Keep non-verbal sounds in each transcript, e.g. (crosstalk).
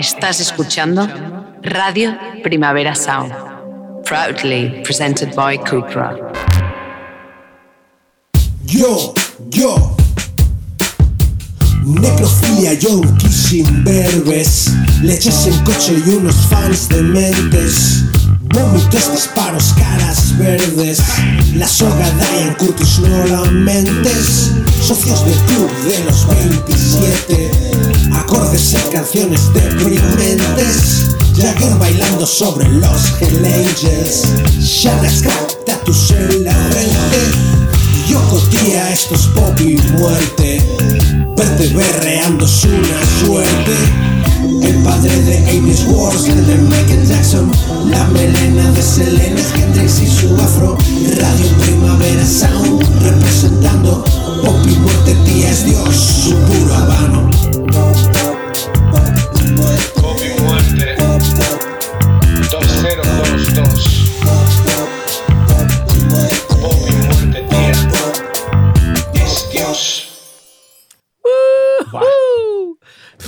Estás escuchando Radio Primavera Sound, proudly presented by Cupra. Yo, yo. Necrofilia, yonki sin verbes. Leches en coche y unos fans de mentes. Vómitos, disparos, caras verdes. La soga Diane Curtis no la mentes. Socios del club de los 27. Acordes en canciones deprimentes. Jagger bailando sobre los Hell Angels. Shanax crack, tatus en la frente. Yoko tía, esto es pop y muerte. Verte berreando es una suerte. Padre de Amy's Wars, el de Michael Jackson. La melena de Selena Hendrix y su afro. Radio Primavera Sound, representando pop y muerte, tía es Dios, su puro habano. Pop y muerte 2022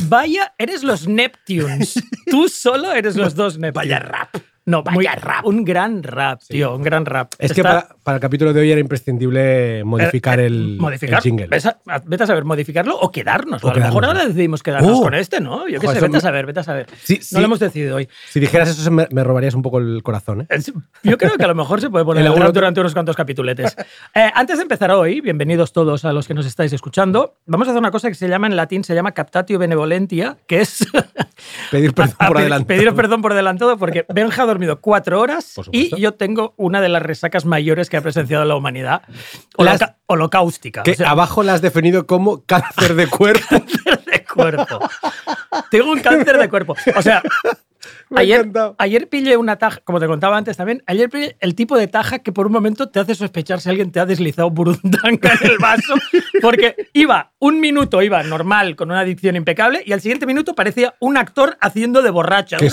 Vaya, eres los Neptunes. (laughs) Tú solo eres los dos Neptunes. Vaya rap. No, vaya rap. Un gran rap, tío, un gran rap. Es que para, para el capítulo de hoy era imprescindible modificar eh, el, modificar, el jingle. Ves a- a- vete a saber, modificarlo o quedarnos. O a lo mejor ahora decidimos quedarnos Uh. con este, ¿no? Yo qué sé, vete a saber, vete a saber. Sí, no sí. lo hemos decidido hoy. Si dijeras eso, me, me robarías un poco el corazón. ¿eh? Es- Yo creo que a lo mejor se puede poner (laughs) El durante, durante unos cuantos capituletes. Eh, antes de empezar hoy, bienvenidos todos a los que nos estáis escuchando, vamos a hacer una cosa que se llama en latín, se llama captatio benevolentia, que es Pedir (laughs) perdón a- a por adelantado. Pediros perdón por adelantado porque Benja dormido cuatro horas y yo tengo una de las resacas mayores que ha presenciado la humanidad, Las- holocaustica. Que o sea, abajo la has definido como cáncer de cuerpo. (laughs) cáncer de cuerpo. Tengo un cáncer de cuerpo. O sea, Me ayer, encantado. ayer pillé una taja, como te contaba antes también, ayer pillé el tipo de taja que por un momento te hace sospechar si alguien te ha deslizado burundanga en el vaso, (laughs) porque iba un minuto, iba normal, con una dicción impecable, y al siguiente minuto parecía un actor haciendo de borracha. Que.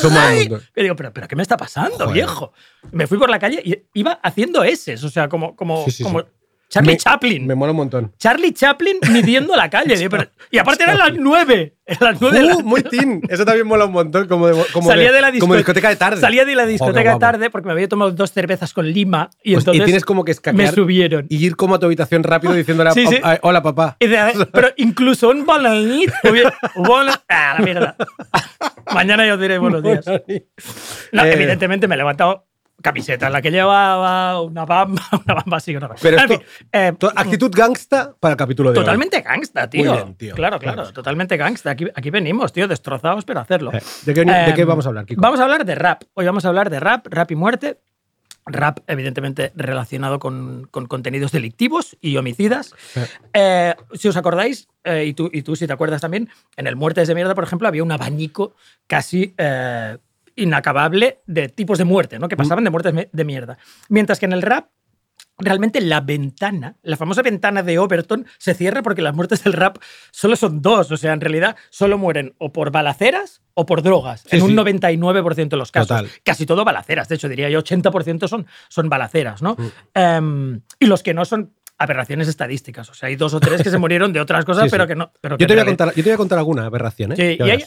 Que digo, ¿pero, pero qué me está pasando, Joder. viejo? Me fui por la calle y iba haciendo S, o sea, como, como, Sí, sí, como sí. Charlie Me- Chaplin. Me mola un montón. Charlie Chaplin midiendo la calle. (laughs) pero- y aparte eran las nueve. Eran las nueve la- Uh, muy (laughs) teen. Eso también mola un montón. Como, de, como, salía de, la como discoteca, discoteca de tarde. Salía de la discoteca de tarde porque me había tomado dos cervezas con lima y Pues, entonces y tienes como que me subieron. y ir como a tu habitación rápido diciéndole a- (laughs) Sí, sí. a- hola papá. De- pero incluso un hubiera- buena- ah, la mierda. Mañana yo diré buenos días. No, Eh. evidentemente me he levantado camiseta, la que llevaba una bamba, (laughs) una bamba así. Una bamba. Pero En esto- fin, eh, Actitud gangsta para el capítulo de hoy. Totalmente gangsta, tío. Muy bien, tío. Claro, claro, totalmente gangsta. Aquí, aquí venimos, tío, destrozados, pero hacerlo. Eh, ¿de qué- de qué Em, vamos a hablar, Kiko? Vamos a hablar de rap. Hoy vamos a hablar de rap, rap y muerte. Rap, evidentemente, relacionado con, con contenidos delictivos y homicidas. Eh. Si os acordáis, y, tú, y tú si te acuerdas también, en el Muertes de Mierda, por ejemplo, había un abanico casi inacabable de tipos de muerte, ¿no? que pasaban de muertes de mierda. Mientras que en el rap realmente la ventana, la famosa ventana de Overton, se cierra porque las muertes del rap solo son dos. O sea, en realidad solo mueren o por balaceras o por drogas. Sí, en un sí. 99% de los casos. Total. Casi todo balaceras. De hecho, diría yo 80% son, son balaceras, ¿no? Mm. Em, y los que no son aberraciones estadísticas. O sea, hay dos o tres que se murieron de otras cosas, Sí, (laughs) sí. pero que no. Pero que Yo te, voy a contar, yo te voy a contar alguna aberración, ¿eh? Sí, y hay-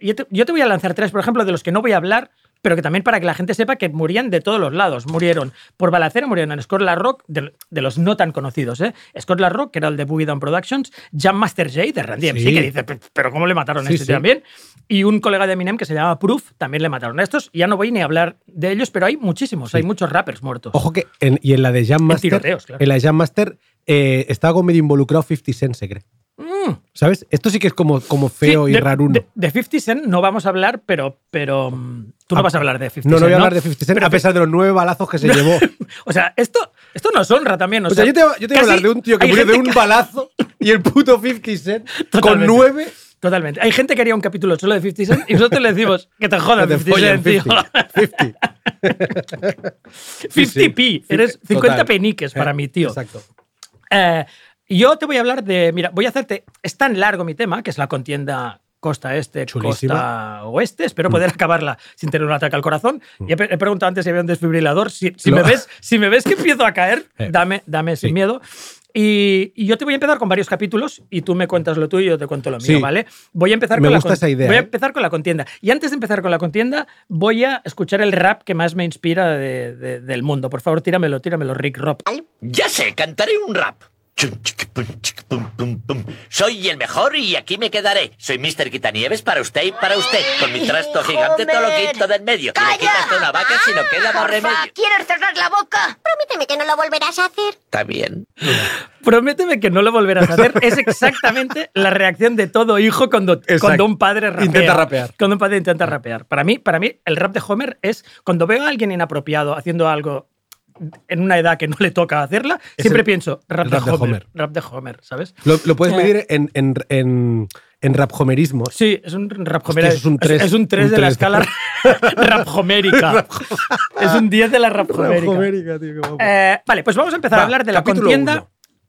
yo, te, yo te voy a lanzar tres, por ejemplo, de los que no voy a hablar, pero que también para que la gente sepa que morían de todos los lados. Murieron por balacera, murieron en Scotland Rock, de, de los no tan conocidos, ¿eh? Scotland Rock, que era el de Boogie Down Productions, Jam Master Jay, de Randy MC, Sí. que dice, "Pe- pero ¿cómo le mataron a Sí, este sí. también? Y un colega de Eminem que se llama Proof, también le mataron a estos. Ya no voy ni a hablar de ellos, pero hay muchísimos, hay muchos rappers muertos. Ojo que, en- y en la de Jam Master, tiroteos, claro. en la de Jam Master eh, estaba como medio involucrado 50 Cent, se cree. Mm. ¿Sabes? Esto sí que es como, como feo Sí, y de, raruno. De, de 50 Cent no vamos a hablar, pero, pero mm, tú no Ah, vas a hablar de 50 no, no Cent. voy a hablar de 50 Cent, Pero a pesar de los nueve balazos que se (laughs) llevó. O sea, esto, esto nos honra también. O, O sea, yo te, yo te voy a hablar de un tío que murió de un que- balazo y el puto 50 Cent (laughs) con Totalmente. nueve. Totalmente. Hay gente que haría un capítulo solo de 50 Cent y nosotros le decimos (laughs) que te te 50 follan Cent, tío. 50. 50p. Eres 50 Total. peniques para Eh, mí, tío. Exacto. Eh, yo te voy a hablar de. Mira, voy a hacerte. Es tan largo mi tema, que es la contienda costa este, Chulísima. Mm. costa oeste. Espero poder acabarla sin tener un ataque al corazón. Y he, preguntado antes si había un desfibrilador. Si, me ves, si me ves que empiezo a caer, (laughs) Eh, dame, dame sin sí. miedo. Y, y yo te voy a empezar con varios capítulos y tú me cuentas lo tuyo y yo te cuento lo mío, Sí. ¿vale? Voy a empezar Me con gusta la esa idea, Voy a ¿eh? empezar con la contienda. Y antes de empezar con la contienda, voy a escuchar el rap que más me inspira de- de- del mundo. Por favor, tíramelo, tíramelo, Rick Rob. Ya sé, cantaré un rap. Soy el mejor y aquí me quedaré. Soy Mr. Quitanieves para usted y para usted. Con mi trasto gigante todo lo quito del medio. Si le quitas una vaca, si no queda más remedio. ¿Quieres cerrar la boca? Prométeme que no lo volverás a hacer. Está bien. Prométeme que no lo volverás a hacer. Es exactamente la reacción de todo hijo cuando, Exacto. cuando un padre rapea. Intenta rapear. Cuando un padre intenta rapear. Para mí, para mí, el rap de Homer es cuando veo a alguien inapropiado haciendo algo en una edad que no le toca hacerla, Es siempre el- pienso rap, de, rap de Homer. Rap de Homer, ¿sabes? Lo, lo puedes Eh, medir en, en, en, en rap homerismos. Sí, es un rap Hostia, Homer. eso es un tres. Es un 3 Un de la escala (laughs) rap homérica. es un 10 de la rap homérica. tío. Eh, vale, pues vamos a empezar Va, a hablar de la contienda.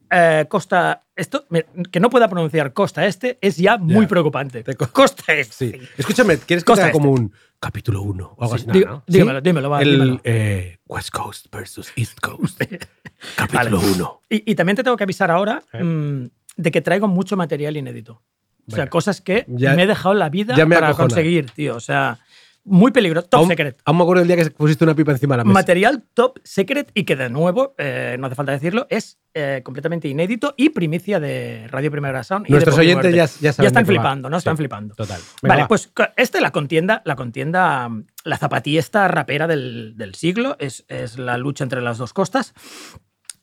eh, Costa. Esto, que no pueda pronunciar Costa Este es ya muy Ya. preocupante. Te co- Costa Este. Sí. Escúchame, ¿quieres que Costa te haga este. como un capítulo 1 o algo Sí, así? digo- ¿no? dígamelo, dímelo, va, El dímelo. eh, West Coast versus East Coast. (laughs) capítulo Vale. 1. Y, y también te tengo que avisar ahora Eh. mm, de que traigo mucho material inédito. O sea, cosas que Ya- me he dejado la vida para acojona. conseguir, tío. O sea, muy peligroso. Top aún, secret. Aún me acuerdo el día que pusiste una pipa encima de la mesa. Material top secret y que de nuevo, eh, no hace falta decirlo, es eh, completamente inédito y primicia de Radio Primera Sound. y de Nuestros y oyentes ya- ya saben están de qué va. flipando, ¿no? Están Sí, flipando. total. Venga, vale, va. pues esta la contienda, la contienda, la zapatista rapera del, del siglo, es, es la lucha entre las dos costas.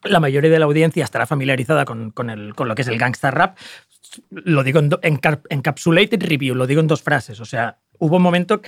La mayoría de la audiencia estará familiarizada con, con el, con lo que es el gangsta rap. Lo digo en, do- en cap- encapsulated review, lo digo en dos frases. O sea, hubo un momento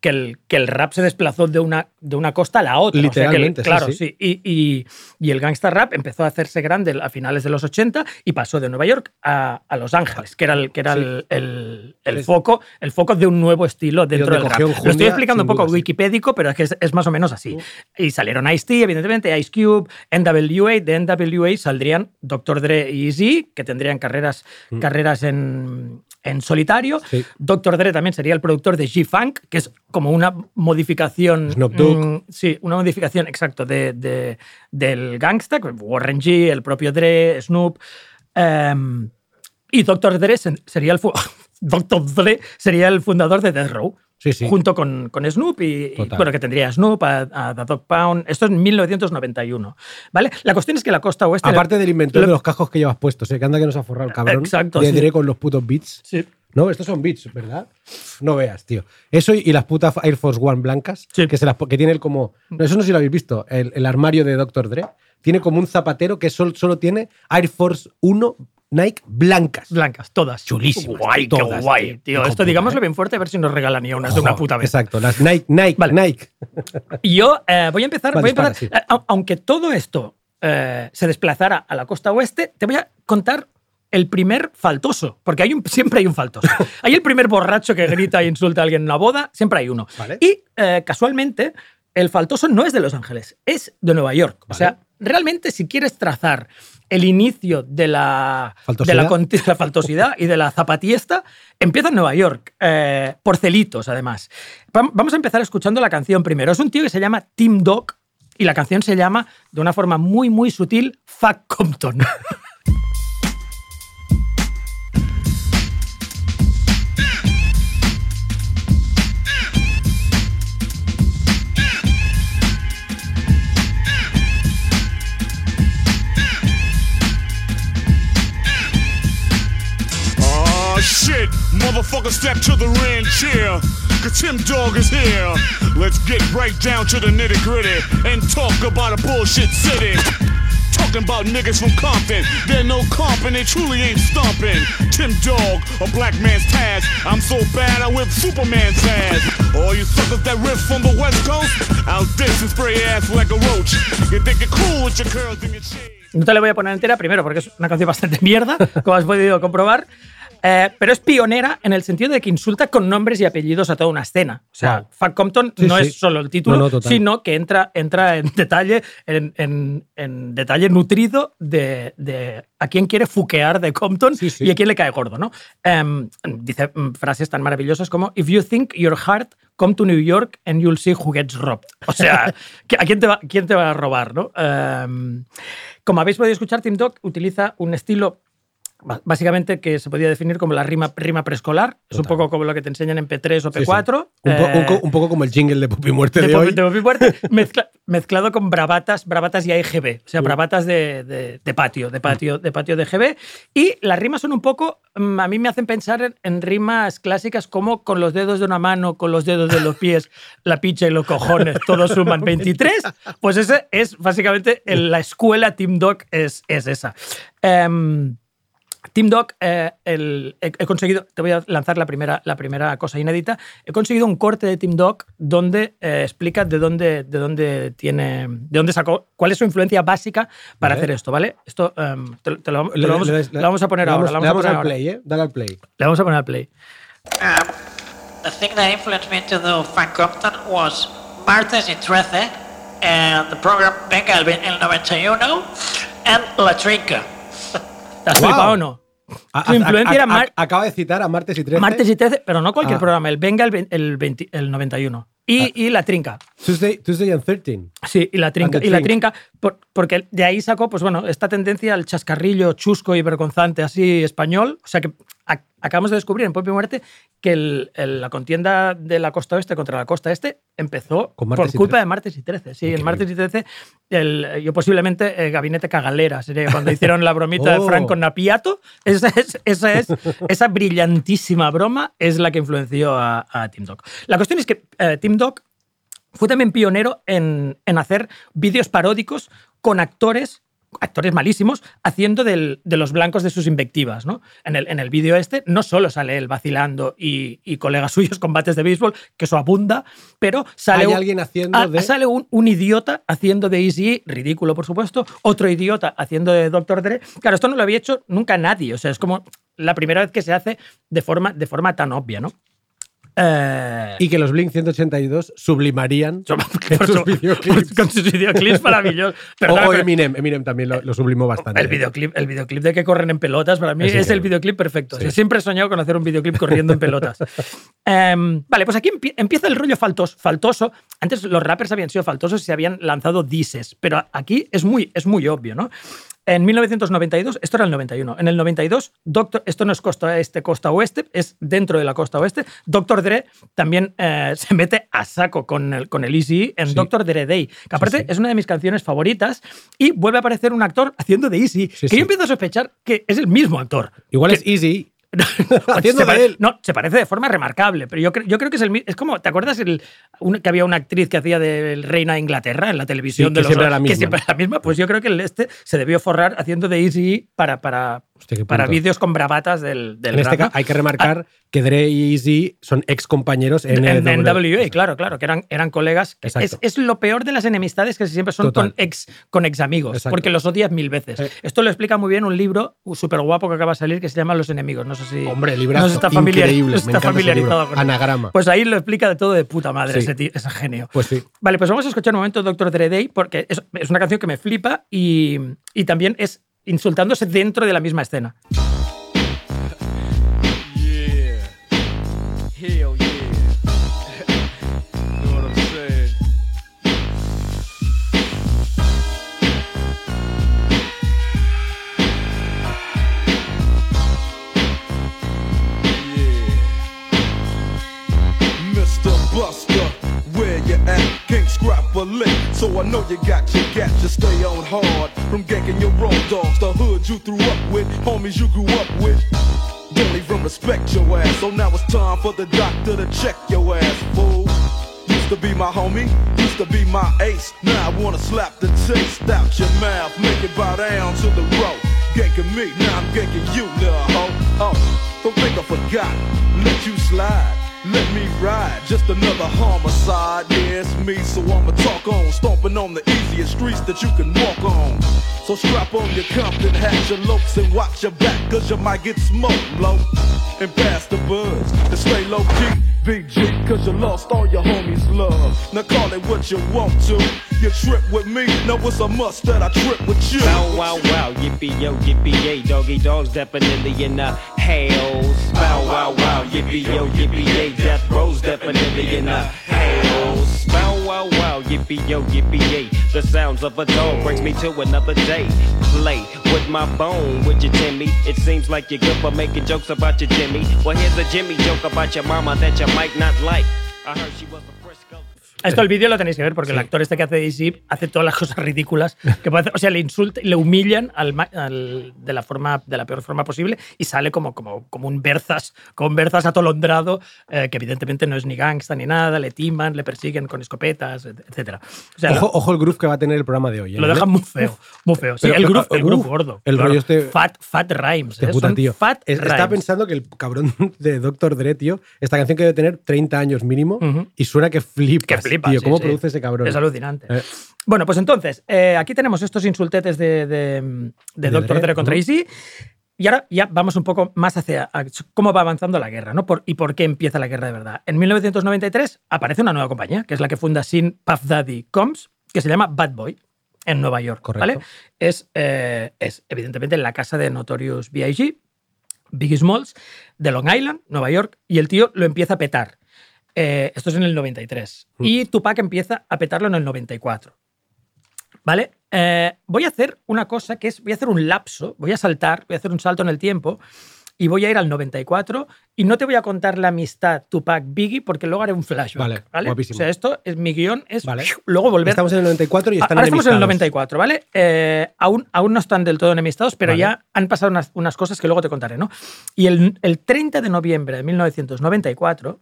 que el, que el rap se desplazó de una, de una costa a la otra. O sea que el- Literalmente, sí, claro, sí. sí. Y, y- y el gangsta rap empezó a hacerse grande a finales de los 80 y pasó de Nueva York a, a Los Ángeles, que era el, que era Sí. el, el- foco, el foco de un nuevo estilo dentro del rap. Lo estoy explicando un poco duda, wikipédico, pero es que es, es más o menos así. Y salieron Ice-T, evidentemente, Ice Cube, NWA. De NWA saldrían Dr. Dre y Easy, que tendrían carreras, carreras en, en solitario. Sí. Dr. Dre también sería el productor de G-Funk, que es como una modificación. Snoop Dogg. mm, sí, una modificación, exacto, de, de- del gangsta. Warren G, el propio Dre, Snoop. em, y Dr. Dre se- sería el, (laughs) Dr. Dre sería el fundador de Death Row. Sí, sí. Junto con, con Snoop y, bueno, que tendría a Snoop, a, a The Dog Pound. Esto es en 1991. ¿Vale? La cuestión es que la costa oeste. Aparte del inventor lo- de los cascos que llevas puestos, ¿eh? que anda que nos ha forrado el cabrón. Exacto, sí. Dre con los putos beats. Sí. No, estos son beats, ¿verdad? No veas, tío. Eso y, las putas Air Force One blancas, Sí. que, se las, que tiene el como. No, eso no sé si lo habéis visto. El, el armario de Dr. Dre tiene como un zapatero que sol- solo tiene Air Force 1 Nike blancas. Blancas, todas. Chulísimas, Guay, qué guay, tío. Esto digámoslo ¿eh? bien fuerte a ver si nos regalan ni unas de una puta vez. Exacto, las Nike, Nike, Vale. Nike. Y yo eh, voy a empezar, voy a empezar- eh, au- aunque todo esto eh, se desplazara a la costa oeste, te voy a contar el primer faltoso, porque hay un, siempre hay un faltoso. (laughs) hay el primer borracho que grita e insulta a alguien en una boda, siempre hay uno. Vale. Y eh, casualmente, el faltoso no es de Los Ángeles, es de Nueva York. O sea, realmente si quieres trazar el inicio de la, de ¿Faltosidad? la, conti- la faltosidad y de la zapatiesta, empieza en Nueva York, eh, por celitos además. Vam- Vamos a empezar escuchando la canción primero. Es un tío que se llama Tim Dog y la canción se llama, de una forma muy, muy sutil, Fuck Compton. (laughs) shit, motherfucker, step to the ranch here. Cause Tim Dog is here. Let's get right down to the nitty gritty and talk about a bullshit city. Talking about niggas from Compton. They're no comping, they truly ain't stomping. Tim Dog, a black man's task. I'm so bad I whip Superman's ass. All you suckers that riff from the West Coast, I'll diss and spray ass like a roach. You think you're cool with your curls and your shades. No te la voy a poner entera, primero porque es una canción bastante mierda, como has podido comprobar. Eh, pero es pionera en el sentido de que insulta con nombres y apellidos a toda una escena. O sea, Wow. Fuck Compton Sí, no sí. es solo el título, No, no, total. sino que entra, entra en detalle, en, en- en detalle nutrido de, de a quién quiere fuquear de Compton Sí, y a quién le cae gordo, ¿no? Em, dice mm, frases tan maravillosas como If you think your heart, come to New York and you'll see who gets robbed. O sea, (laughs) ¿a quién te va, quién te va a robar, no? Em, como habéis podido escuchar, Tim Dog utiliza un estilo básicamente que se podía definir como la rima, rima preescolar. Es un poco como lo que te enseñan en P3 o Sí, sí. P4. Un, po- eh, un poco como el jingle de Pupi Muerte de, de, hoy. De Muerte, mezcla- mezclado con bravatas, bravatas y AIGB, o sea, bravatas de, de- de patio, de patio, de patio de GB. Y las rimas son un poco, mm, a mí me hacen pensar en, en rimas clásicas como con los dedos de una mano, con los dedos de los pies, la picha y los cojones, todos suman 23. Pues ese es básicamente la escuela Team Dog es, es esa. Em, Team Dog, eh, el- he, he conseguido, te voy a lanzar la primera, la primera cosa inédita. He conseguido un corte de Team Dog donde eh, explica de dónde, de dónde tiene, de dónde sacó, cuál es su influencia básica para Vale. hacer esto, ¿vale? Esto te, te lo, te Le- lo vamos, le- lo vamos a poner le ahora. le vamos a al poner ahora. play, ¿eh? Dale al play. Le vamos a poner al play. Um, the thing that influenced me to do Frank Compton was Martes y Trece, and the program Venga el, ve- el 91, and La Trinca. ¿Te has Wow. flipado o no? A- Su a- influencia a- era a- Mar- Acaba de citar a Martes y 13. Martes y 13, pero no cualquier Ah. programa, el Venga el, el, 20 el 91. Y, y La Trinca. Tuesday, Tuesday and 13. Sí, y la trinca. Y la trinca, por- porque de ahí sacó, pues bueno, esta tendencia al chascarrillo chusco y vergonzante así español. O sea que acabamos de descubrir en Popi Muerte que el- el- la contienda de la costa oeste contra la costa este empezó por culpa 13. de Martes y 13. Sí, en Martes y 13, el- yo posiblemente eh, Gabinete Cagalera sería cuando hicieron la bromita de (laughs) Oh. Frank con Napiato. Esa es, esa es esa brillantísima broma es la que influenció a, a Tim Dog. La cuestión es que eh, Tim Dog fue también pionero en, en hacer vídeos paródicos con actores actores malísimos haciendo del- de los blancos de sus invectivas. ¿no? En el, en el vídeo este no solo sale él vacilando y, y colegas (laughs) suyos con bates de béisbol, que eso abunda, pero sale, Hay un, alguien haciendo ah, de- sale un, un idiota haciendo de Easy, ridículo por supuesto, otro idiota haciendo de Dr. Dre. Claro, esto no lo había hecho nunca nadie, o sea, es como la primera vez que se hace de forma, de forma tan obvia, ¿no? Eh, Y que los Blink 182 sublimarían Por sus su- videoclips. Con sus videoclips maravillosos. (laughs) Pero O, Eminem, Eminem también lo, lo sublimó bastante. el videoclip, el videoclip de que corren en pelotas, para mí Es es, el videoclip perfecto. O sea, Sí. siempre he soñado con hacer un videoclip corriendo en pelotas. (laughs) Em, vale, pues aquí empie- empieza el rollo faltos- faltoso. Antes los rappers habían sido faltosos y se habían lanzado dises, pero aquí es muy, es muy obvio, ¿no? En 1992, esto era el 91, en el 92, Doctor, esto no es costa este, costa oeste, es dentro de la costa oeste, Dr. Dre también eh, se mete a saco con el, con el Easy en Sí. Dr. Dre Day, que aparte sí. es una de mis canciones favoritas, y vuelve a aparecer un actor haciendo de Easy, Sí, que yo empiezo a sospechar que es el mismo actor. Igual Que- es Easy. (laughs) Haciendo Haciendo se pare- él. No, se parece de forma remarcable, pero yo, cre- yo creo que es el Es como, ¿te acuerdas el, un- que había una actriz que hacía del Reina de Inglaterra en la televisión? Sí, de que los- siempre era la Que misma. siempre era la misma. Pues yo creo que el este se debió forrar haciendo de Easy para, para, Hostia, para vídeos con bravatas del, del En este caso hay que remarcar que Dre y Easy son ex compañeros en, en, en NWA. WA, claro, claro, que eran, eran colegas. que. Es, es lo peor de las enemistades que siempre son Total. con ex, con ex amigos, Exacto. porque los odias mil veces. Eh. Esto lo explica muy bien un libro súper guapo que acaba de salir que se llama Los enemigos. No sé si. Hombre, librazo. no está, familiar- Increíble, no está familiarizado con él. Anagrama. Pues ahí lo explica de todo de puta madre Sí. ese, tío- ese genio. Pues sí. Vale, pues vamos a escuchar un momento Doctor Dre Day porque es, es una canción que me flipa y, y también es insultándose dentro de la misma escena. Scrap a lick, so I know you got your gat. Just stay on hard from ganking your road dogs. The hood you threw up with, homies you grew up with. Don't even respect your ass. So now it's time for the doctor to check your ass, fool. Used to be my homie, used to be my ace. Now I wanna slap the taste out your mouth, make it bow down to the road. Ganking me, now I'm ganking you, little hoe. Oh, don't think I forgot. Let you slide, let me ride, just another homicide. Yeah, it's me, so I'ma talk on. Stomping on the easiest streets that you can walk on. So strap on your Compton hat, your lopes, and watch your back, cause you might get smoked, low. And pass the buzz, and stay low key. BG, cause you lost all your homies' love. Now call it what you want to. You trip with me, now it's a must that I trip with you. Bow wow wow, yippee yo, yippee yay, doggy dogs definitely in the hells. Bow wow wow, yippee yo, yippee yay, death rose definitely in the hells. Bow wow wow, yippee yo, yippee yay, the sounds of a dog brings me to another day. Play with my bone, with your Timmy. It seems like you're good for making jokes about your Jimmy. Well, here's a Jimmy joke about your mama that you might not like. I heard she was a. Esto el vídeo lo tenéis que ver porque el actor este que hace DC hace todas las cosas ridículas que puede hacer. O sea, le insulta, le humillan al, ma- al- de la forma de la peor forma posible y sale como, como, como un berzas, con berzas atolondrado, eh, que evidentemente no es ni gangsta ni nada, le timan, le persiguen con escopetas, etc. O sea, Ojo, ojo el groove que va a tener el programa de hoy. ¿eh? lo dejan muy feo, muy feo. Sí, Pero- el groove, el groove uf, gordo. el claro. rollo este- Fat, fat rhymes. De ¿eh? puta, tío. Fat Es- rhymes. Estaba pensando que el cabrón de Doctor Dre, tío, esta canción que debe tener 30 años mínimo y suena que flipas, Que flipas, tío. sí, ¿Cómo sí. produce ese cabrón? Es alucinante. Eh. Bueno, pues entonces, eh, aquí tenemos estos insultetes de, de, de Doctor Dre, contra. Easy. Y ahora ya vamos un poco más hacia cómo va avanzando la guerra, ¿no? Por- y por qué empieza la guerra de verdad. En 1993 aparece una nueva compañía, que es la que funda Sin Puff Daddy Combs, que se llama Bad Boy, en Nueva York. Correcto. ¿vale? Es, eh, es evidentemente en la casa de Notorious B.I.G., Biggie Smalls, de Long Island, Nueva York, y el tío lo empieza a petar. Eh, esto es en el 93. Mm. Y Tupac empieza a petarlo en el 94. ¿Vale? Eh, voy a hacer una cosa que es, voy a hacer un lapso, voy a saltar, voy a hacer un salto en el tiempo y voy a ir al 94 y no te voy a contar la amistad Tupac-Biggie porque luego haré un flashback. Vale, ¿vale? O sea, esto es mi guion, es Vale. (laughs) luego volver... Estamos en el 94 y están Ahora estamos en el enemistados. 94, ¿vale? Eh, aún, aún no están del todo enemistados, pero Vale. ya han pasado unas, unas cosas que luego te contaré, ¿no? Y el, el 30 de noviembre de 1994,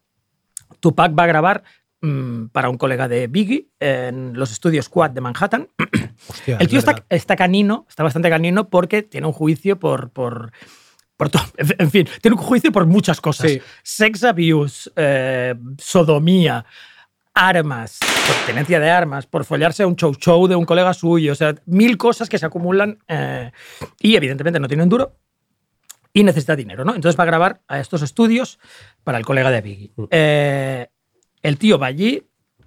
Tupac va a grabar mm, para un colega de Biggie en los estudios Quad de Manhattan. (clears throat) Hostia, el es tío está, canino, está bastante canino porque tiene un juicio por... por por to- (laughs) en fin, tiene un juicio por muchas cosas. Sí. Sex abuse, eh, sodomía, armas, por tenencia de armas, por follarse a un show show de un colega suyo, o sea, mil cosas que se acumulan eh, y evidentemente no tiene un duro y necesita dinero, ¿no? Entonces va a grabar a estos estudios para el colega de Biggie. Eh, el tío va allí,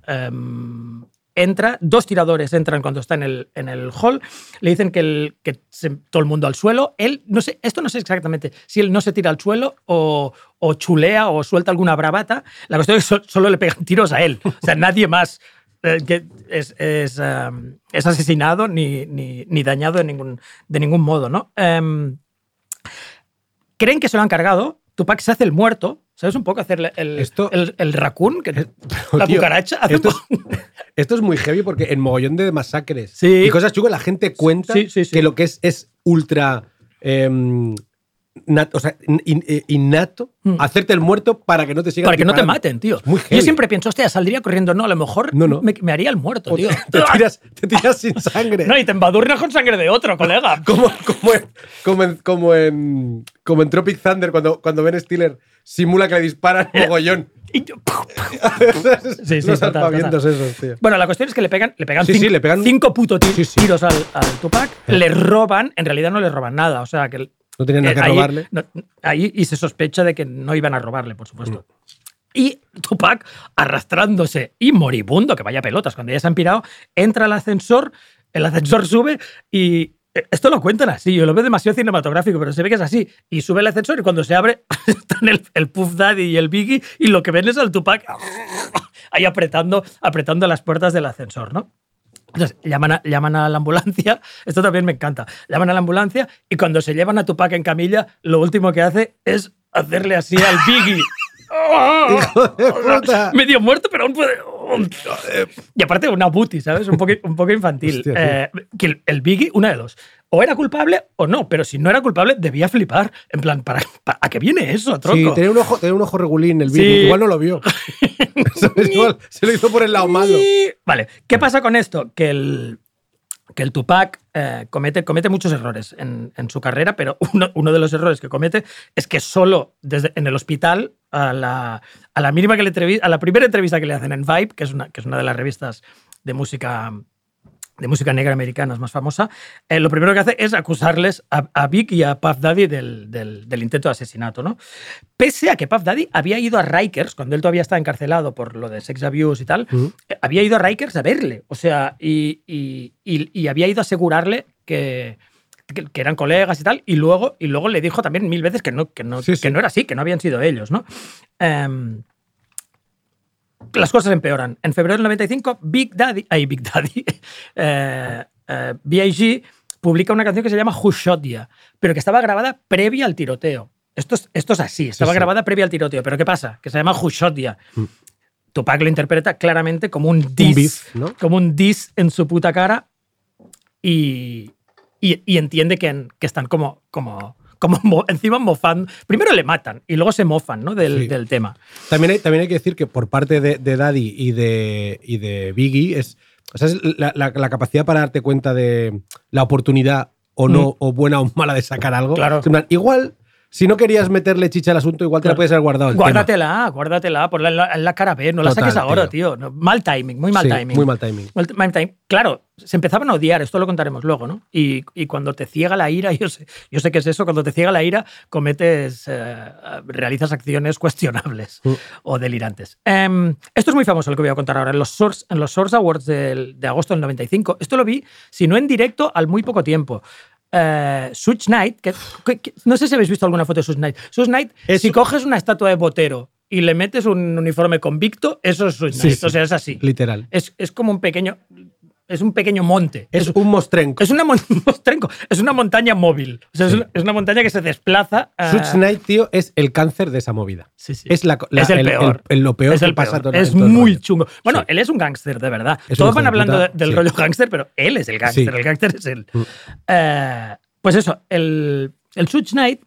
em, entra, dos tiradores entran cuando está en el, en el hall, le dicen que, el, que se- todo el mundo al suelo, él, no sé, esto no sé exactamente si él no se tira al suelo o, o chulea o suelta alguna bravata, la cuestión es que so- solo le pegan tiros a él, o sea, nadie más eh, que es, es, em, es asesinado ni, ni, ni dañado de ningún, de ningún modo, ¿no? Em, creen que se lo han cargado. Tupac se hace el muerto. ¿Sabes un poco hacer el, Esto- el, el raccoon? Que, (laughs) Pero, la tío, cucaracha. Esto esto es muy heavy porque en mogollón de masacres Sí. y cosas chungas la gente cuenta Sí, sí, sí. que lo que es es ultra em, o sea, in- eh, innato Mm. hacerte el muerto para que no te sigan para que no te maten, tío. Yo siempre pienso, hostia, saldría corriendo. No, a lo mejor No, no. Me, me haría el muerto, tío. te, (laughs) tiras, te tiras sin sangre. No, y te embadurnas con sangre de otro, colega. (laughs) como, como, en, como, en, como, en, como en Tropic Thunder, cuando, cuando Ben Stiller simula que le disparan mogollón. (laughs) Y yo- sí, sí, Los total, aspavientos esos, tío. Bueno, la cuestión es que le pegan, le pegan, Sí, cinco, sí, le pegan- cinco putos tiros al, al Tupac, le roban, en realidad no le roban nada, o sea que No tenían nada eh, que ahí- robarle. no- ahí y se sospecha de que no iban a robarle, por supuesto. Mm. Y Tupac, arrastrándose y moribundo, que vaya pelotas, cuando ya se han pirado, entra al ascensor, el ascensor sube y. eh, Esto lo cuentan así, yo lo veo demasiado cinematográfico, pero se ve que es así. Y sube el ascensor y cuando se abre (laughs) están el, el Puff Daddy y el Biggie y lo que ven es al Tupac ahí apretando, apretando las puertas del ascensor, ¿no? Entonces, llaman a, llaman a la ambulancia, (laughs) esto también me encanta, llaman a la ambulancia y cuando se llevan a Tupac en camilla, lo último que hace es hacerle así al Biggie. (laughs) ¡Hijo de (laughs) puta! Medio muerto, pero aún puede... Y aparte una booty, ¿sabes? Un poco, un poco infantil. Hostia. Eh, que el, el Biggie, una de dos. O era culpable o no, pero si no era culpable, debía flipar. En plan, ¿para, para- a qué viene eso, tronco? Sí, tenía un ojo, tenía un ojo regulín el Sí. vídeo. Igual no lo vio. (laughs) (laughs) Igual se lo hizo por el lado malo. Vale, ¿qué pasa con esto? Que el, que el Tupac eh, comete, comete muchos errores en, en su carrera, pero (laughs) uno, uno de los errores que comete es que solo desde, en el hospital, a la, a la mínima que le a la primera entrevista que le hacen en Vibe, que es una, que es una de las revistas de música de música negra americana es más famosa, eh, lo primero que hace es acusarles a, a Vic y a Puff Daddy del, del- del intento de asesinato. ¿no? Pese a que Puff Daddy había ido a Rikers, cuando él todavía estaba encarcelado por lo de sex abuse y tal, eh, había ido a Rikers a verle. O sea, y, y- y- y había ido a asegurarle que, que, que eran colegas y tal, y luego, y luego le dijo también mil veces que no, que no, que no era así, que no habían sido ellos. ¿no? Em, las cosas empeoran. En febrero del 95, Big Daddy, ay, Big Daddy, (laughs) eh, eh, B.I.G. publica una canción que se llama Who Shot Ya, pero que estaba grabada previa al tiroteo. Esto es, esto es así, estaba sí. grabada previa al tiroteo. Pero ¿qué pasa? Que se llama Who Shot Ya. Tupac lo interpreta claramente como un beef, ¿no? como un diss en su puta cara y, y- y entiende que, que están como, como, como mo- encima mofando. Primero le matan y luego se mofan ¿no? del, Sí. del tema. También hay, también hay que decir que por parte de, de Daddy y de, y de Biggie es, o sea, es la, la- la capacidad para darte cuenta de la oportunidad o no, Mm. o buena o mala de sacar algo. Claro. Plan, igual, si no querías meterle chicha al asunto, igual te la Claro. puedes haber guardado. el tema. Guárdatela, guárdatela, ponla en la, en la cara B, no la Total, saques ahora, tío. tío. No, mal timing, muy mal Sí, timing. Muy mal timing. Mal- mal timing. Claro, se empezaban a odiar, esto lo contaremos luego, ¿no? Y, y cuando te ciega la ira, (laughs) yo sé, yo sé que es eso, cuando te ciega la ira, cometes, eh, realizas acciones cuestionables Mm. o delirantes. Em, esto es muy famoso lo que voy a contar ahora. En los Source, en los Source Awards del- de agosto del 95, esto lo vi, si no en directo, al muy poco tiempo. Eh, Suge Knight, que, que- que- no sé si habéis visto alguna foto de Suge Knight. Suge Knight, si coges una estatua de Botero y le metes un uniforme convicto, eso es Sí, Knight. sí. O sea, es así. Literal. Es, es como un pequeño. Es un pequeño monte. Es un mostrenco. Es una, mon- (laughs) mostrenco. Es una montaña móvil. O sea, es, una, es una montaña que se desplaza. ah, Suge Knight, tío, es el cáncer de esa movida. Sí, sí. Es, la, la- es el, peor. el- lo peor es que el pasa todo- Es todo muy chungo. Bueno, él es un gángster, de verdad. Todos van hablando de- del rollo gángster, pero él es el gángster. El gángster es él. Mm. Eh, pues eso, el, el Suge Knight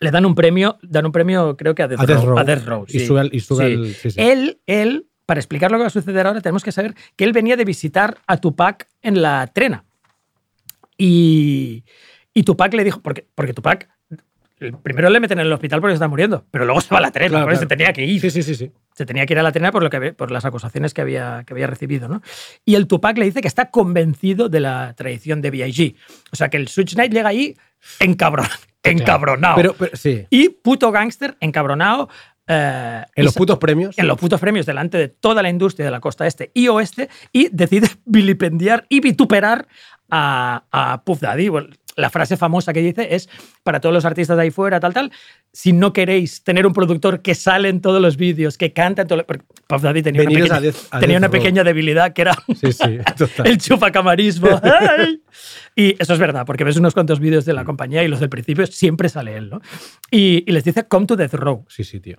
le dan un premio, dan un premio, creo que a Death, A Death Row. Row. a Death Row, Y sube al- y sube Sí. al- sí, sí. Él, él, para explicar lo que va a suceder ahora, tenemos que saber que él venía de visitar a Tupac en la trena. Y, y Tupac le dijo, porque, porque Tupac primero le meten en el hospital porque se está muriendo, pero luego se va a la trena, Claro, claro. se tenía que ir. Sí, sí, sí, sí. Se tenía que ir a la trena por, lo que, por las acusaciones que había, que había recibido. ¿no? Y el Tupac le dice que está convencido de la traición de B.I.G. O sea que el Switch Knight llega ahí encabron, encabronado. Pero, pero sí. y puto gángster encabronado. Eh, En los putos premios. en los putos premios delante de toda la industria de la costa este y oeste y decide (laughs) vilipendiar y vituperar a, a Puff Daddy. La frase famosa que dice es para todos los artistas de ahí fuera, tal, tal, si no queréis tener un productor que sale en todos los vídeos, que canta en todos los... Puff Daddy tenía, una pequeña, a tenía una pequeña debilidad que era Sí, sí, (laughs) el chupacamarismo. (laughs) ¡Ay! y eso es verdad, porque ves unos cuantos vídeos de la compañía y los del principio siempre sale él, ¿no? Y, y les dice, come to Death Row Sí, sí, tío.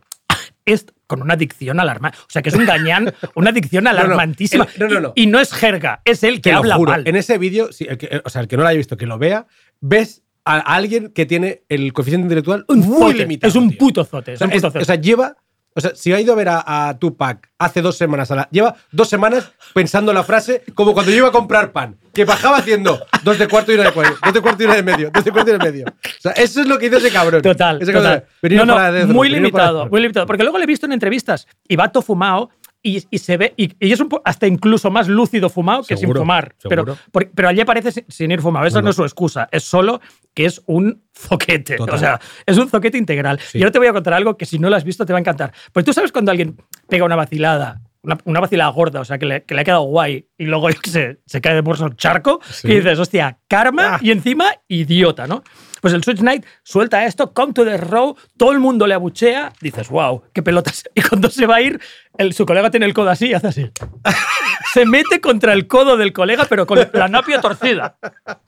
Es con una dicción alarmante. O sea, que es un gañán, una dicción (laughs) no, alarmantísima. el- no, no, no. Y, y no es jerga, es él que Te habla juro, mal. En ese vídeo, sí, el o sea, el que no lo haya visto, que lo vea, ves a alguien que tiene el coeficiente intelectual Un muy limitado. es un puto zote. O sea, un puto es- zote. o sea, lleva. O sea, si ha ido a ver a, a Tupac hace dos semanas, a la- lleva dos semanas pensando la frase como cuando yo iba a comprar pan, que bajaba haciendo dos de cuarto y una de cuarto, dos de cuarto y una de medio, dos de cuarto y una de medio. O sea, eso es lo que hizo ese cabrón. Total, Ese cabrón, total. No, no, Row, muy limitado, muy limitado. Porque luego le he visto en entrevistas y va todo fumado y, y se ve, y, y es un hasta incluso más lúcido fumado que sin fumar. Pero, seguro. pero allí aparece sin, sin ir fumado. Esa Bueno. no es su excusa. Es solo que es un zoquete. Total. O sea, es un zoquete integral. Sí. Y ahora te voy a contar algo que si no lo has visto te va a encantar. Pues tú sabes cuando alguien pega una vacilada. Una, una vacilada gorda, o sea, que le, que le ha quedado guay y luego se cae de bolsa un charco Sí. y dices, hostia, karma Ah. y encima idiota, ¿no? Pues el Switch Knight suelta esto, come to the row, todo el mundo le abuchea, dices, wow, qué pelotas. (laughs) Y cuando se va a ir, el- su colega tiene el codo así y hace así. (laughs) se mete contra el codo del colega, pero con la napia torcida,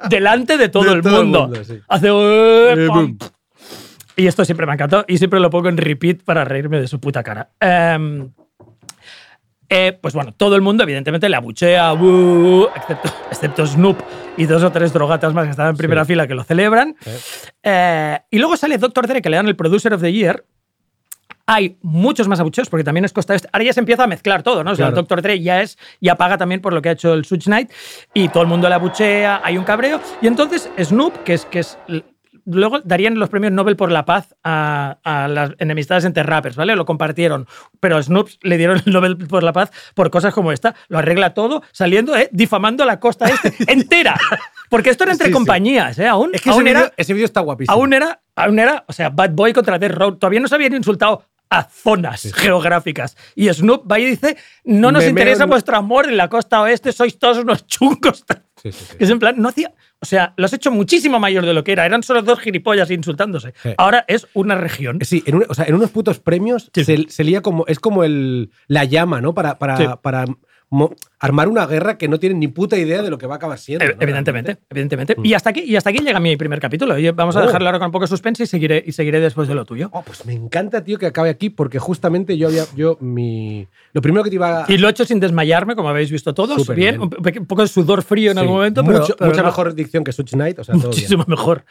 delante de todo, De el, todo el mundo. sí. Hace. Boom. Y esto siempre me ha encantado y siempre lo pongo en repeat para reírme de su puta cara. Em, eh, pues bueno, todo el mundo evidentemente le abuchea, "Uh", excepto, excepto Snoop y dos o tres drogatas más que estaban en primera fila que lo celebran. Eh, y luego sale Dr. Dre, que le dan el Producer of the Year, hay muchos más abucheos, porque también es costa este. Ahora ya se empieza a mezclar todo, ¿no? O sea, Claro. el Dr. Dre ya es, ya paga también por lo que ha hecho el Suge Knight, y todo el mundo le abuchea, hay un cabreo. Y entonces Snoop, que es, que es Luego darían los premios Nobel por la paz a, a las enemistades entre rappers, ¿vale? Lo compartieron. Pero Snoop le dieron el Nobel por la paz por cosas como esta. Lo arregla todo saliendo, ¿eh? Difamando la costa este (laughs) entera. Porque esto era entre Sí, sí. compañías, ¿eh? Aún, Es que ese aún vídeo, era, ese vídeo está guapísimo. aún era, aún era, o sea, Bad Boy contra Death Row. Todavía no se habían insultado a zonas geográficas. Y Snoop va y dice, no nos Me interesa vuestro amor en la costa oeste, sois todos unos chungos. Sí, sí, sí. (laughs) Es en plan, no hacía. O sea, lo has hecho muchísimo mayor de lo que era. Eran solo dos gilipollas insultándose. Sí. Ahora es una región. Sí, en, un- o sea, en unos putos premios Sí. se, se lía como. Es como el, la llama, ¿no? Para, para, Sí. para mo- armar una guerra que no tienen ni puta idea de lo que va a acabar siendo. ¿no? Evidentemente, evidentemente. Y hasta aquí, y hasta aquí llega mi primer capítulo. Y vamos a Oh. dejarlo ahora con un poco de suspense y seguiré, y seguiré después de lo tuyo. Oh, pues me encanta, tío, que acabe aquí, porque justamente yo había. Yo, mi. Lo primero que te iba a. Y lo he hecho sin desmayarme, como habéis visto todos. Súper bien, bien. un, poco de sudor frío en Sí, algún momento, pero, mucho- pero mucha no, mejor dicción que Such Knight, o sea, todo bien. muchísimo mejor.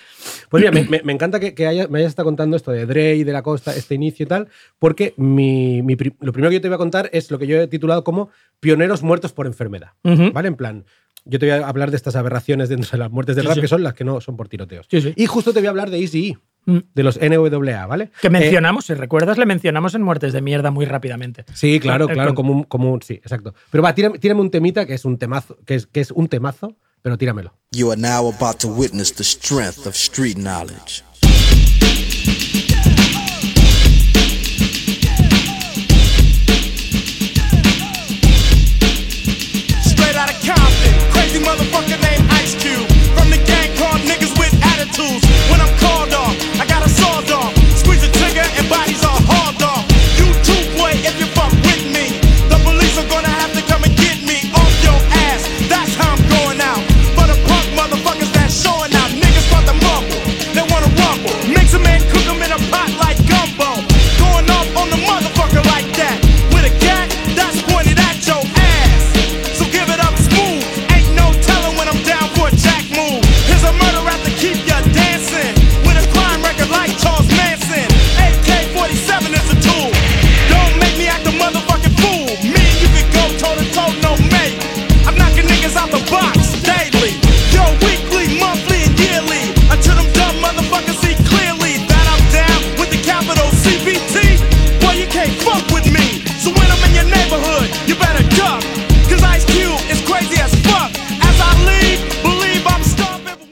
Pues mira, me, me- encanta que, que haya- me hayas estado contando esto de Dre y de la costa, este inicio y tal, porque mi, mi lo primero que yo te voy a contar es lo que yo he titulado como pioneros muertos por enfermedad. Ujú. ¿Vale? En plan, yo te voy a hablar de estas aberraciones dentro de las muertes del Sí, rap, sí. que son las que no son por tiroteos. Sí, sí. Y justo te voy a hablar de Easy Mm. de los NWA, ¿vale? Que Eh, mencionamos, si recuerdas, le mencionamos en Muertes de Mierda muy rápidamente. Sí, claro, Eh, claro, con- como un, como un- sí, exacto. Pero va, tírame, tírame un temita que es un temazo, que es, que es un temazo, pero tíramelo. You are now about to witness the strength of street knowledge.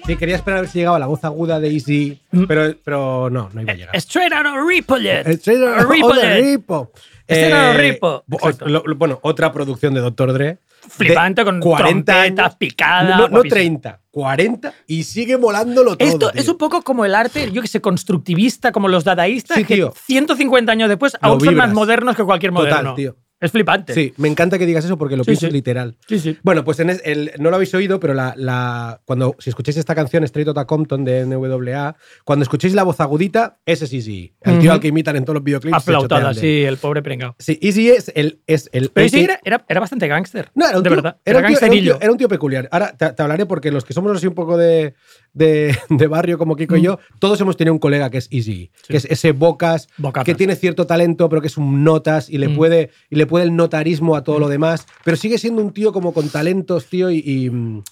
Sí, quería esperar a ver si llegaba la voz aguda de Easy, pero, pero no, no iba a llegar. Straight out of Ripollet. Straight out of Ripollet. Ripo. Straight out of Ripo. Exacto. lo- lo- bueno, otra producción de Dr. Dre. Flipante, de con trompetas, picada, No, no guapísimo. 30, 40 y sigue molándolo todo. Esto tío. es un poco como el arte, yo que sé, constructivista, como los dadaístas, Sí, que tío. 150 años después aún son vibras. más modernos que cualquier Total, moderno. tío. Es flipante. Sí, me encanta que digas eso porque lo Sí, pienso sí. literal. Sí, sí. Bueno, pues en es- el- no lo habéis oído, pero la, la- cuando si escucháis esta canción Straight Outta Compton de NWA, cuando escuchéis la voz agudita, ese sí sí, el tío al que imitan en todos los videoclips. Aplautada, de sí, el pobre pringao. Sí, Easy es el es el Pero sí, el- era, era, era bastante gángster. No, era un de tío, verdad. Era, Era, un tío, era un tío- gangsterillo. era un tío peculiar. Ahora te, te hablaré porque los que somos así un poco de, de, de barrio como Kiko y yo, todos hemos tenido un colega que es Easy, que es ese bocas, que tiene cierto talento, pero que es un notas y le, Mm. puede, y le puede el notarismo a todo lo demás, pero sigue siendo un tío como con talentos, tío, y, y, mm,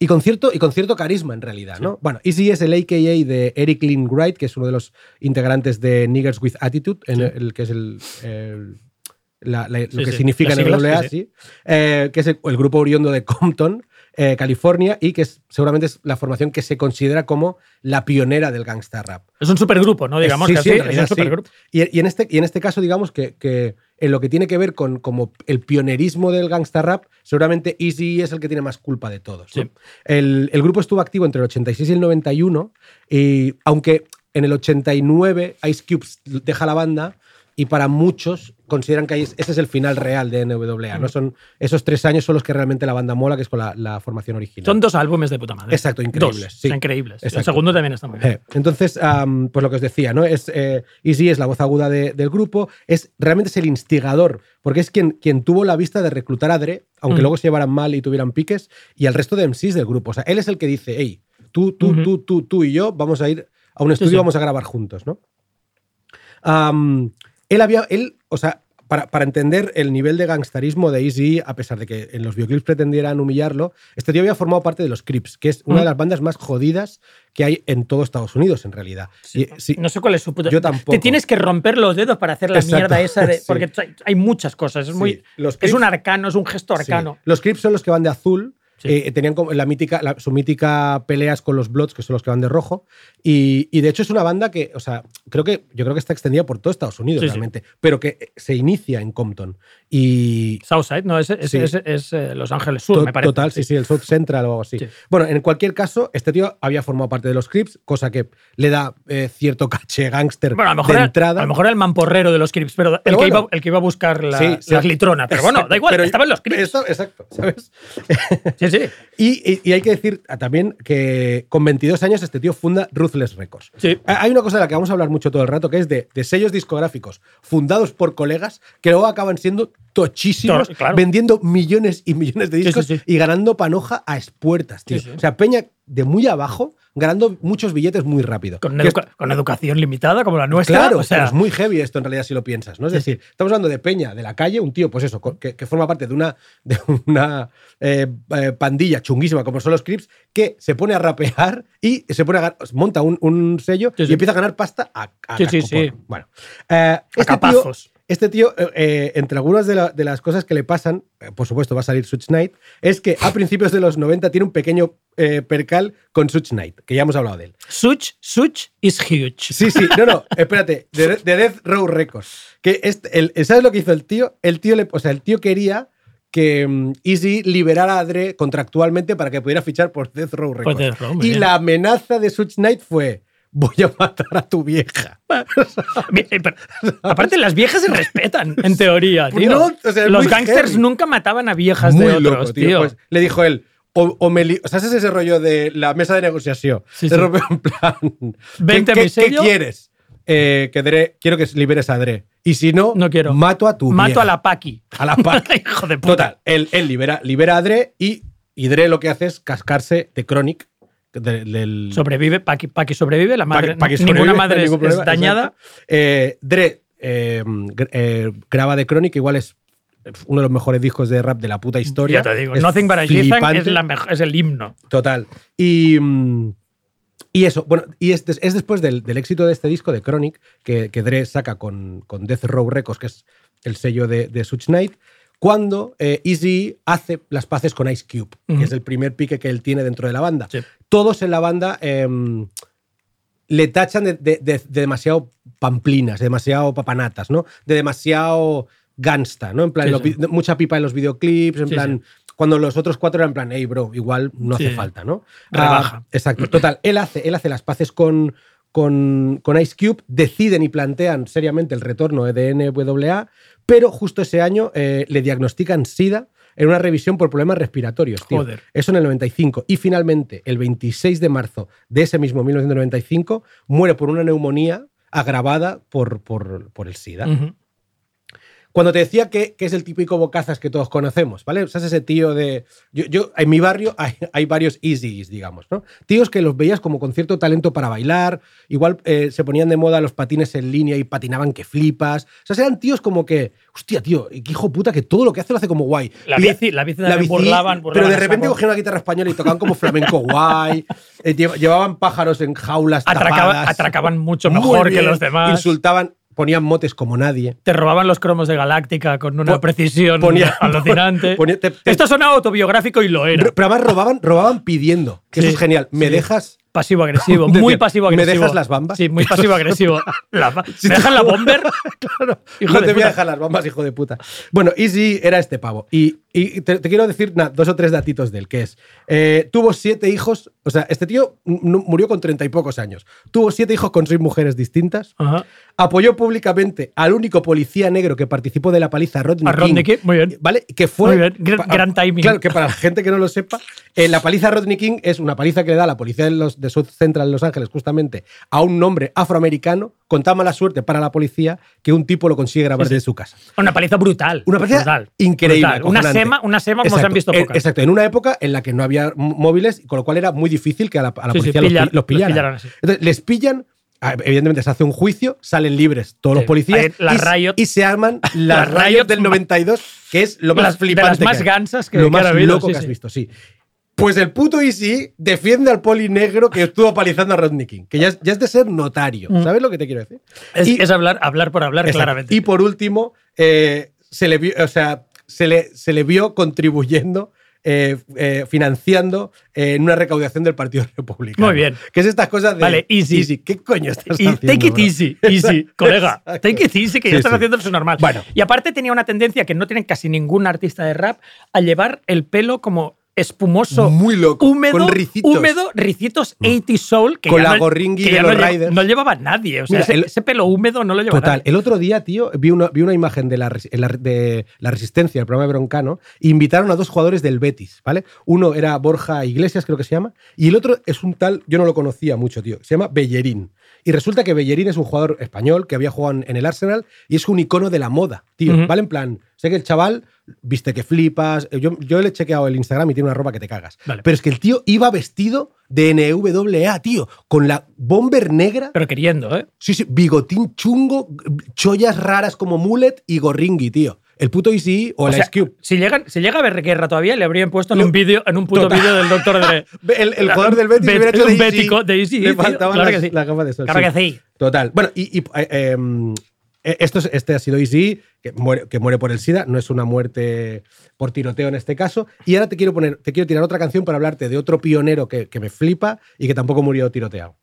y con cierto, y con cierto carisma en realidad, ¿no? Bueno, Easy es el AKA de Eric Lynn Wright, que es uno de los integrantes de Niggers with Attitude, en el, que es el, el- la- la- lo Sí, que significa en siglas, WA, sí, eh, que es el, el grupo oriundo de Compton, eh, California, y que es, seguramente es la formación que se considera como la pionera del gangsta rap. Es un supergrupo, ¿no? Digamos Sí, que sí, es un sí. supergrupo. Y, y en este, y en este caso, digamos que, que en lo que tiene que ver con como el pionerismo del gangsta rap, seguramente Easy es el que tiene más culpa de todos. ¿no? Sí. El, el grupo estuvo activo entre el 86 y el 91, y aunque en el 89 Ice Cube deja la banda, y para muchos consideran que ese es el final real de NWA. ¿no? Son, esos tres años son los que realmente la banda mola, que es con la, la formación original. Son dos álbumes de puta madre. Exacto, increíbles, Dos, sí. increíbles. El segundo también está muy bien. Eh, Entonces, pues lo que os decía, ¿no? Es, eh, Easy es la voz aguda de- del grupo, es realmente es el instigador, porque es quien, quien tuvo la vista de reclutar a Dre, aunque luego se llevaran mal y tuvieran piques, y al resto de MCs del grupo. O sea, él es el que dice, hey, tú, tú, tú, tú, tú y yo vamos a ir a un estudio sí. y vamos a grabar juntos, ¿no? Él había, él, o sea, para, para entender el nivel de gangstarismo de Easy, a pesar de que en los videoclips pretendieran humillarlo, este tío había formado parte de los Crips, que es una Mm. de las bandas más jodidas que hay en todo Estados Unidos, en realidad. Y- sí, No sé cuál es su puta. Yo tampoco. Te tienes que romper los dedos para hacer la Exacto, mierda esa de. (laughs) sí. Porque hay- muchas cosas. Es, muy, los es un arcano, es un gesto arcano. Los Crips son los que van de azul. Eh, tenían la mítica, la- su mítica peleas con los Bloods, que son los que van de rojo. Y, y de hecho es una banda que, o sea, creo que yo creo que está extendida por todo Estados Unidos Sí, sí. realmente, pero que se inicia en Compton. Y Southside, no, es, es, es- es, eh, Los Ángeles Sur, To- me parece. Total, sí, sí, el South Central o algo así. Sí. Bueno, en cualquier caso, este tío había formado parte de los Crips, cosa que le da eh, cierto caché gángster Bueno, de era- entrada. a lo mejor era el mamporrero de los Crips, pero, el, que iba, el que iba a buscar la, las litronas. Pero bueno, da igual, pero- estaba en los Crips. Esto- exacto, ¿sabes? Sí, sí. Y, y- y hay que decir ah, también que con 22 años este tío funda Ruthless Records. Sí. Hay una cosa de la que vamos a hablar mucho todo el rato, que es de, de sellos discográficos fundados por colegas que luego acaban siendo tochísimos, claro. vendiendo millones y millones de discos sí, sí. y ganando panoja a expuertas, tío. O sea, Peña de muy abajo ganando muchos billetes muy rápido. Con, es- educación limitada como la nuestra. Claro, o sea, pero es muy heavy esto en realidad si lo piensas, ¿no? Es decir, estamos hablando de Peña, de la calle, un tío, pues eso, que, que forma parte de una, de una eh, eh, pandilla chunguísima como son los Crips, que se pone a rapear y se pone a monta un, un sello Sí, sí. y empieza a ganar pasta a, a Sí, sí, sí. Bueno, eh, este tío, capazos. Este tío, eh, eh, entre algunas de, la- de las cosas que le pasan, eh, por supuesto va a salir Such Knight, es que a principios de los 90 tiene un pequeño eh, percal con Such Knight, que ya hemos hablado de él. Such, Such is huge. Sí, sí, no, no, espérate, de, de Death Row Records. Que este, el, ¿Sabes lo que hizo el tío? El tío, le, o sea, el tío quería que mm, Easy liberara a Dre contractualmente para que pudiera fichar por Death Row Records. Death Row, muy y la amenaza de Such Knight fue: Voy a matar a tu vieja. (laughs) Pero, aparte, las viejas se respetan, en teoría, tío. No, o sea, es Los heavy. nunca mataban a viejas Muy de otros, loco, tío. tío. Pues le dijo él. O, o me li- o sea, ese es ese rollo de la mesa de negociación. Sí, Se sí. rompe en plan. (laughs) Vente ¿qué, qué- quieres? Eh, que Dre, quiero que liberes a Dre. Y si no, No quiero. mato a tu Mato vieja. a la Paki. A la Pac. (laughs) Hijo de puta. Total, él, él libera, libera a Dre y, y Dre lo que hace es cascarse de Chronic. De- del, Sobrevive, Paki, Paki sobrevive, la madre. Ninguna madre es, ningún problema, es dañada. Eh, Dre eh, eh, graba de Chronic, igual es uno de los mejores discos de rap de la puta historia. Ya te digo, Es Nothing But es, la es el himno. Total. Y, mm, y eso, bueno, y es, des- es después del, del éxito de este disco de Chronic que, que Dre saca con, con Death Row Records, que es el sello de, de Such Knight, cuando eh, Easy hace las paces con Ice Cube, que es el primer pique que él tiene dentro de la banda. Sí. Todos en la banda em, le tachan de, de- de- de demasiado pamplinas, de demasiado papanatas, ¿no? De demasiado gangsta, ¿no? En plan, Sí, sí. mucha pipa en los videoclips, en plan, cuando los otros cuatro eran en plan, hey, bro, igual no hace falta, ¿no? Rebaja. Ah, exacto. Total, él hace, él hace las paces con, con, con Ice Cube, deciden y plantean seriamente el retorno de NWA, pero justo ese año eh, le diagnostican SIDA en una revisión por problemas respiratorios. tío. Joder. Eso en el 95. Y finalmente, el 26 de marzo de ese mismo 1995, muere por una neumonía agravada por, por, por el SIDA. Cuando te decía que, que es el típico bocazas que todos conocemos, ¿vale? O sea, es ese tío de. Yo, yo- en mi barrio hay, hay varios easies, digamos, ¿no? Tíos que los veías como con cierto talento para bailar, igual eh, se ponían de moda los patines en línea y patinaban que flipas. O sea, eran tíos como que, hostia, tío, qué hijo puta, que todo lo que hace lo hace como guay. La bici, la bici también burlaban, burlaban pero de repente cogían una guitarra española y tocaban como flamenco guay. eh, lle- llevaban pájaros en jaulas Atracaba- tapadas. atracaban mucho mejor que los demás. Insultaban, ponían motes como nadie. Te robaban los cromos de Galáctica con una Po- precisión ponía- alucinante. (laughs) ponía- te- te- Esto sonaba autobiográfico y lo era. Ro- Pero además robaban, robaban pidiendo. Que Sí, eso es genial. ¿Me sí. dejas? Pasivo-agresivo, (laughs) muy pasivo-agresivo. ¿Me dejas las bambas? Sí, muy (laughs) pasivo-agresivo. (laughs) ¿Me te- dejan la bomber? claro. Hijo no de te voy a dejar las bambas, hijo de puta. Bueno, Easy era este pavo. Y, y te, te quiero decir dos o tres datitos de él, que es, eh, tuvo siete hijos, o sea, este tío murió con treinta y pocos años. Tuvo siete hijos con seis mujeres distintas. Ajá. Apoyó públicamente al único policía negro que participó de la paliza Rodney A Rodney King. King, muy bien. ¿Vale? Que fue. Muy bien, gran- timing. Claro, que para la gente que no lo sepa, eh, la paliza Rodney King es una paliza que le da la policía de, los, de South Central en Los Ángeles, justamente, a un hombre afroamericano, con tan mala suerte para la policía que un tipo lo consigue grabar Sí, sí. desde su casa. Una paliza brutal. Una paliza brutal, increíble. brutal. Una sema, una sema como se han visto pocas. Exacto, en una época en la que no había móviles, con lo cual era muy difícil que a la, a la Sí, sí, policía los pillar- los, los pillaran. Entonces, les pillan evidentemente se hace un juicio, salen libres todos los policías la y, Riot- y se arman (laughs) las Las Riot del ma- 92, que es lo más Las- de flipante. las más gansas que- Lo que más habido, loco sí, que has sí. visto, sí. Pues el puto Easy defiende al poli negro que estuvo palizando a Rodney King, que ya es, ya es de ser notario. Mm. ¿Sabes lo que te quiero decir? Es, Y- es hablar, hablar por hablar, Exacto. claramente. Y por último, eh, se le vio, o sea, se le, se le vio contribuyendo, eh, eh, financiando eh, en una recaudación del Partido Republicano. Muy bien. Que es estas cosas de. Vale, easy. ¿Qué coño estás Y haciendo? take it bro? easy, easy, (laughs) colega. Exacto. Take it easy, que ya estás sí. haciendo eso normal. Bueno. Y aparte tenía una tendencia que no tiene casi ningún artista de rap a llevar el pelo como espumoso, Muy loco. húmedo, con ricitos. Mm. húmedo, ricitos 80 soul, que Con ya la no- gorringui de los no, Riders. no llevaba nadie. O sea, Mira, ese, el- ese pelo húmedo no lo llevaba Total. nadie. El otro día, tío, vi una, vi una imagen de la, de la Resistencia, el programa de Broncano, e invitaron a dos jugadores del Betis, ¿vale? Uno era Borja Iglesias, creo que se llama, y el otro es un tal, yo no lo conocía mucho, tío, se llama Bellerín. Y resulta que Bellerín es un jugador español que había jugado en, el Arsenal y es un icono de la moda, tío. ¿vale? En plan, sé que el chaval viste que flipas, yo, yo le he chequeado el Instagram y tiene una ropa que te cagas. Vale. Pero es que el tío iba vestido de NWA, tío, con la bomber negra. Pero queriendo, ¿eh? Sí, sí, bigotín chungo, chollas raras como mullet y gorringui, tío. El puto Easy o, O el sea, Ice Cube. Si, llegan, si llega a ver guerra todavía, le habrían puesto en un vídeo, en un puto vídeo del Doctor Dre. (laughs) El, el jugador del Betis Bet- hubiera hecho de un Easy. bético de Easy, Le tío. faltaban Claro las, que sí. las gafas de sol. Claro sí. que sí. Total. Bueno, y, y, eh, em, eh, esto es- este ha sido Easy, que muere, por el SIDA, no es una muerte por tiroteo en este caso. Y ahora te quiero poner, te quiero tirar otra canción para hablarte de otro pionero que, que me flipa y que tampoco murió tiroteado.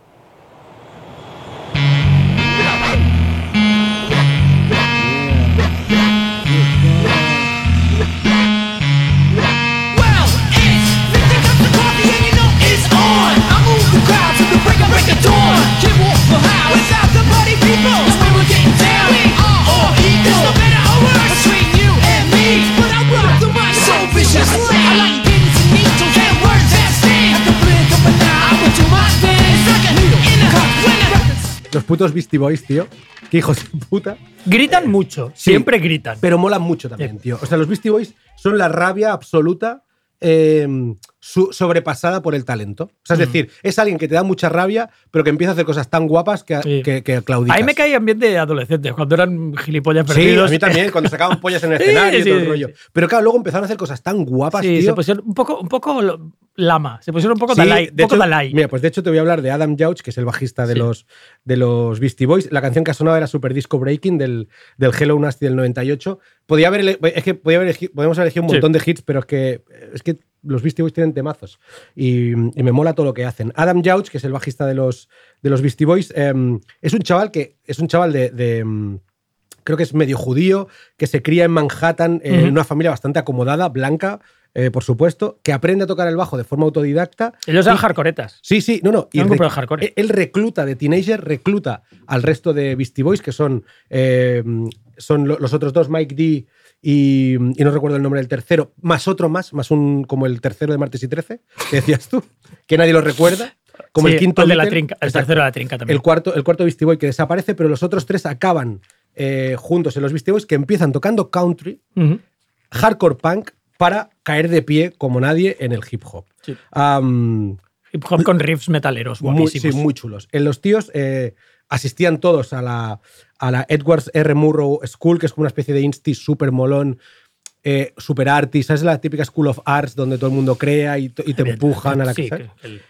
Well, it's 50 cups of coffee and you know it's on. I move the crowd to the break of break of dawn. Can't without the party people. Los putos Beastie Boys, tío. Qué hijos de puta. Gritan mucho, siempre gritan. Pero molan mucho también, tío. O sea, los Beastie Boys son la rabia absoluta eh, su- sobrepasada por el talento. O sea, es Mm. decir, es alguien que te da mucha rabia, pero que empieza a hacer cosas tan guapas que, Sí. que, que claudicas. Ahí me caían bien de adolescentes, cuando eran gilipollas Sí, perdidos. a mí también, cuando sacaban pollas en el (laughs) Sí, escenario y sí, todo el sí, rollo. sí. Pero claro, luego empezaron a hacer cosas tan guapas, Sí, tío. se pusieron un poco, un poco lama, se pusieron un poco Sí, Dalai. Un de poco hecho, Dalai. Mira, pues de hecho te voy a hablar de Adam Jauch, que es el bajista de, Sí. los, de los Beastie Boys. La canción que ha sonado era Super Disco Breaking del, del Hello Nasty del 98. Podía haber, es que podía haber podemos haber elegido un Sí. montón de hits, pero es que, es que los Beastie Boys tienen temazos. Y, y me mola todo lo que hacen. Adam Jauch, que es el bajista de los, de los Beastie Boys, em, es un chaval que es un chaval de- de em, creo que es medio judío, que se cría en Manhattan, eh, en una familia bastante acomodada, blanca, eh, por supuesto, que aprende a tocar el bajo de forma autodidacta. Ellos eran hardcoretas. Sí, sí, no, no. De hardcore. él- recluta de teenager, recluta al resto de Beastie Boys, que son, eh, son lo- los otros dos, Mike D y, y no recuerdo el nombre del tercero, más otro más, más un como el tercero de Martes y 13, que decías tú, que nadie lo recuerda. Como Sí, el quinto el de la trinca, el tercero de la trinca también. El cuarto, el cuarto Beastie Boy que desaparece, pero los otros tres acaban eh, juntos en los Beastie Boys que empiezan tocando country, hardcore punk, para caer de pie como nadie en el hip hop. Sí. Hip hop con riffs metaleros, muy, sí, muy chulos. En los tíos eh, asistían todos a la, a la Edwards R. Murrow School, que es como una especie de insti súper molón, eh, super artist. Es la típica School of Arts donde todo el mundo crea y, te empujan a la Sí, ¿sabes? que el-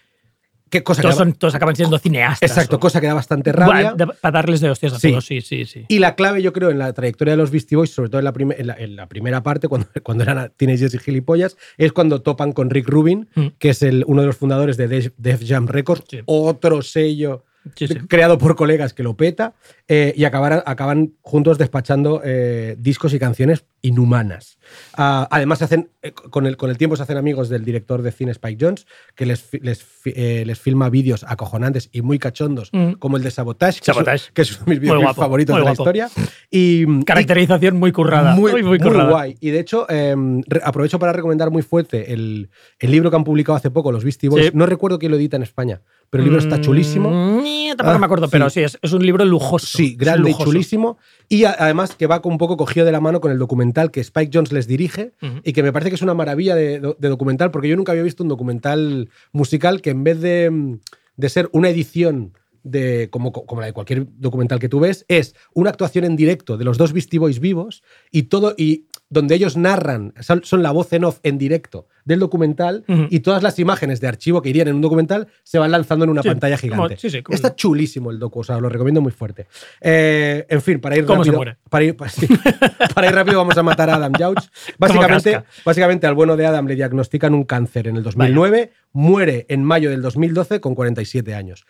Qué cosa todos, que da- son- todos acaban siendo cineastas. Exacto, o- cosa que da bastante rabia. Para darles de hostias a Sí. todos, sí, sí, sí. Y la clave, yo creo, en la trayectoria de los Beastie Boys, sobre todo en la, prime- en la- en la primera parte, cuando, (laughs) cuando eran teenagers y gilipollas, es cuando topan con Rick Rubin, Mm. que es el, uno de los fundadores de Def, Def Jam Records, Sí. otro sello sí. creado por colegas que lo peta, eh, y acabaran- acaban juntos despachando eh, discos y canciones inhumanas. Ah, además, se hacen, eh, con, el, con el tiempo se hacen amigos del director de cine Spike Jones, que les, les, eh, les filma vídeos acojonantes y muy cachondos, Mm. como el de Sabotage, que, Sabotage. Es, que es uno de mis guapo, favoritos de la historia. Y, y- Caracterización muy currada. muy, muy, muy muy currada. guay. Y de hecho, re- aprovecho para recomendar muy fuerte el, el libro que han publicado hace poco, los Beastie Boys. Sí. No recuerdo quién lo edita en España, pero el libro está chulísimo. Mm, tampoco Ah, me acuerdo, sí. pero sí, es, es un libro lujoso. Sí, grande y chulísimo. Y a- además que va con un poco cogido de la mano con el documental que Spike Jones les dirige y que me parece que es una maravilla de, de documental porque yo nunca había visto un documental musical que en vez de, de ser una edición de, como, como la de cualquier documental que tú ves, es una actuación en directo de los dos Beastie Boys vivos y todo, y donde ellos narran, son, la voz en off en directo del documental y todas las imágenes de archivo que irían en un documental se van lanzando en una Sí, pantalla como- gigante. sí, sí, como- Está chulísimo el docu, o sea, lo recomiendo muy fuerte. Eh, en fin, para ir ¿Cómo se rápido. muere? Para ir, sí. (laughs) Para ir rápido vamos a matar a Adam Jauch. (laughs) Básicamente, básicamente al bueno de Adam le diagnostican un cáncer en el 2009, muere en mayo del 2012 con 47 años.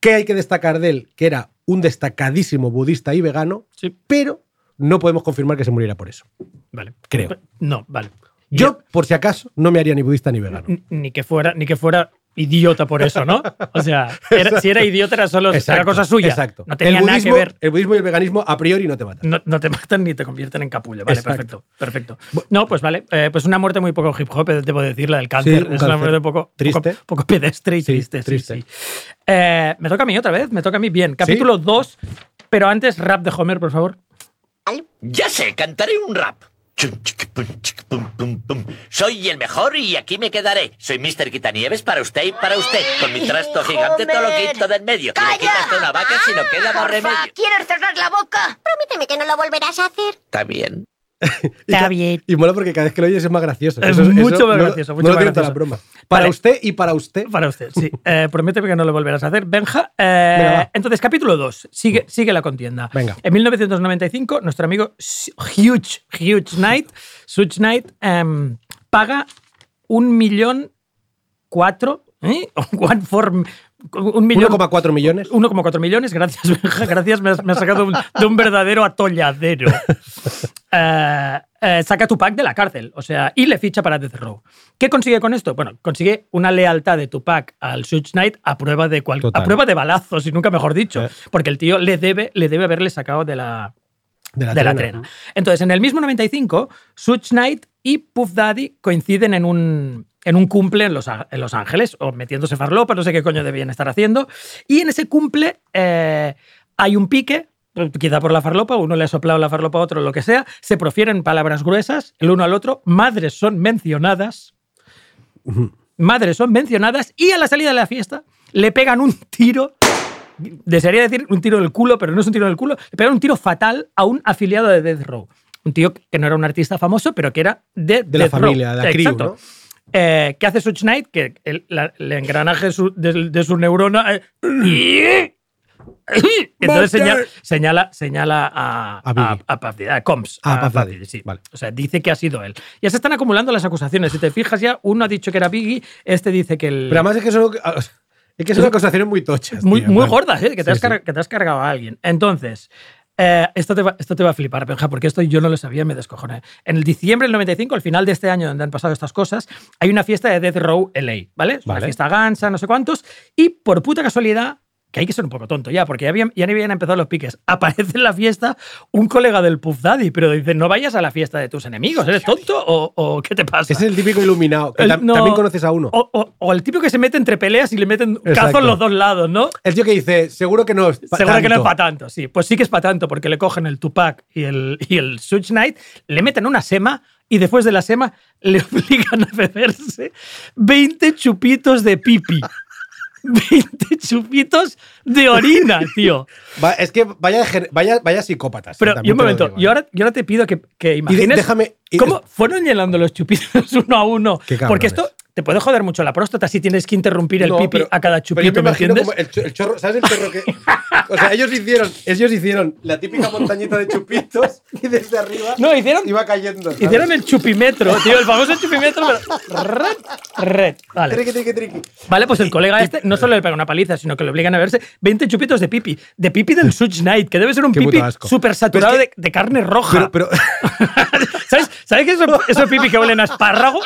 ¿Qué hay que destacar de él? Que era un destacadísimo budista y vegano, pero no podemos confirmar que se muriera por eso. Vale. Creo. No, vale. Yo, por si acaso, no me haría ni budista ni vegano. Ni que fuera, ni que fuera idiota por eso, ¿no? O sea, era- si era idiota era solo era Exacto, cosa suya. Exacto. No tenía el nada que ver. El budismo y el veganismo a priori no te matan. No, no te matan ni te convierten en capullo. Vale, Exacto. perfecto. Perfecto. No, pues vale. eh, pues una muerte muy poco hip hop, eh, debo decir, la del cáncer. Sí, un es una muerte poco, Triste. Poco, poco pedestre y triste. triste. sí. Eh, me toca a mí otra vez, me toca a mí. Bien, capítulo 2, pero antes rap de Homer, por favor. Ya sé, cantaré un rap. Soy el mejor y aquí me quedaré. Soy Mr. Quitanieves para usted y para usted. Con mi trasto gigante todo lo quito del medio. Si le quitas una vaca, si no queda más remedio. ¿Quieres cerrar la boca? Prométeme que no lo volverás a hacer. Está bien. (laughs) Está bien. Y mola porque cada vez que lo oyes es más gracioso. Es Eso- eso mucho más no- gracioso. no Mucho lo más gracioso. la broma. Para Vale. usted y para usted. Para usted, sí. (laughs) Eh, prométeme que no lo volverás a hacer. Benja. eh, Venga, entonces, capítulo 2. Sigue, sigue la contienda. Venga. En 1995, nuestro amigo Huge, Huge Knight, Such Knight, em, paga un millón cuatro. ¿eh? (laughs) One for- un millón. 1,4 millones. 1,4 millones, gracias, (laughs) gracias, me has, me has sacado un- de un verdadero atolladero. (laughs) Eh, eh, saca Tupac de la cárcel, o sea, y le ficha para Death Row. ¿Qué consigue con esto? Bueno, consigue una lealtad de Tupac al Suge Knight a prueba de cual- a prueba de balazos, y nunca mejor dicho, porque el tío le debe, le debe haberle sacado de la, De la de la trena. Entonces, en el mismo 95, Suge Knight y Puff Daddy coinciden en un, en un cumple en Los, en Los Ángeles, o metiéndose farlopa, no sé qué coño debían estar haciendo. Y en ese cumple eh, hay un pique, quizá por la farlopa, uno le ha soplado la farlopa a otro, lo que sea, se profieren palabras gruesas el uno al otro, madres son mencionadas, madres son mencionadas, y a la salida de la fiesta le pegan un tiro desearía decir un tiro del culo, pero no es un tiro del culo. Le pegaron un tiro fatal a un afiliado de Death Row. Un tío que no era un artista famoso, pero que era de, De la Death Row. familia, de la crew, Exacto. ¿no? Eh, ¿Qué hace Such Knight? Que el, la- el engranaje su- de, de su neurona. eh, (coughs) entonces señala, señala, señala a, A a, a Combs. Ah, sí. Vale. O sea, dice que ha sido él. Ya se están acumulando las acusaciones. Si te fijas ya, uno ha dicho que era Biggie, este dice que el. Pero además es que son, es que son acusaciones muy tochas. Muy, tío, muy gordas, ¿eh? que, te Sí, que te has cargado a alguien. Entonces, eh, esto, te va, esto te va a flipar, Benja, porque esto yo no lo sabía, me descojoné. En el diciembre del 95, al final de este año donde han pasado estas cosas, hay una fiesta de Death Row LA, ¿vale? Es Una Vale. fiesta gansa, no sé cuántos, y por puta casualidad, que hay que ser un poco tonto ya, porque ya habían, ya habían empezado los piques, aparece en la fiesta un colega del Puff Daddy, pero dice, no vayas a la fiesta de tus enemigos, ¿eres tonto o, o qué te pasa? Es el típico iluminado. que El- tam- no. También conoces a uno. O, o- o el tipo que se mete entre peleas y le meten cazos los dos lados, ¿no? El tío que dice, seguro que no es pa' Seguro que no es tanto". para tanto, sí. Pues sí que es para tanto, porque le cogen el Tupac y el, y el Suge Knight, le meten una sema y después de la sema le (laughs) obligan a beberse 20 chupitos de pipi. 20 chupitos de orina, tío. Va- es que vaya, vaya, vaya psicópatas. Pero, y un momento, digo, y ahora, te pido que, que de- imagines déjame- y- cómo fueron llenando los chupitos (laughs) uno a uno. Porque esto te puede joder mucho la próstata si tienes que interrumpir el No, pipi pero- a cada Pero yo chupito, me ¿me imagino entiendes? como el, cho- el chorro, ¿sabes el chorro que...? (laughs) O sea, ellos hicieron, ellos hicieron la típica montañita de chupitos y desde arriba No, hicieron, iba cayendo. ¿sabes? hicieron el chupimetro, tío, el famoso chupimetro. pero- Red, red. Vale. Triqui, triqui, triqui. Vale, pues el colega este no solo le pega una paliza, sino que le obligan a verse 20 chupitos de pipi. De pipi del Such Knight, que debe ser un Qué pipi súper saturado es de, de carne roja. Pero, pero, (laughs) (laughs) ¿Sabes, ¿Sabes que esos, esos pipi que huelen a espárrago?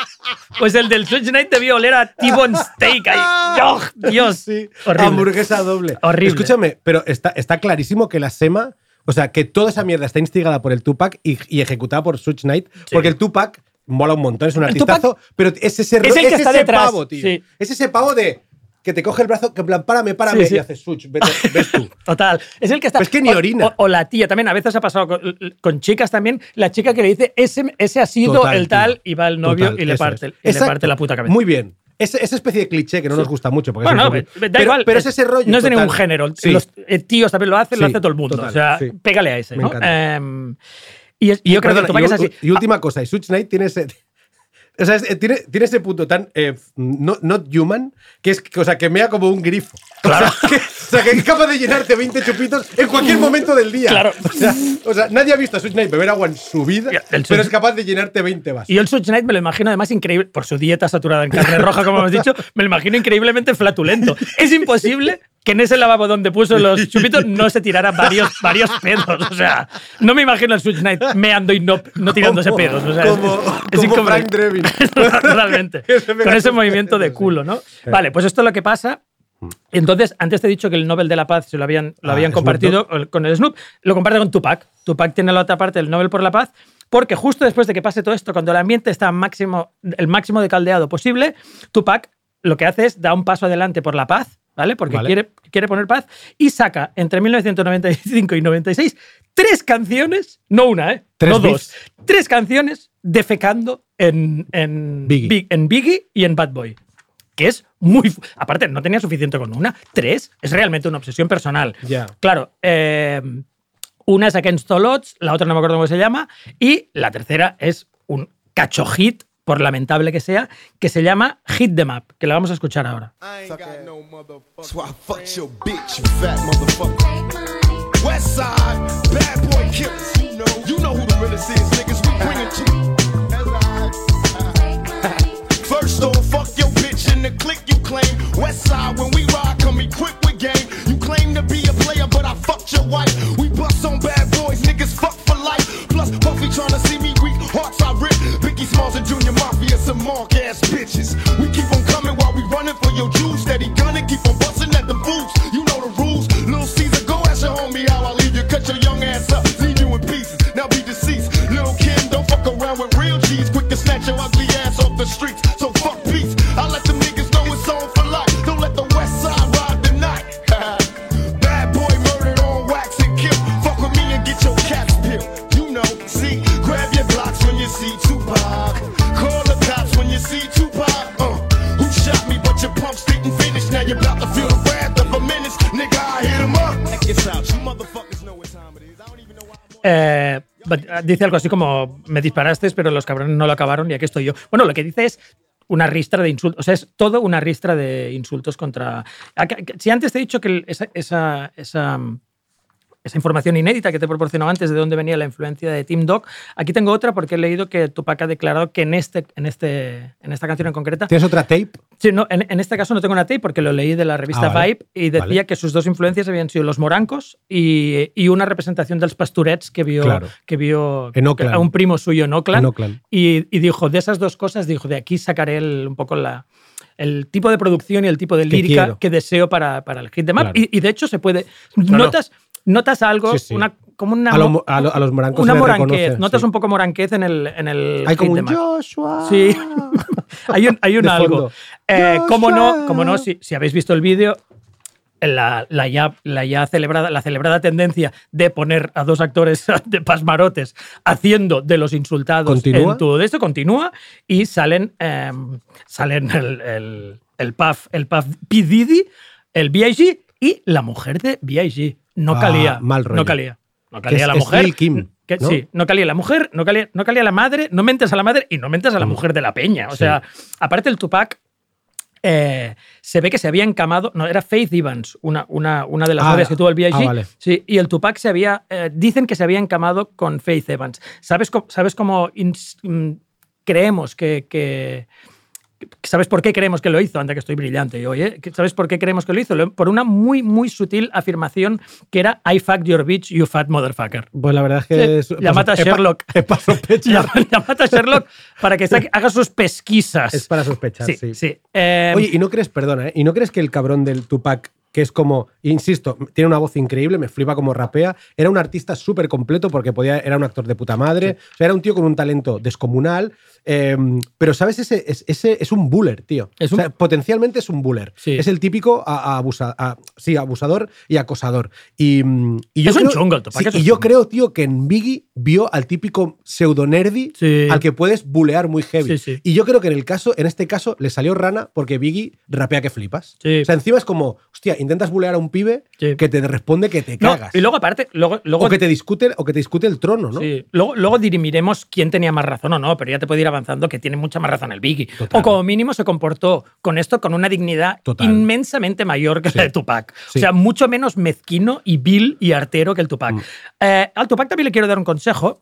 Pues el del Such Knight debía oler a T-Bone Steak. Ahí. ¡Oh, Dios! sí, Horrible. hamburguesa doble. Horrible. Escúchame, pero está, está clarísimo que la SEMA, o sea, que toda esa mierda está instigada por el Tupac y, y ejecutada por Such Knight, porque el Tupac mola un montón, es un artistazo, pero es ese, es el que es está ese detrás, pavo, tío. sí. Es ese pavo de que te coge el brazo, que en plan, párame, párame, Sí, sí. y haces Such, ves (laughs) tú. Total. Es el que está. Pues es que ni orina. O, o la tía también. A veces ha pasado con, con chicas también. La chica que le dice, ese, ese ha sido Total, el tal, tío. y va el novio Total, y, le parte, es. y le Exacto. parte la puta cabeza. Muy bien. esa especie de cliché que no nos gusta mucho. Porque Bueno, es no, da pero, igual. pero es ese rollo. No es de ningún género. Sí. Los eh, tíos también lo hacen, lo hace todo el mundo. total, o sea, pégale a ese, Me ¿no? Em, y, es- y yo creo Perdona, que y es u- así. Y última cosa, y Suge Knight tiene ese. O sea, es- tiene, tiene ese punto tan eh, no, not human que es o sea, que mea como un grifo. Claro. (laughs) O, sea, que, o sea, que es capaz de llenarte 20 chupitos en cualquier momento del día. Claro. O sea, o sea, nadie ha visto a Suge Knight beber agua en su vida, el pero es capaz de llenarte 20 vasos. Y el Suge Knight me lo imagino además increíble, por su dieta saturada en carne roja, como hemos dicho, me lo imagino increíblemente flatulento. Es imposible que en ese lavabo donde puso los (laughs) chupitos no se tirara varios, varios pedos. O sea, no me imagino al Suge Knight meando y no, no tirándose Como- pedos. O sea, es- como- es, como incompre- Frank Drebin. (laughs) Totalmente. (laughs) Con ese movimiento de culo, ¿no? Vale, pues esto es lo que pasa. Entonces, antes te he dicho que el Nobel de la Paz se lo habían, lo Ah, habían Snoop compartido con el Snoop, lo comparte con Tupac. Tupac tiene la otra parte del Nobel por la Paz, porque justo después de que pase todo esto, cuando el ambiente está máximo, el máximo de caldeado posible, Tupac lo que hace es da un paso adelante por la paz, ¿vale? Porque Vale. quiere, quiere poner paz y saca entre 1995 y 96 tres canciones, no una, ¿eh? Tres no dos, beats. tres canciones defecando en, en, Biggie. Big- en Biggie y en Bad Boy que es muy... Aparte, no tenía suficiente con una. Tres es realmente una obsesión personal. Ya. Claro, eh, una es Against All Odds, la otra no me acuerdo cómo se llama, y la tercera es un cacho hit, por lamentable que sea, que se llama Hit Them Up, que la vamos a escuchar ahora. The to. First off, fuck your bitch in the clique you claim. West side, when we ride, come equipped with game. You claim to be a player, but I fucked your wife. We bust on bad boys, niggas fuck for life. Plus, Puffy tryna see me Smalls and Junior Mafia, some mark ass bitches. We keep on coming while we running for your juice. Steady gunning, keep on busting at the boots. You know the rules. Little Caesar, go ask your homie how I leave you. Cut your young ass up, leave you in pieces. Now be deceased. Little Kim, don't fuck around with real cheese. Quick to snatch your ugly ass off the streets. Finish. Now you're about to feel the wrath of a menace. Nigga, I hit him up. Check this out. You motherfuckers know what time it is. I don't even know why. Eh, but- dice algo así como, me disparaste, pero los cabrones no lo acabaron y aquí estoy yo. Bueno, lo que dice es una ristra de insultos, o sea, es todo una ristra de insultos contra... Ac- Si antes te he dicho que esa, esa, esa, esa información inédita que te proporcionó antes de dónde venía la influencia de Team Dog, aquí tengo otra porque he leído que Tupac ha declarado que en, este, en, este, en esta canción en concreta ¿Tienes otra tape? Sí, no, en, en este caso no tengo una tape porque lo leí de la revista Ah, vale. Vibe y decía Vale. que sus dos influencias habían sido los morancos y, y una representación de los pasturets que vio, Claro. que vio En a un primo suyo en Oakland. En Oakland. Y, y dijo, de esas dos cosas, dijo, de aquí sacaré el- un poco la, el tipo de producción y el tipo de Que lírica quiero. que deseo para, para el hit de map. Claro. Y, y de hecho se puede... no. notas, notas algo, Sí, sí. Una, como una... A, lo- a lo- a los morancos una moranquez, notas sí. un poco moranquez en el, en el Hay como un. Joshua. Sí, (laughs) hay un, hay un algo. Eh, ¿Cómo no? Como no si, si habéis visto el vídeo, la, la ya, la ya celebrada, la celebrada tendencia de poner a dos actores (laughs) de pasmarotes haciendo de los insultados ¿Continúa? en todo esto continúa y salen, eh, salen el, el, el Puff, el Puff P. El B.I.G. y la mujer de B.I.G. No Ah, calía. mal rollo. No calía. No calía es- la mujer. Kim, que- ¿no? Sí, no calía la mujer, no calía, no calía la madre, no mentes a la madre y no mentes a la mujer de la peña. O Mm. Sí. sea, aparte el Tupac. eh, se ve que se había encamado, no, era Faith Evans, una, una, una de las Ah, novias que tuvo el B.I.G. ah, vale. Sí, y el Tupac se había, eh, dicen que se había encamado con Faith Evans. ¿Sabes cómo, sabes cómo mm, creemos que, que- ¿Sabes por qué creemos que lo hizo? Anda que estoy brillante hoy, ¿eh? ¿Sabes por qué creemos que lo hizo? Por una muy, muy sutil afirmación que era I fucked your bitch, you fat motherfucker. Pues la verdad es que. Sí, es- llamad a Sherlock. Es para sospechar. Llama- (laughs) Llamad a Sherlock para que haga sus pesquisas. Es para sospechar, sí. Sí, sí. Eh, Oye, ¿y no crees, perdona, ¿eh? ¿y no crees que el cabrón del Tupac, que es como, insisto, tiene una voz increíble, me flipa como rapea, era un artista súper completo porque podía, era un actor de puta madre, o sea, era un tío con un talento descomunal, Eh, pero, ¿sabes? Ese, es- ese es un buller, tío. Es O sea, potencialmente es un buller. Sí. Es el típico a- a abusa- a- sí, abusador y acosador. Y, mm, y yo Es un creo, chungo, el Tupac sí, un y yo chungo. creo, tío, que en Biggie vio al típico pseudo-nerdy Sí. al que puedes bulear muy heavy. Y yo creo que en, el caso, en este caso le salió rana porque Biggie rapea que flipas. O sea, encima es como, hostia, intentas bulear a un pibe que te responde que te No, cagas. y luego, aparte, luego, luego, o, que te discute, o que te discute el trono, ¿no? Luego, luego dirimiremos quién tenía más razón o no, pero ya te puede ir avanzando que tiene mucha más razón el Biggie. Total. O como mínimo se comportó con esto con una dignidad Total. inmensamente mayor que la de Tupac. Sí. O sea, mucho menos mezquino y vil y artero que el Tupac. Mm. Eh, al Tupac también le quiero dar un consejo.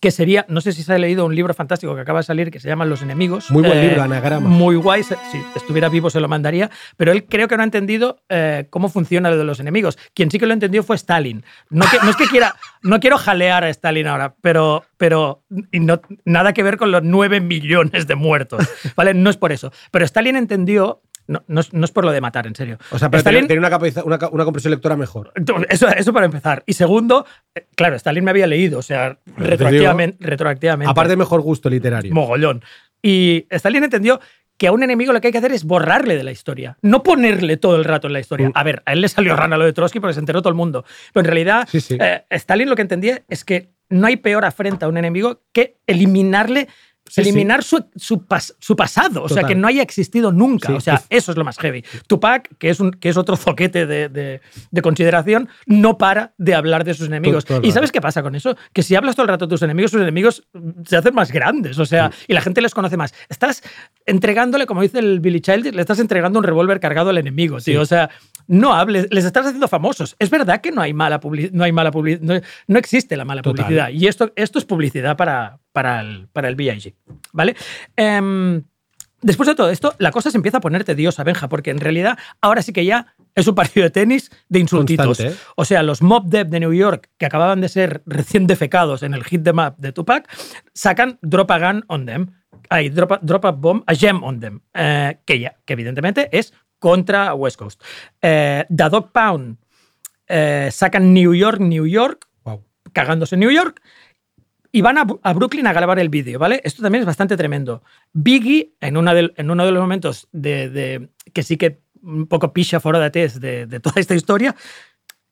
Que sería, no sé si se ha leído un libro fantástico que acaba de salir que se llama Los enemigos. Muy buen Eh, libro, Anagrama. Muy guay. Si estuviera vivo se lo mandaría. Pero él creo que no ha entendido eh, cómo funciona lo de los enemigos. Quien sí que lo entendió fue Stalin. No, que- no es que quiera, no quiero jalear a Stalin ahora, pero, pero y no, nada que ver con los 9 millones de muertos. ¿Vale? No es por eso. Pero Stalin entendió. No, no es, no es por lo de matar, en serio. O sea, pero Stalin- tenía, una, comprensión lectora mejor. eso, eso para empezar. Y segundo, eh, claro, Stalin me había leído, o sea, retroactivamente. retroactivamente Aparte de mejor gusto literario. mogollón. Y Stalin entendió que a un enemigo lo que hay que hacer es borrarle de la historia, no ponerle todo el rato en la Mm. historia. A ver, a él le salió rana lo de Trotsky porque se enteró todo el mundo. Pero en realidad, Sí, sí. eh, Stalin lo que entendía es que no hay peor afrenta a un enemigo que eliminarle. Sí, eliminar Su, su, pas- su pasado, o sea, que no haya existido nunca. Sí, o sea, eso es lo más heavy. Tupac, que es, un, que es otro zoquete de, de- de consideración, no para de hablar de sus enemigos. ¿Y sabes qué pasa con eso? Que si hablas todo el rato de tus enemigos, sus enemigos se hacen más grandes, o sea, y la gente les conoce más. Estás entregándole, como dice el Billy Childish, le estás entregando un revólver cargado al enemigo, tío. Sí. O sea, no hables, les estás haciendo famosos. Es verdad que no hay mala publicidad, no hay mala publicidad, no, no existe la mala Total. publicidad. Y esto, esto es publicidad para, para el, para el VIG, ¿vale? Em, Después de todo esto, la cosa se empieza a poner tediosa, Benja, porque en realidad ahora sí que ya es un partido de tenis de insultitos. Constante, ¿eh? O sea, los Mob Dev de New York, que acababan de ser recién defecados en el hit the map de Tupac, sacan Drop a Gun on Them. Hay Drop a, drop a Bomb, a Gem on Them. eh, que ya, que evidentemente es contra West Coast. Eh, The Dog Pound sacan New York, New York, Wow. cagándose en New York, y van a, a Brooklyn a grabar el vídeo, ¿vale? Esto también es bastante tremendo. Biggie, en, una del- en uno de los momentos de, de- que sí que un poco picha fora de test de, de toda esta historia,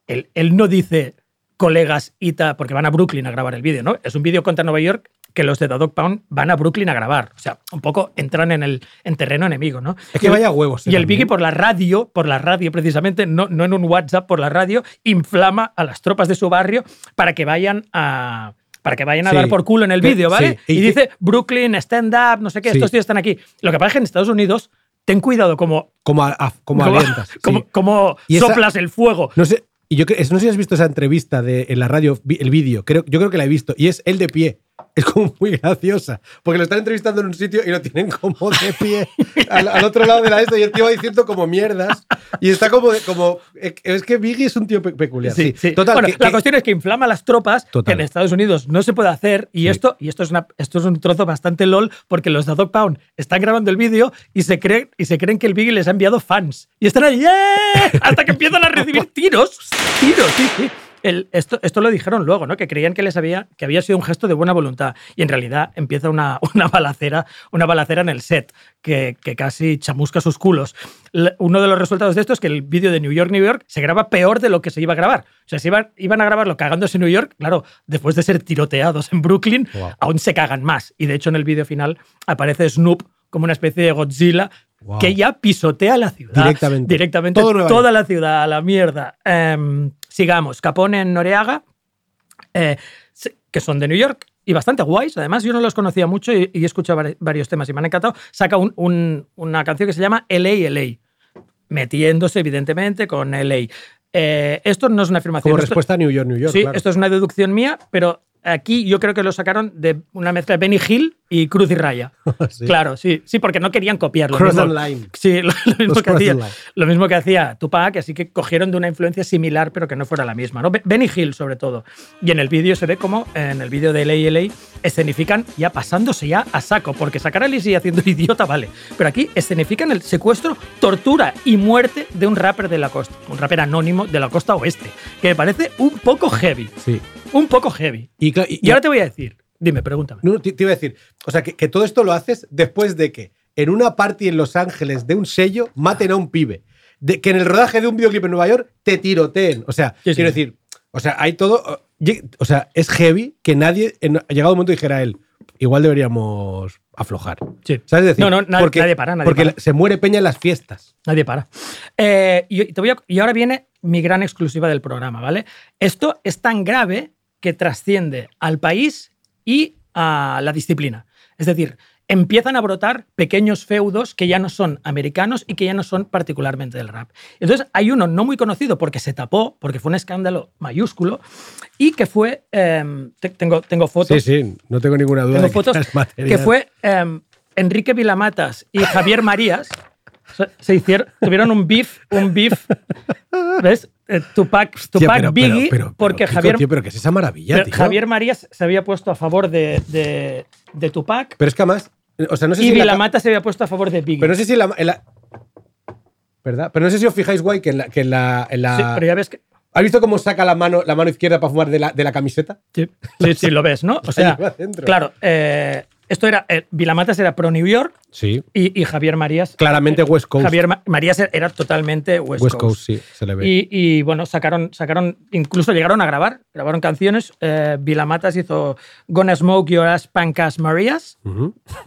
él, él no dice colegas Ita, porque van a Brooklyn a grabar el vídeo, ¿no? Es un vídeo contra Nueva York que los de The Dog Pound van a Brooklyn a grabar. O sea, un poco entran en el en terreno enemigo, ¿no? Es que el- vaya huevos. eh, y el también. Biggie por la radio, por la radio precisamente, no, no en un WhatsApp, por la radio, inflama a las tropas de su barrio para que vayan a para que vayan a Sí. dar por culo en el vídeo, ¿vale? sí. Y, Y- dice Brooklyn, stand up, no sé qué, Sí. estos tíos están aquí. Lo que pasa es que en Estados Unidos, ten cuidado como, Como, a- a- como (laughs) como, alientas. sí. como, como Y esa- soplas el fuego. No sé, y yo no sé si has visto esa entrevista de, en la radio, el vídeo. Creo, yo creo que la he visto. Y es él de pie. (laughs) Es como muy graciosa. Porque lo están entrevistando en un sitio y lo tienen como de pie al, al otro lado de la esto. Y el tío va diciendo como mierdas. Y está como. de- como es que Biggie es un tío pe- peculiar. Sí, Total. Bueno, que- la que- cuestión es que inflama las tropas, Total. que en Estados Unidos no se puede hacer, y Sí. esto, y esto es una, esto es un trozo bastante lol, porque los de Dog Pound están grabando el vídeo y se creen, y se creen que el Biggie les ha enviado fans. Y están ahí, ¡eh! hasta que empiezan a recibir (laughs) tiros. Tiros, sí, sí. El- esto, esto lo dijeron luego, ¿no? Que creían que les había, que había sido un gesto de buena voluntad. Y en realidad empieza una, (laughs) una balacera, una balacera en el set, que, que casi chamusca sus culos. Uno de los resultados de esto es que el vídeo de New York, New York se graba peor de lo que se iba a grabar. O sea, si iban, iban a grabarlo cagándose en New York, claro, después de ser tiroteados en Brooklyn, Wow. aún se cagan más. Y de hecho, en el vídeo final aparece Snoop como una especie de Godzilla Wow. que ya pisotea la ciudad. Directamente. Directamente toda la ciudad a la mierda. Em, sigamos. Capone en Noreaga, eh, que son de New York y bastante guays. Además, yo no los conocía mucho y, y he escuchado vari- varios temas y me han encantado. Saca un- un- una canción que se llama LA LA, metiéndose evidentemente con LA. Eh, esto no es una afirmación. como esto- respuesta a New York, New York. sí, claro. esto es una deducción mía, pero aquí yo creo que lo sacaron de una mezcla de Benny Hill y Cruz y Raya. (laughs) Sí. Claro, sí, sí, porque no querían copiarlo. Cross the line. Sí, lo, (laughs) lo mismo que hacía, lo mismo que hacía Tupac, así que cogieron de una influencia similar, pero que no fuera la misma. ¿no? Be- Benny Hill, sobre todo. Y en el vídeo se ve como, en el vídeo de LA escenifican ya pasándose ya a saco, porque sacar a Lizzie haciendo el idiota, vale. Pero aquí escenifican el secuestro, tortura y muerte de un rapper de la costa, un rapper anónimo de la costa oeste, que me parece un poco heavy. Sí. Un poco heavy. Y, y- Y ahora te voy a decir, Dime, pregúntame. No, no, te, te iba a decir, o sea, que, que todo esto lo haces después de que en una party en Los Ángeles de un sello maten a un pibe. De, que en el rodaje de un videoclip en Nueva York te tiroteen. O sea, Sí, sí. quiero decir, o sea, hay todo. O sea, es heavy que nadie, en, llegado un momento, dijera él, igual deberíamos aflojar. Sí. ¿Sabes? decir, No, no, nadie- porque, nadie para, nadie porque para. se muere Peña en las fiestas. Nadie para. Eh, y, te voy a- y ahora viene mi gran exclusiva del programa, ¿vale? Esto es tan grave que trasciende al país y a la disciplina. Es decir, empiezan a brotar pequeños feudos que ya no son americanos y que ya no son particularmente del rap. Entonces hay uno no muy conocido porque se tapó, porque fue un escándalo mayúsculo, y que fue, em, te- tengo, tengo fotos, Sí, sí, no tengo ninguna duda. tengo de fotos, que fue em, Enrique Vilamatas y Javier Marías. Se- hicieron, tuvieron un beef, un beef, ¿ves? Eh, Tupac, Tupac pero- Biggie, pero- pero, porque Javier, tío, pero que es esa maravilla, tío. Javier Marías se había puesto a favor de, de, de Tupac Pero es que además, o sea, no sé y si. la- Vilamata se había puesto a favor de Biggie. pero no sé si la, en la- ¿Verdad? Pero no sé si os fijáis, guay, que en la. Que en la, en la- Sí, pero ya ves que. ¿Has visto cómo saca la mano, la mano izquierda para fumar de la, de la camiseta? Sí, sí, sí, lo ves, ¿no? O sea, claro, eh, esto era. eh, Vilamatas era pro New York Sí. y, y Javier Marías. Claramente West Coast. Javier Ma- Marías era totalmente West, West Coast, sí, se le ve. Y, y, bueno, sacaron, sacaron, incluso llegaron a grabar, grabaron canciones. Eh, Vilamatas hizo Gonna Smoke Your Ass Pancas Marías,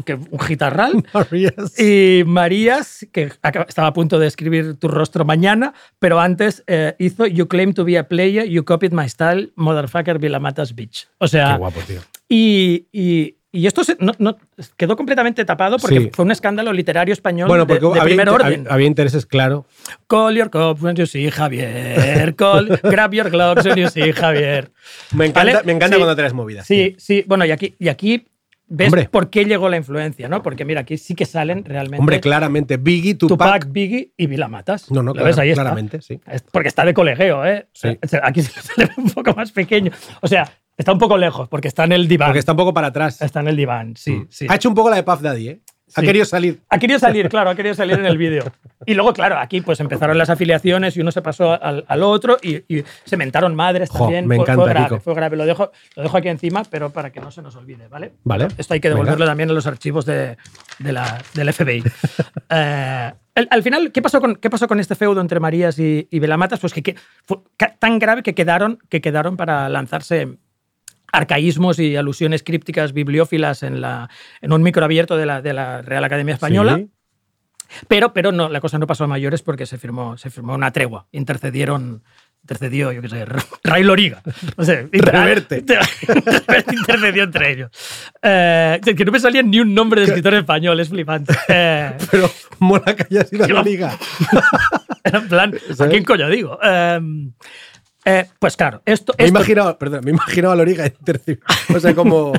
que un guitarral. (laughs) Marías. Y Marías, que estaba a punto de escribir Tu rostro mañana, pero antes eh, hizo You claim to be a player, you copied my style, motherfucker Vilamatas bitch. O sea, Qué guapo, tío. y, y- y esto se- no- no- quedó completamente tapado porque Sí. fue un escándalo literario español Bueno, de, porque de había, primer inter- orden. había- había intereses, claro. Call your cops when you see Javier. Call, (laughs) grab your gloves when you see Javier. Me encanta, ¿Vale? me encanta Sí. cuando traes movidas. Sí, sí. Bueno, y aquí, y aquí ves Hombre. por qué llegó la influencia, ¿no? Porque mira, aquí sí que salen realmente Hombre, claramente. Biggie, Tupac. Tupac, Biggie y Vilamatas. No, no, ¿Lo claro, ves? Ahí está. claramente, sí. Es- Porque está de colegueo, ¿eh? Sí. Aquí se le ve un poco más pequeño. O sea, está un poco lejos porque está en el diván. Porque está un poco para atrás. Está en el diván, sí, sí. Ha hecho un poco la de Puff Daddy, ¿eh? Ha Sí. querido salir. Ha querido salir, claro, ha querido salir en el vídeo. Y luego, claro, aquí pues empezaron las afiliaciones y uno se pasó al, al otro y, y se mentaron madres Jo, también. me fue, encanta, fue grave, Kiko. fue grave. Lo dejo, lo dejo aquí encima, pero para que no se nos olvide, ¿vale? Vale. Esto hay que Venga. devolverlo también a los archivos de, de la, del FBI. (laughs) Eh, al, al final, ¿qué pasó, con, ¿qué pasó con este feudo entre Marías y, y Velamatas? Pues que, que fue tan grave que quedaron, que quedaron para lanzarse arcaísmos y alusiones crípticas bibliófilas en, la, en un micro abierto de la, de la Real Academia Española. Sí. Pero, pero no, la cosa no pasó a mayores porque se firmó, se firmó una tregua. Intercedieron, intercedió, yo qué sé, Ray Loriga. No sé, Reverte. (laughs) Intercedió entre ellos. Eh, que no me salía ni un nombre de escritor español, es flipante. (laughs) Eh, Pero mola que haya sido (laughs) era en plan, ¿a quién coño digo? Eh, eh, pues claro, esto. Me esto- perdón, me he imaginado a Loriga O sea, como.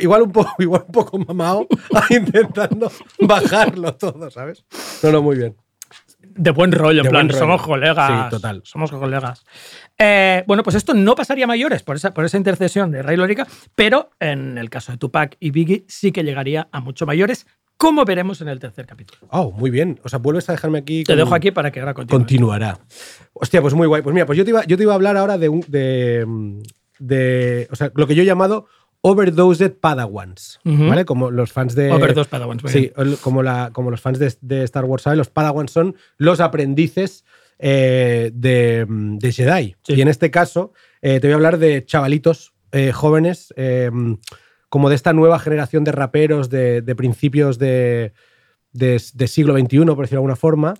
Igual un poco, igual un poco mamado, (laughs) intentando bajarlo todo, ¿sabes? No, no, muy bien. de buen rollo, De en plan, rollo. somos colegas. Sí, total. Somos colegas. Eh, bueno, pues esto no pasaría a mayores por esa, por esa intercesión de Ray Lorica, pero en el caso de Tupac y Biggie sí que llegaría a mucho mayores, como veremos en el tercer capítulo. Oh, muy bien. O sea, vuelves a dejarme aquí. Te con- dejo aquí para que ahora continúe. Continuará. Hostia, pues muy guay. Pues mira, pues yo te iba, yo te iba a hablar ahora de, un, de, de. O sea, lo que yo he llamado overdosed padawans. ¿Vale? Como los fans de. Overdose Padawans, Sí, como, la, como los fans de, de Star Wars saben, los padawans son los aprendices eh, de, de Jedi. Y en este caso, eh, te voy a hablar de chavalitos eh, jóvenes, como de esta nueva generación de raperos de, de principios de, de, de siglo XXI, por decirlo de alguna forma,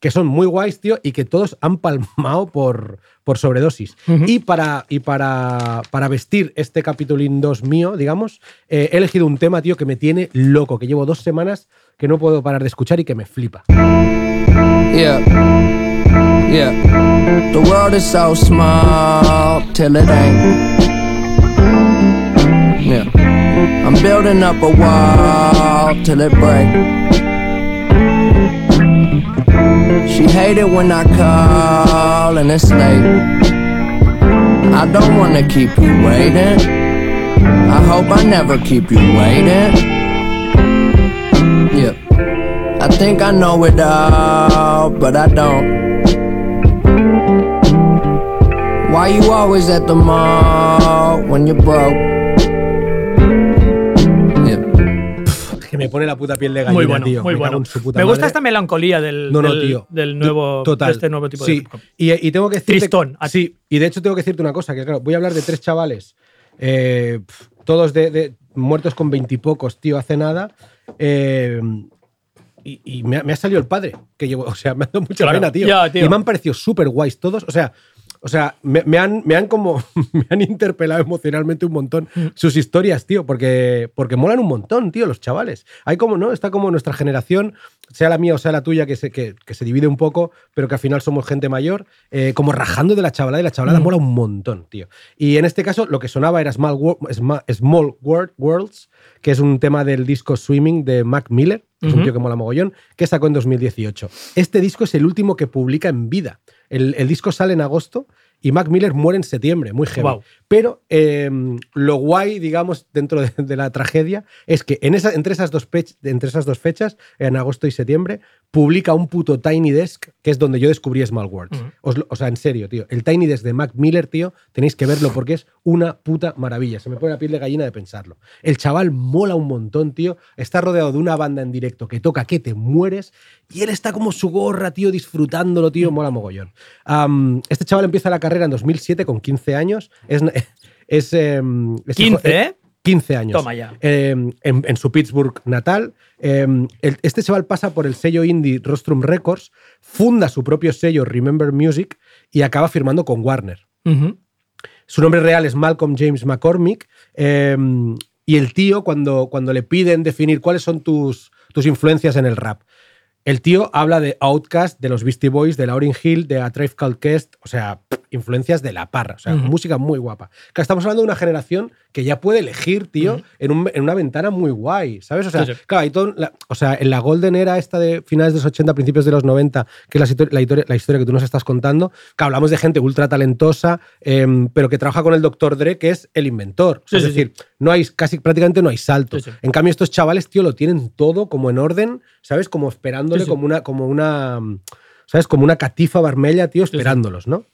que son muy guays, tío, y que todos han palmado por, por sobredosis. Y, para, y para, para vestir este capitulín 2 mío, digamos, eh, he elegido un tema, tío, que me tiene loco, que llevo dos semanas que no puedo parar de escuchar y que me flipa. Yeah. Yeah. The world is so small till it ain't. Yeah. I'm building up a wall till it break. She hated when I call and it's late. I don't wanna keep you waiting. I hope I never keep you waiting. Yeah. I think I know it all, but I don't. Why you always at the mall when you're broke? Me pone la puta piel de gallina, Muy bueno, tío. muy Me bueno. Me gusta madre. esta melancolía del, No, no, del, tío. del nuevo, Total. de este nuevo tipo sí. de hip hop. Y, y tengo que decirte. Tristón. Sí, y de hecho tengo que decirte una cosa: que claro, voy a hablar de tres chavales, eh, todos de, de- muertos con veintipocos, tío, hace nada. eh, y y me, ha, me ha salido el padre, que llevo, (laughs) o sea, me ha dado mucha Claro. pena, tío. Ya, tío. Y me han parecido súper guays todos, o sea. O sea, me, me han, me han como (laughs) me han interpelado emocionalmente un montón sus historias, tío, porque, porque molan un montón, tío, los chavales. Hay como, ¿no? Está como nuestra generación, sea la mía o sea la tuya, que se, que, que se divide un poco, pero que al final somos gente mayor, eh, como rajando de la chavalada y la chavalada Mm. mola un montón, tío. Y en este caso lo que sonaba era Small, Wo- Sma- Small World- Worlds, que es un tema del disco Swimming de Mac Miller, que es un tío que mola mogollón, que sacó en 2018. Este disco es el último que publica en vida. El, el disco sale en agosto y Mac Miller muere en septiembre, muy heavy. Pero eh, lo guay, digamos, dentro de, de la tragedia, es que en esa, entre, esas dos entre esas dos fechas, en agosto y septiembre, publica un puto Tiny Desk, que es donde yo descubrí Small lo- o sea, en serio, tío. El Tiny Desk de Mac Miller, tío, tenéis que verlo porque es una puta maravilla. Se me pone la piel de gallina de pensarlo. El chaval mola un montón, tío. Está rodeado de una banda en directo que toca que te mueres y él está como su gorra, tío, disfrutándolo, tío. Mola mogollón. Este chaval empieza la carrera en 2007 con 15 años. Es. (laughs) es, em, es 15, ¿eh? 15 años. Toma ya. Eh, en, en su Pittsburgh natal. Eh, el- este chaval pasa por el sello indie Rostrum Records, funda su propio sello Remember Music y acaba firmando con Warner. Su nombre real es Malcolm James McCormick. eh, y el tío, cuando, cuando le piden definir cuáles son tus, tus influencias en el rap, el tío habla de Outkast, de los Beastie Boys, de Lauryn Hill, de A Tribe Called Quest, o sea, pff, influencias de la parra, o sea, música muy guapa. Que estamos hablando de una generación que ya puede elegir, tío, en, un- en una ventana muy guay, ¿sabes? O sea, Sí, sí. claro, hay todo la- o sea, en la golden era esta de finales de los 80, principios de los 90, que es la, histo- la historia, la historia que tú nos estás contando, que hablamos de gente ultra talentosa, em, pero que trabaja con el Dr. Dre, que es el inventor. Sí, es decir, no hay, casi prácticamente no hay salto. En cambio, estos chavales, tío, lo tienen todo como en orden, ¿sabes? Como esperándole, como una, como una, ¿sabes? Como una catifa vermella, tío, esperándolos, ¿no?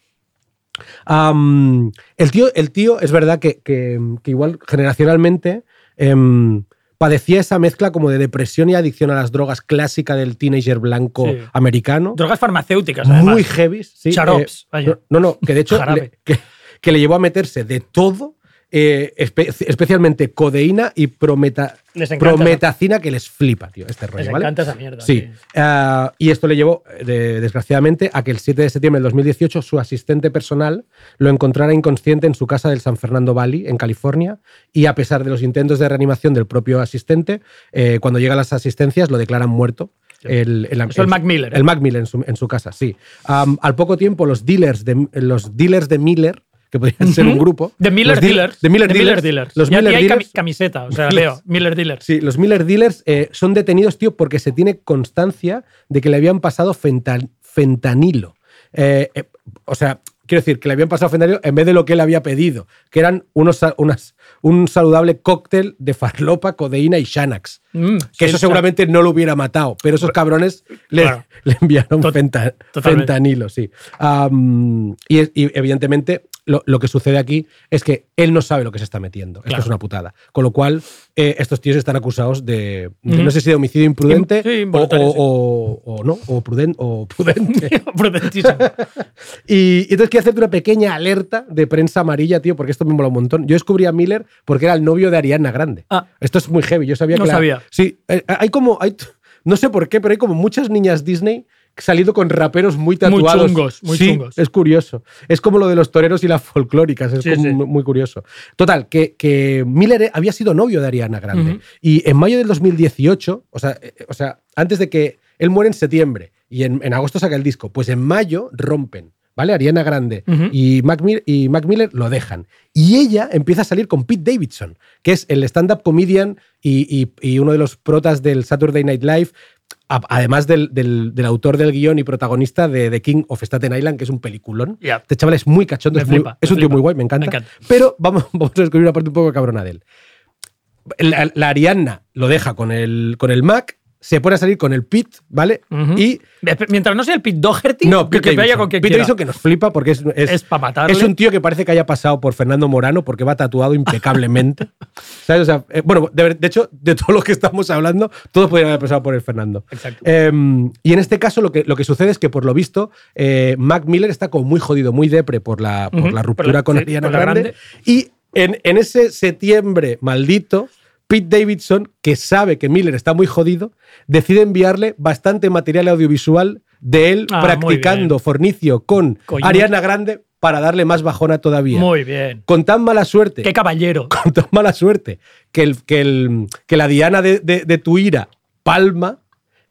El, tío, el tío es verdad que, que- que igual generacionalmente em, padecía esa mezcla como de depresión y adicción a las drogas clásica del teenager blanco Sí. americano. Drogas farmacéuticas, además. Muy heavy. Sí, Charops, eh, vaya. no, no, que de hecho Jarabe. le, que, que le llevó a meterse de todo, eh, espe- especialmente codeína y prometa, prometacina que les flipa, tío, este rollo. Les ¿vale? encanta esa mierda. Sí. Ah, y esto le llevó, de- desgraciadamente, a que el 7 de septiembre del 2018 su asistente personal lo encontrara inconsciente en su casa del San Fernando Valley, en California, y a pesar de los intentos de reanimación del propio asistente, eh, cuando llegan las asistencias lo declaran muerto. El, el, el Mac Miller, ¿eh? El Mac Miller en su, en su casa, sí. Al poco tiempo, los dealers de, los dealers de Miller, que podrían ser un grupo. De Miller los Dealers. De Miller De Dealers. Dealers. Los Y aquí hay camiseta, o sea, leo, (laughs) Miller Dealers. Sí, los Miller Dealers eh, son detenidos, tío, porque se tiene constancia de que le habían pasado fentan- fentanilo. Eh, eh, o sea, quiero decir, que le habían pasado fentanilo en vez de lo que él había pedido, que eran unos, unas, un saludable cóctel de farlopa, codeína y Xanax. Mm, Que sí, eso seguramente no lo hubiera matado, pero esos cabrones le, Claro. le enviaron totalmente. fentanilo, sí. Y evidentemente lo, lo que sucede aquí es que él no sabe lo que se está metiendo. Esto Claro. es una putada. Con lo cual, eh, estos tíos están acusados de, no sé si de homicidio imprudente sí, o, involuntario, o- sí. o- o no, o, pruden- o prudente. (laughs) Prudentísimo. y, y entonces quiero hacerte una pequeña alerta de prensa amarilla, tío, porque esto me mola un montón. Yo descubrí a Miller porque era el novio de Ariana Grande. Ah. Esto es muy heavy. Yo sabía No que la- sabía. Sí, eh, hay como. Hay, no sé por qué, pero hay como muchas niñas Disney salido con raperos muy Muy tatuados. chungos, muy Sí, chungos. Es curioso. Es como lo de los toreros y las folclóricas. Es Sí, como sí. muy- muy curioso. Total, que, que Miller había sido novio de Ariana Grande. Y en mayo del 2018, o sea, eh, o sea, antes de que él muere en septiembre y en, en agosto saca el disco, pues en mayo rompen. ¿Vale? Ariana Grande y, Mac Miller, y Mac Miller lo dejan. Y ella empieza a salir con Pete Davidson, que es el stand-up comedian y, y- y uno de los protas del Saturday Night Live, además del, del- del autor del guion y protagonista de The King of Staten Island, que es un peliculón. Este chaval es muy cachondo, es, muy- un tío muy guay, me encanta. Me encanta. Pero vamos, (laughs) vamos a descubrir una parte un poco cabrona de él. La, la Arianna lo deja con el, con el Mac, se pone a salir con el Pete, ¿vale? Y Mientras no sea el Pete Doherty, no, que, Pete que vaya con quien Pete. Davidson que nos flipa porque es, es, Es pa' matarle. es un tío que parece que haya pasado por Fernando Morano porque va tatuado impecablemente. (laughs) ¿Sabes? O sea, eh, bueno, de, hecho, de todo lo que estamos hablando, todos podrían haber pasado por el Fernando. Exacto. Eh, y en este caso lo que, lo que sucede es que, por lo visto, eh, Mac Miller está como muy jodido, muy depre por la, por la por ruptura la- con sí, Ariana por Grande. Grande. Y en, en ese septiembre maldito, Pete Davidson, que sabe que Miller está muy jodido, decide enviarle bastante material audiovisual de él Ah, practicando fornicio con Coño. Ariana Grande para darle más bajona todavía. Muy bien. Con tan mala suerte. Qué caballero. (laughs) Con tan mala suerte que, el, que, el, que la Diana de, de- de tu ira palma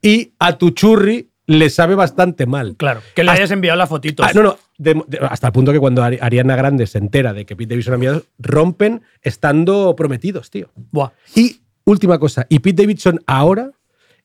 y a tu churri le sabe bastante mal. Claro. Que le Hasta- hayas enviado la fotito. Ah, no, no. de- de- hasta el punto que cuando Ari- Ariana Grande se entera de que Pete Davidson ha enviado, rompen estando prometidos, tío. Buah. Y última cosa, y Pete Davidson ahora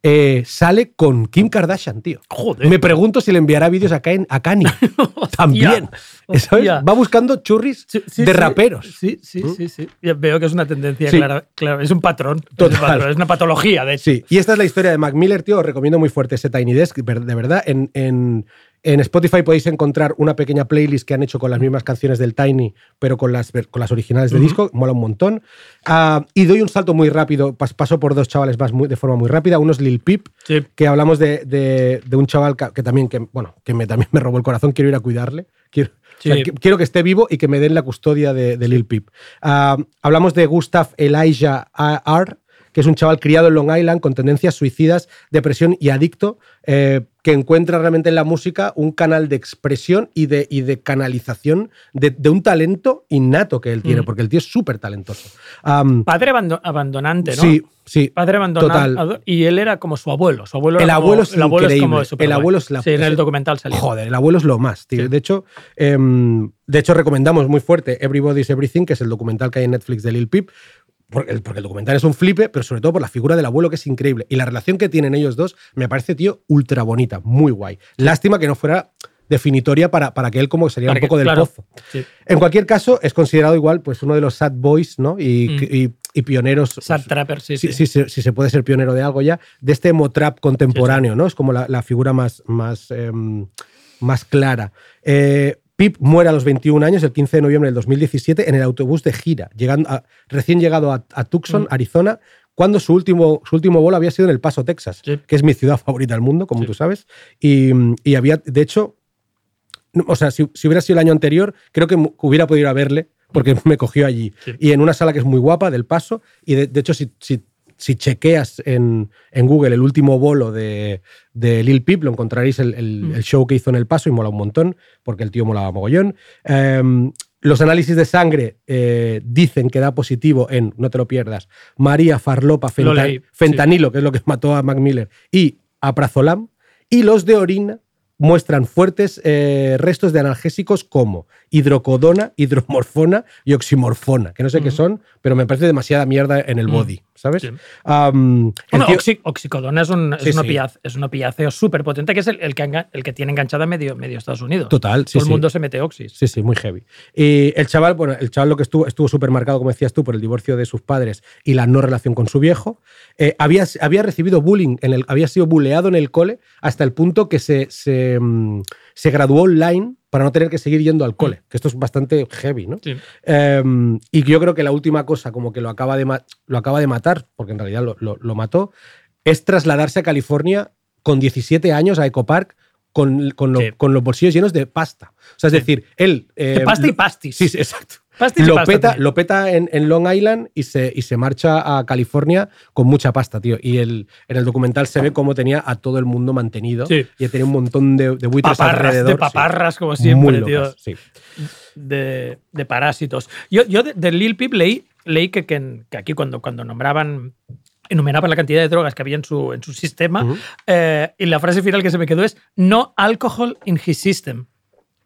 eh, sale con Kim Kardashian, tío. Joder. Me pregunto si le enviará vídeos a, Ken- a Kanye. (laughs) También. ¿Sabes? Hostia. Va buscando churris Sí, de raperos. Sí, sí, sí, sí. Ya veo que es una tendencia clara, clara. Es un patrón. Es, un Total. patrón, es una patología, de hecho. Sí, y esta es la historia de Mac Miller, tío. Os recomiendo muy fuerte ese Tiny Desk, de verdad. En, en- en Spotify podéis encontrar una pequeña playlist que han hecho con las mismas canciones del Tiny, pero con las, con las originales de disco. Mola un montón. Ah, y doy un salto muy rápido. pas- paso por dos chavales más muy- de forma muy rápida. Uno es Lil Peep, Sí. que hablamos de, de- de un chaval que, también, que, bueno, que me, también me robó el corazón. Quiero ir a cuidarle. Quiero, o sea, Sí. que- quiero que esté vivo y que me den la custodia de, de Lil Peep. Ah, hablamos de Gustav Elijah R., que es un chaval criado en Long Island con tendencias suicidas, depresión y adicto, eh, que encuentra realmente en la música un canal de expresión y de, y de canalización de, de un talento innato que él tiene, Mm. porque el tío es súper talentoso. Padre abando- abandonante, ¿no? Sí, sí. Padre abandonado. Total. Y él era como su abuelo. Su abuelo El era como- abuelo es el abuelo es como El superguay. abuelo es la- Sí, en el documental salió. Joder, el abuelo es lo más, tío. De hecho, em, de hecho, recomendamos muy fuerte Everybody's Everything, que es el documental que hay en Netflix de Lil Peep. Porque el, porque el documental es un flipe, pero sobre todo por la figura del abuelo, que es increíble. Y la relación que tienen ellos dos me parece, tío, ultra bonita, muy guay. Lástima que no fuera definitoria para, para que él como saliera Para un que- poco del claro. pozo. Sí. En cualquier caso, es considerado igual pues uno de los sad boys, ¿no? Y, Mm. y- y pioneros. Sad Trapper, sí, si, sí. si se- si se puede ser pionero de algo ya, de este emo trap contemporáneo, ¿no? Es como la, la figura más, más, em, más clara. Eh, Pip muere a los 21 años, el 15 de noviembre del 2017, en el autobús de gira, llegando a- recién llegado a, a Tucson, Mm. Arizona, cuando su último, su último vuelo había sido en El Paso, Texas, que es mi ciudad favorita del mundo, como tú sabes. Y, y había, de hecho, o sea, si, si hubiera sido el año anterior, creo que hubiera podido ir a verle porque (laughs) me cogió allí. Y en una sala que es muy guapa, del paso. Y de, de hecho, si, si, si chequeas en, en Google el último bolo de, de Lil Peep, lo encontraréis el, el- Mm. el show que hizo en el paso y mola un montón, porque el tío molaba mogollón. Em, los análisis de sangre eh, dicen que da positivo en, no te lo pierdas, María Farlopa sí. fentanilo, que es lo que mató a Mac Miller, y aprazolam. Y los de orina muestran fuertes eh, restos de analgésicos como hidrocodona, hidromorfona y oximorfona, que no sé qué son, pero me parece demasiada mierda en el Mm. body, ¿sabes? Sí. Am, el Bueno, tío- oxi- oxicodona es un, es Sí, un sí. es un opiáceo súper potente que es el, el que, el que tiene enganchada medio, medio Estados Unidos. Total, sí, Todo el mundo se mete oxis. Sí, sí, muy heavy. Y el chaval, bueno, el chaval lo que estuvo estuvo súper marcado, como decías tú, por el divorcio de sus padres y la no relación con su viejo. Eh, había, había recibido bullying, en el, había sido buleado en el cole hasta el punto que se, se, mm, se graduó online para no tener que seguir yendo al cole, que esto es bastante heavy, ¿no? Sí. Eh, y yo creo que la última cosa como que lo acaba de, lo acaba de matar, porque en realidad lo, lo- lo mató, es trasladarse a California con 17 años a Eco Park con, con, lo- Sí. con los bolsillos llenos de pasta. O sea, es decir, él... eh, De pasta y lo- pastis. Sí, sí, exacto. Lo peta, lo peta en, en Long Island y se, y se marcha a California con mucha pasta, tío. Y el, en el documental se ve cómo tenía a todo el mundo mantenido Sí. y tenía un montón de, de buitres Paparras, alrededor. de sí. paparras, como Muy siempre, tío. locas, sí. de, de parásitos. Yo, yo de, de Lil Peep leí, leí que, que, que aquí cuando, cuando nombraban enumeraban la cantidad de drogas que había en su, en su sistema Ujú. eh, y la frase final que se me quedó es no alcohol in his system.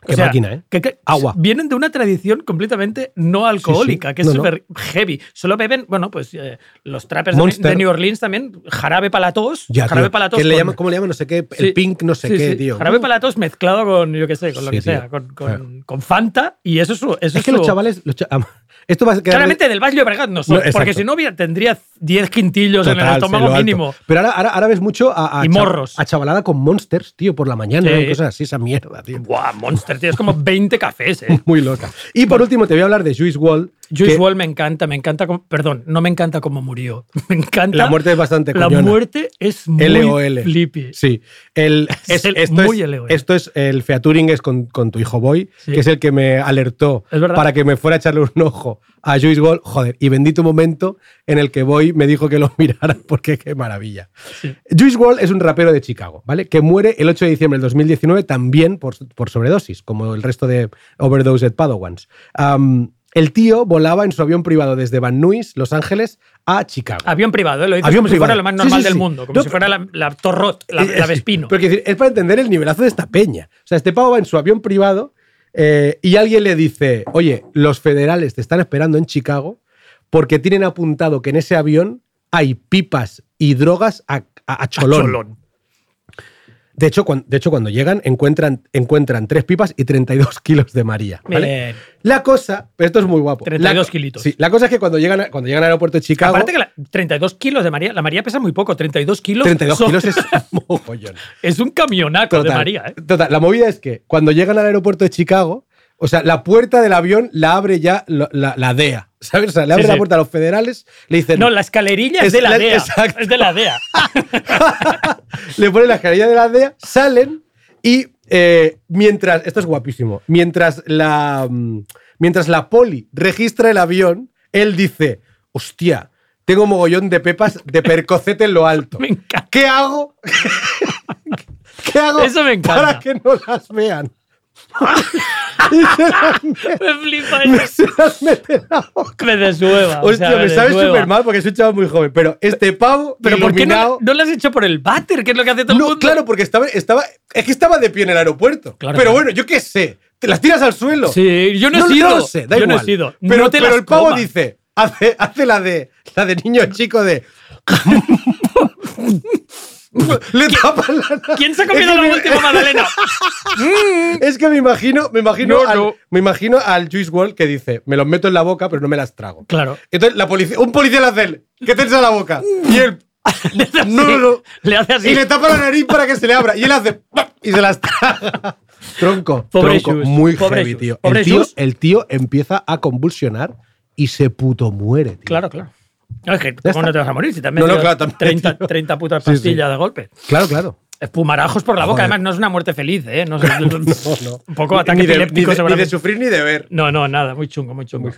Qué máquina, ¿eh? que- que Agua. Vienen de una tradición completamente no alcohólica, que es No, no. súper heavy. Solo beben, bueno, pues eh, los trappers de, Monster. de New Orleans también, jarabe para la tos. Ya, jarabe tío. para la tos ¿Qué le con- llaman, ¿Cómo le llaman? No sé qué. El pink, no sé qué, tío. Jarabe para la tos mezclado con, yo qué sé, con lo que tío. sea, con, con- con Fanta, y eso es, su- eso Es que los chavales. los cha- esto va a quedar. Claramente del Valle Obregat no son, No, porque si no hubiera- tendría 10 quintillos en el Total, estómago mínimo. Pero ahora, ahora, ahora ves mucho a, a Y chav- morros. a chavalada con monsters, tío, por la mañana, Sí. cosas así, esa mierda, tío. Buah, Monster, tío, es como 20 cafés, eh. (laughs) Muy loca. Y por último, te voy a hablar de Juice Wall. Juice Wall me encanta, me encanta, cómo- perdón, no me encanta cómo murió. (laughs) Me encanta. La muerte es bastante La muerte es muy LOL. flippy. Sí. El, (laughs) Es el esto, muy es, LOL. esto es el featuring es con, con tu hijo Boy, Sí. que es el que me alertó para que me fuera a echarle un ojo a Juice Wall. Joder, y bendito momento en el que Boy me dijo que lo (laughs) mirara porque qué maravilla. Juice Wall es un rapero de Chicago, ¿vale? Que muere el 8 de diciembre del 2019 también por, por sobredosis, como el resto de Overdosed Padawans. Am, el tío volaba en su avión privado desde Van Nuys, Los Ángeles, a Chicago. Avión privado, ¿eh? lo dices Avión como si privado. fuera lo más Sí, normal sí, del mundo, como No, si fuera la, la Torrot, la, Eh, la sí, Vespino. Decir, es para entender el nivelazo de esta peña. O sea, este pavo va en su avión privado eh, y alguien le dice, oye, los federales te están esperando en Chicago porque tienen apuntado que en ese avión hay pipas y drogas a, a- a cholón. Cholón. De, hecho, cuan- de hecho, cuando llegan encuentran, encuentran tres pipas y 32 kilos de María. La cosa, esto es muy guapo. 32 La- kilitos. Sí, la cosa es que cuando llegan, cuando llegan al aeropuerto de Chicago... Aparte que la- 32 kilos de María, la María pesa muy poco, 32 kilos. 32 son- kilos es (laughs) un mogollón. es un camionaco de María, ¿eh? total. La movida es que cuando llegan al aeropuerto de Chicago, o sea, la puerta del avión la abre ya lo- la, la DEA. ¿Sabes? O sea, le abre Sí, la sí. puerta a los federales, le dicen. No, la escalerilla es, Es de la, la- DEA. exacto. Es de la DEA. (laughs) le ponen la escalerilla de la DEA, salen y eh, mientras. Esto es guapísimo. Mientras la. mm, Mientras la poli registra el avión, él dice: Hostia, tengo mogollón de pepas de percocete en lo alto. (laughs) Me encanta. ¿Qué hago? (laughs) ¿Qué hago Eso me encanta. para que no las vean? Me flipa me- eso. boca. Me desueva. o Hostia, sea, me sabe desueva. súper mal porque soy un chaval muy joven, pero este pavo Pero ¿por qué no, no lo has hecho por el váter? Que es lo que hace todo el No, mundo. claro, porque estaba, estaba, es que estaba de pie en el aeropuerto. Claro, pero claro. bueno, yo qué sé, te las tiras al suelo. Sí, yo no he no, sido. No lo sé, da yo no igual. he sido. Pero, No te pero el pavo dice, hace, hace la de la de niño chico de. (laughs) (laughs) (laughs) Le tapan la nariz. ¿Quién se ha comido que la última magdalena? (laughs) Es que me imagino, me imagino, No, al, no. me imagino al Juice Wall que dice, me los meto en la boca, pero no me las trago. Claro. Entonces la policía, un policía le hace, el, ¿qué te echa la boca? Y él, (laughs) Le hace así. no, no, no. Le hace así. Y le tapa la nariz para que se le abra. Y él hace, y se las traga. Tronco, Pobre tronco, muy pobre heavy, tío. pobre El, tío. El tío empieza a convulsionar y se puto muere, tío. Claro, claro. No, es que ¿cómo no te vas a morir si has No, no, metido claro, también, 30, tío. 30 putas Sí, sí. pastillas de golpe? Claro, claro. Espumarajos por la boca, Joder. además no es una muerte feliz, ¿eh? No, es- (laughs) No, no. Un poco ataque ni de, epiléptico ni de- ni de sufrir ni de ver. No, no, nada, muy chungo, muy chungo.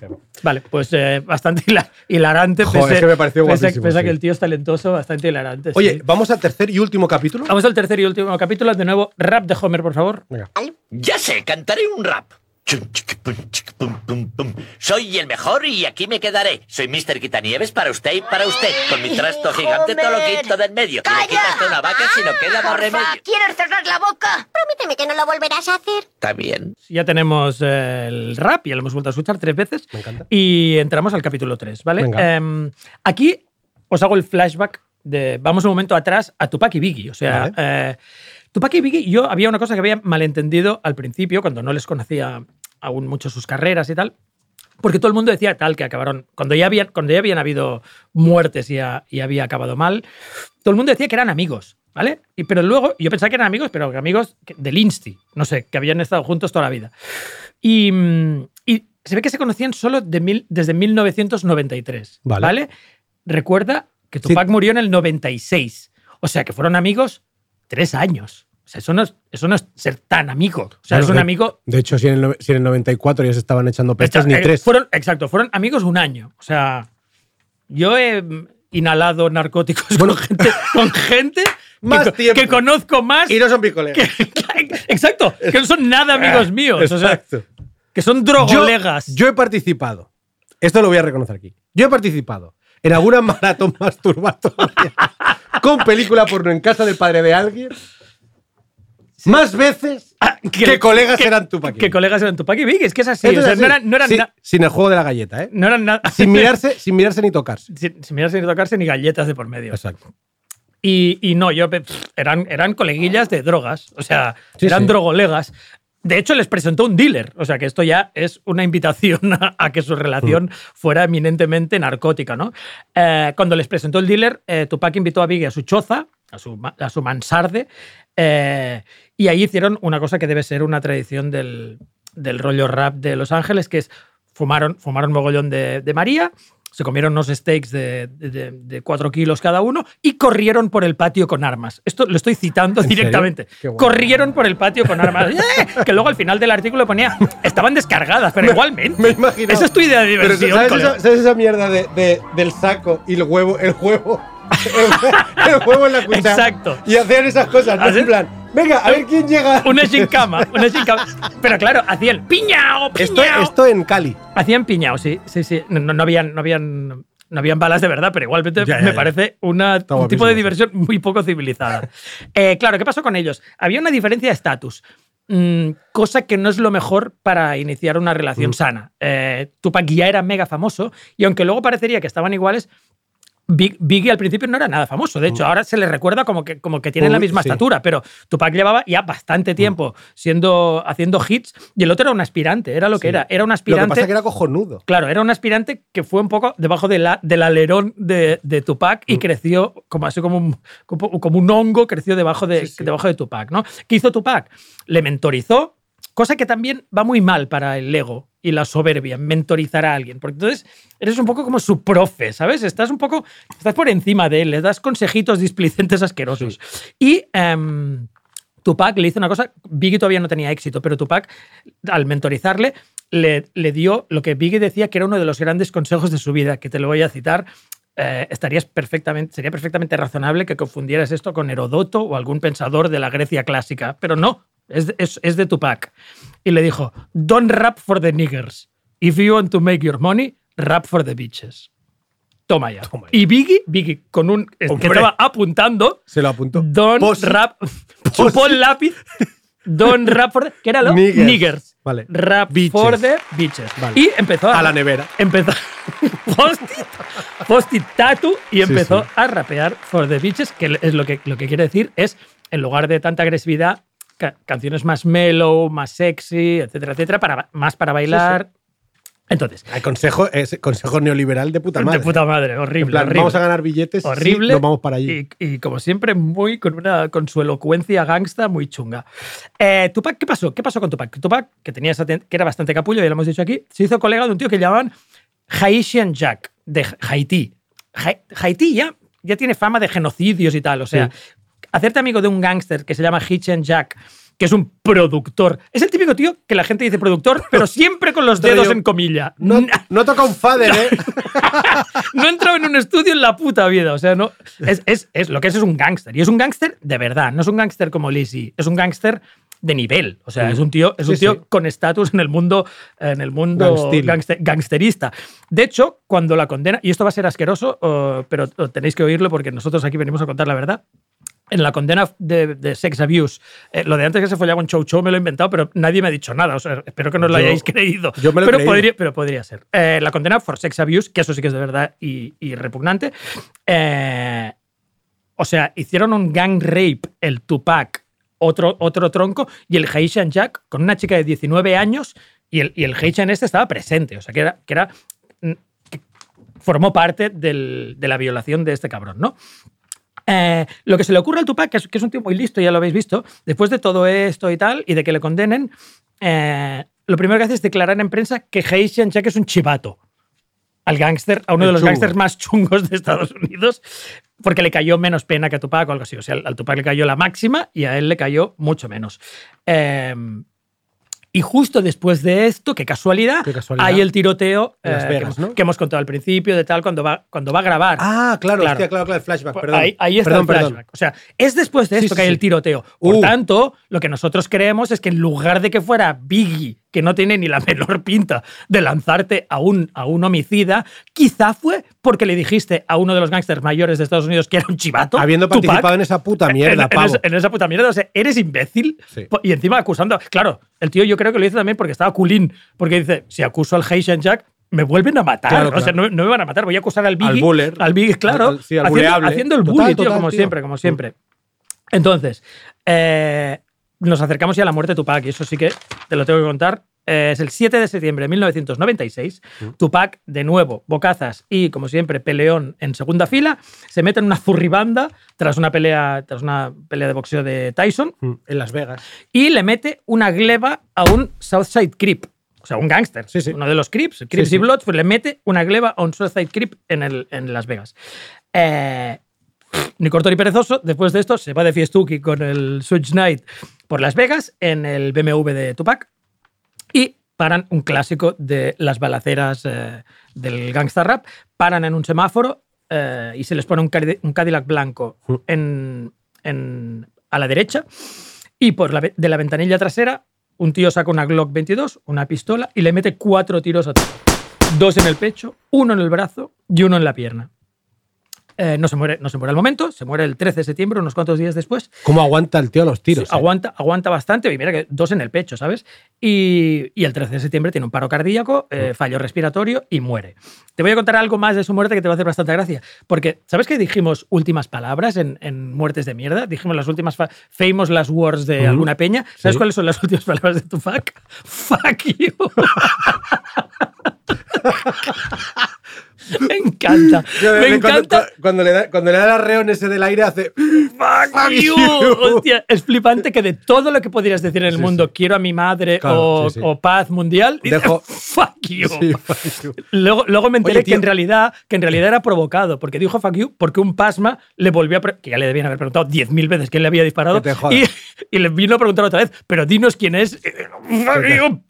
Vale, pues eh, bastante hila- hilarante. Joder, pese, es que me pareció pese- pese a que el tío es talentoso, bastante hilarante. Oye, sí. vamos al tercer y último capítulo. Vamos al tercer y último capítulo. De nuevo, rap de Homer, por favor. Venga. Ya sé, cantaré un rap. Chum, chiqui, pum, chiqui, pum, pum, pum. Soy el mejor y aquí me quedaré. Soy Mr. Quitanieves para usted y para usted. Con mi trasto gigante todo lo quito del medio. Si le quitas una vaca, si no queda más remedio. ¿Quieres cerrar la boca? Prométeme que no lo volverás a hacer. Está bien. Ya tenemos eh, el rap, ya lo hemos vuelto a escuchar tres veces. Me encanta. Y entramos al capítulo 3, ¿vale? Venga. Em, aquí os hago el flashback de. Vamos un momento atrás a Tupac y Biggie. O sea, Vale. eh, Tupac y Biggie, yo había una cosa que había malentendido al principio, cuando no les conocía aún mucho sus carreras y tal. Porque todo el mundo decía tal que acabaron. Cuando ya habían, cuando ya habían habido muertes y, ha- y había acabado mal, todo el mundo decía que eran amigos, ¿vale? Y, pero luego, yo pensaba que eran amigos, pero amigos del Insti, no sé, que habían estado juntos toda la vida. Y, mm, y se ve que se conocían solo de mil- desde 1993, Vale. ¿vale? Recuerda que Sí. Tupac murió en el 96, o sea que fueron amigos tres años. O sea, eso no es, eso no es ser tan amigo. O sea, Claro, es un de- amigo De hecho, si en, el, si en el 94 ya se estaban echando pestas, ni eh, tres. Fueron, exacto, fueron amigos un año. O sea, yo he inhalado narcóticos con gente, con gente (laughs) Más que, tiempo. que conozco más. Y no son picolegas. (laughs) exacto, que no son nada amigos míos. O sea, Exacto. que son Yo, drogolegas. yo he participado, esto lo voy a reconocer aquí, yo he participado en alguna (laughs) maratón masturbatoria con película porno en casa del padre de alguien más veces que, colegas eran Tupac. y Que colegas eran Tupac y Biggie. Es que es así. O sea, así. no eran, no eran sin, sin el juego de la galleta, ¿eh? no eran nada. (laughs) Sin mirarse, sin mirarse ni tocarse. sin, sin mirarse ni tocarse ni galletas de por medio. Exacto. Y, y no, yo eran, eran coleguillas de drogas. O sea, Sí, eran sí. drogolegas. De hecho, les presentó un dealer. O sea, que esto ya es una invitación (laughs) a, a que su relación fuera eminentemente narcótica, ¿no? Eh, cuando les presentó el dealer, eh, Tupac invitó a Biggie a su choza, a su, a su mansarde, eh, y ahí hicieron una cosa que debe ser una tradición del, del rollo rap de Los Ángeles, que es fumaron, fumaron mogollón de, de María, se comieron unos steaks de, de, de cuatro kilos cada uno y corrieron por el patio con armas. Esto lo estoy citando directamente. Corrieron por el patio con armas. (laughs) ¡Eh! Que luego al final del artículo ponía, estaban descargadas, pero igualmente. Me imagino. Esa es tu idea de Pero diversión. ¿sabes, colega. esa, sabes esa mierda de, de- del saco y el huevo? El huevo. (laughs) El, el huevo en la cuchara. Exacto. Y hacían esas cosas, ¿no? En plan, venga, a ver quién llega. Una gincama, una gincama. Pero claro, hacían piñao, Esto, piñao. esto en Cali. Hacían piñao, sí, sí, sí. No, no habían, no habían, no habían balas de verdad, pero igualmente Ya, ya, me ya. parece una, un tipo de diversión muy poco civilizada. (laughs) Eh, claro, ¿qué pasó con ellos? Había una diferencia de estatus. mm, cosa que no es lo mejor para iniciar una relación Mm. sana. Eh, Tupac ya era mega famoso y aunque luego parecería que estaban iguales, Biggie al principio no era nada famoso. De hecho, ahora se le recuerda como que, como que tienen la misma sí. estatura, pero Tupac llevaba ya bastante tiempo siendo, haciendo hits y el otro era un aspirante, era lo que Sí. era. Era un Lo aspirante. que pasa es que era cojonudo. Claro, era un aspirante que fue un poco debajo de la, del alerón de, de Tupac Mm. y creció como así como un, como, como un hongo, creció debajo de, debajo de Tupac. ¿no? ¿Qué hizo Tupac? Le mentorizó, cosa que también va muy mal para el ego y la soberbia, mentorizar a alguien. Porque entonces eres un poco como su profe, ¿sabes? Estás un poco, estás por encima de él, le das consejitos displicentes asquerosos. Y... em, Tupac le hizo una cosa, Biggie todavía no tenía éxito, pero Tupac, al mentorizarle, le, le dio lo que Biggie decía que era uno de los grandes consejos de su vida, que te lo voy a citar. Eh, estarías perfectamente, sería perfectamente razonable que confundieras esto con Herodoto o algún pensador de la Grecia clásica, pero no, es, es, es de Tupac. Y le dijo, don't rap for the niggers. If you want to make your money, rap for the bitches. Toma ya. Y Biggie, Biggie, con un que estaba apuntando, Se lo apuntó. Don Posi- Rap. (laughs) Chupó el lápiz. Don Rap for the. ¿Qué era lo? Niggers. Niggers. Vale. Rap Bitches. for the bitches. Vale. Y empezó a. A la nevera. Empezó. (laughs) Post-it. Post-it tattoo. Y Sí, empezó sí. a rapear for the bitches, que es lo que, lo que quiere decir es, en lugar de tanta agresividad, ca- canciones más mellow, más sexy, etcétera, etcétera, para, más para bailar. Entonces, Hay consejo, es consejo neoliberal de puta madre. de puta madre, horrible. En plan, horrible. vamos a ganar billetes. sí, horrible. nos vamos para allí. Y, y como siempre, muy con, una, con su elocuencia gangsta muy chunga. Eh, Tupac, ¿qué pasó? ¿Qué pasó con Tupac? Tupac, que, tenía esa que era bastante capullo, ya lo hemos dicho aquí, se hizo colega de un tío que llamaban Haitian Jack, de Haití. Ha- Haití ya, ya tiene fama de genocidios y tal. O sea, hacerte amigo de un gángster que se llama Haitian Jack, que es un productor. Es el típico tío que la gente dice productor, (laughs) pero siempre con los dedos yo- en comilla. No, no toca un fader, ¿eh? (laughs) no he entrado en un estudio en la puta vida. O sea, no. Es, es- es- lo que es es un gángster. Y es un gángster de verdad. No es un gángster como Lizzie. Es un gángster de nivel. O sea, Sí. es un tío, es un tío sí. con estatus en el mundo, en el mundo gangster- gangsterista. De hecho, cuando la condena, y esto va a ser asqueroso, oh, pero tenéis que oírlo porque nosotros aquí venimos a contar la verdad. En la condena de, de sex abuse, eh, lo de antes que se follaba un chow chow me lo he inventado, pero nadie me ha dicho nada. O sea, espero que no lo Yo- hayáis creído. yo me lo he pero, creído. podría, pero podría ser. Eh, la condena por sex abuse, que eso sí que es de verdad y, y repugnante. Eh, o sea, hicieron un gang rape, el Tupac, otro, otro tronco, y el Haitian Jack con una chica de 19 años, y el, y el Haitian este estaba presente. O sea, que era. Que era mm, que formó parte del- de la violación de este cabrón, ¿no? Eh, lo que se le ocurre al Tupac, que es, que es un tío muy listo, ya lo habéis visto, después de todo esto y tal, y de que le condenen, eh, lo primero que hace es declarar en prensa que Haitian Jack es un chivato al gángster, a uno El de los gángsters más chungos de Estados Unidos, porque le cayó menos pena que a Tupac o algo así. O sea, al Tupac le cayó la máxima y a él le cayó mucho menos. Eh, y justo después de esto, qué casualidad, Qué casualidad. hay el tiroteo Las eh, Vegas, que, ¿no? que hemos contado al principio, de tal, cuando va, cuando va a grabar. Ah, claro, Claro. hostia, claro, claro, el flashback, perdón. Ahí, ahí está perdón, el perdón. flashback. O sea, es después de esto sí, que hay el tiroteo. Por Uh. tanto, lo que nosotros creemos es que en lugar de que fuera Biggie que no tiene ni la menor pinta de lanzarte a un, a un homicida, quizá fue porque le dijiste a uno de los gángsters mayores de Estados Unidos que era un chivato. Habiendo Tupac, participado en esa puta mierda, en, en esa- en esa puta mierda. O sea, eres imbécil. Sí. Y encima acusando. Claro, el tío yo creo que lo hizo también porque estaba culín. Porque dice: si acuso al Haitian Jack, me vuelven a matar. Claro, O sea, no, no me van a matar. Voy a acusar al Biggie. Al buller. Al Biggie, claro. Al- sí, al haciendo, haciendo el Total, bully, tío, total, como tío. siempre, como siempre. Entonces, eh, nos acercamos ya a la muerte de Tupac, y eso sí que te lo tengo que contar. Eh, es el 7 de septiembre de 1996. Tupac, de nuevo, bocazas y, como siempre, peleón en segunda fila, se mete en una zurribanda tras una pelea, tras una pelea de boxeo de Tyson Mm, En Las Vegas. y le mete una gleba a un Southside Creep. O sea, un gángster, Sí, sí. uno de los Crips, Crips Sí, y. Bloods, pues le mete una gleba a un Southside Creep en, el, en Las Vegas. Eh, ni corto ni perezoso, después de esto se va de fiestuki con el Switch Night por Las Vegas en el BMW de Tupac y paran un clásico de las balaceras eh, del gangsta rap, paran en un semáforo eh, y se les pone un, Cadi- un Cadillac blanco en, a la derecha y por la, de la ventanilla trasera un tío saca una Glock 22, una pistola y le mete cuatro tiros a Tupac. Dos en el pecho, uno en el brazo y uno en la pierna. Eh, no, se muere, no se muere al momento, se muere el 13 de septiembre, unos cuantos días después. ¿Cómo aguanta el tío los tiros? Sí, eh? aguanta, aguanta bastante, y mira que dos en el pecho, ¿sabes? Y, y el 13 de septiembre tiene un paro cardíaco, eh, Mm. fallo respiratorio y muere. Te voy a contar algo más de su muerte que te va a hacer bastante gracia. Porque, ¿sabes que dijimos últimas palabras en, en Muertes de Mierda? Dijimos las últimas fa- famous last words de alguna peña. ¿Sabes Sí. cuáles son las (laughs) últimas palabras de Tupac? (laughs) Fuck you. (laughs) (laughs) me encanta. (laughs) Me cuando- encanta. Cuando, le da, cuando le da el arreón ese del aire, hace. Fuck you. Hostia, es flipante que de todo lo que podrías decir en el Sí, mundo, quiero a mi madre Claro, o, sí, sí. o paz mundial, Dejo- fuck you. (laughs) Sí, fuck you. Luego, luego me enteré Oye, que, en realidad, que en realidad era provocado, porque dijo fuck you porque un pasma le volvió a. que ya le debían haber preguntado 10.000 veces quién le había disparado. Y, y le vino a preguntar otra vez, pero dinos quién es. Fuck you.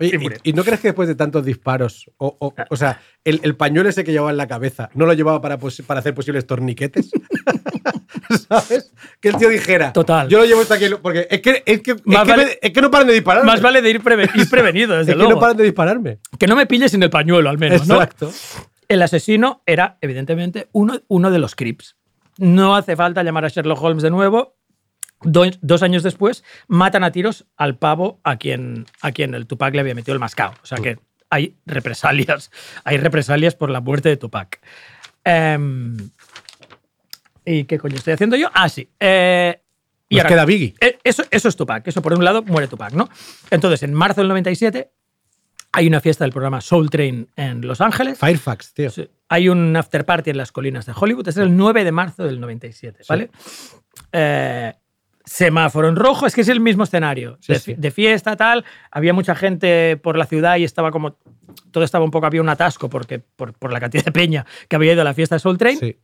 Oye, Y. ¿y, y no crees que después de tantos disparos, o, o, o sea, el, el pañuelo ese que llevaba en la cabeza, no lo llevaba para, para hacer posibles torniquetes? (laughs) ¿Sabes? Que el tío dijera. Total. Yo lo llevo hasta aquí. Porque es que, es que, es que, vale- me- es que no paran de dispararme. Más vale de ir, preve- ir prevenido, desde (laughs) es que luego. no paran de dispararme. Que no me pilles sin el pañuelo, al menos, ¿no? Exacto. El asesino era, evidentemente, uno, uno de los Crips. No hace falta llamar a Sherlock Holmes de nuevo. Do- dos años después, matan a tiros al pavo a quien, a quien el Tupac le había metido el mascao. O sea que hay represalias, hay represalias por la muerte de Tupac. Em, ¿Y qué coño estoy haciendo yo? Ah, sí. Eh, y Nos ahora- queda Biggie. eh, Eso, eso es Tupac. Eso, por un lado, muere Tupac, ¿no? Entonces, en marzo del 97, hay una fiesta del programa Soul Train en Los Ángeles. Firefax, tío. Sí. Hay un after party en las colinas de Hollywood. Es el 9 de marzo del 97, ¿vale? Eh, semáforo en rojo, es que es el mismo escenario. Sí, de, sí. de fiesta, tal. Había mucha gente por la ciudad y estaba como. Todo estaba un poco, había un atasco porque, por, por la cantidad de peña que había ido a la fiesta de Soul Train. Sí.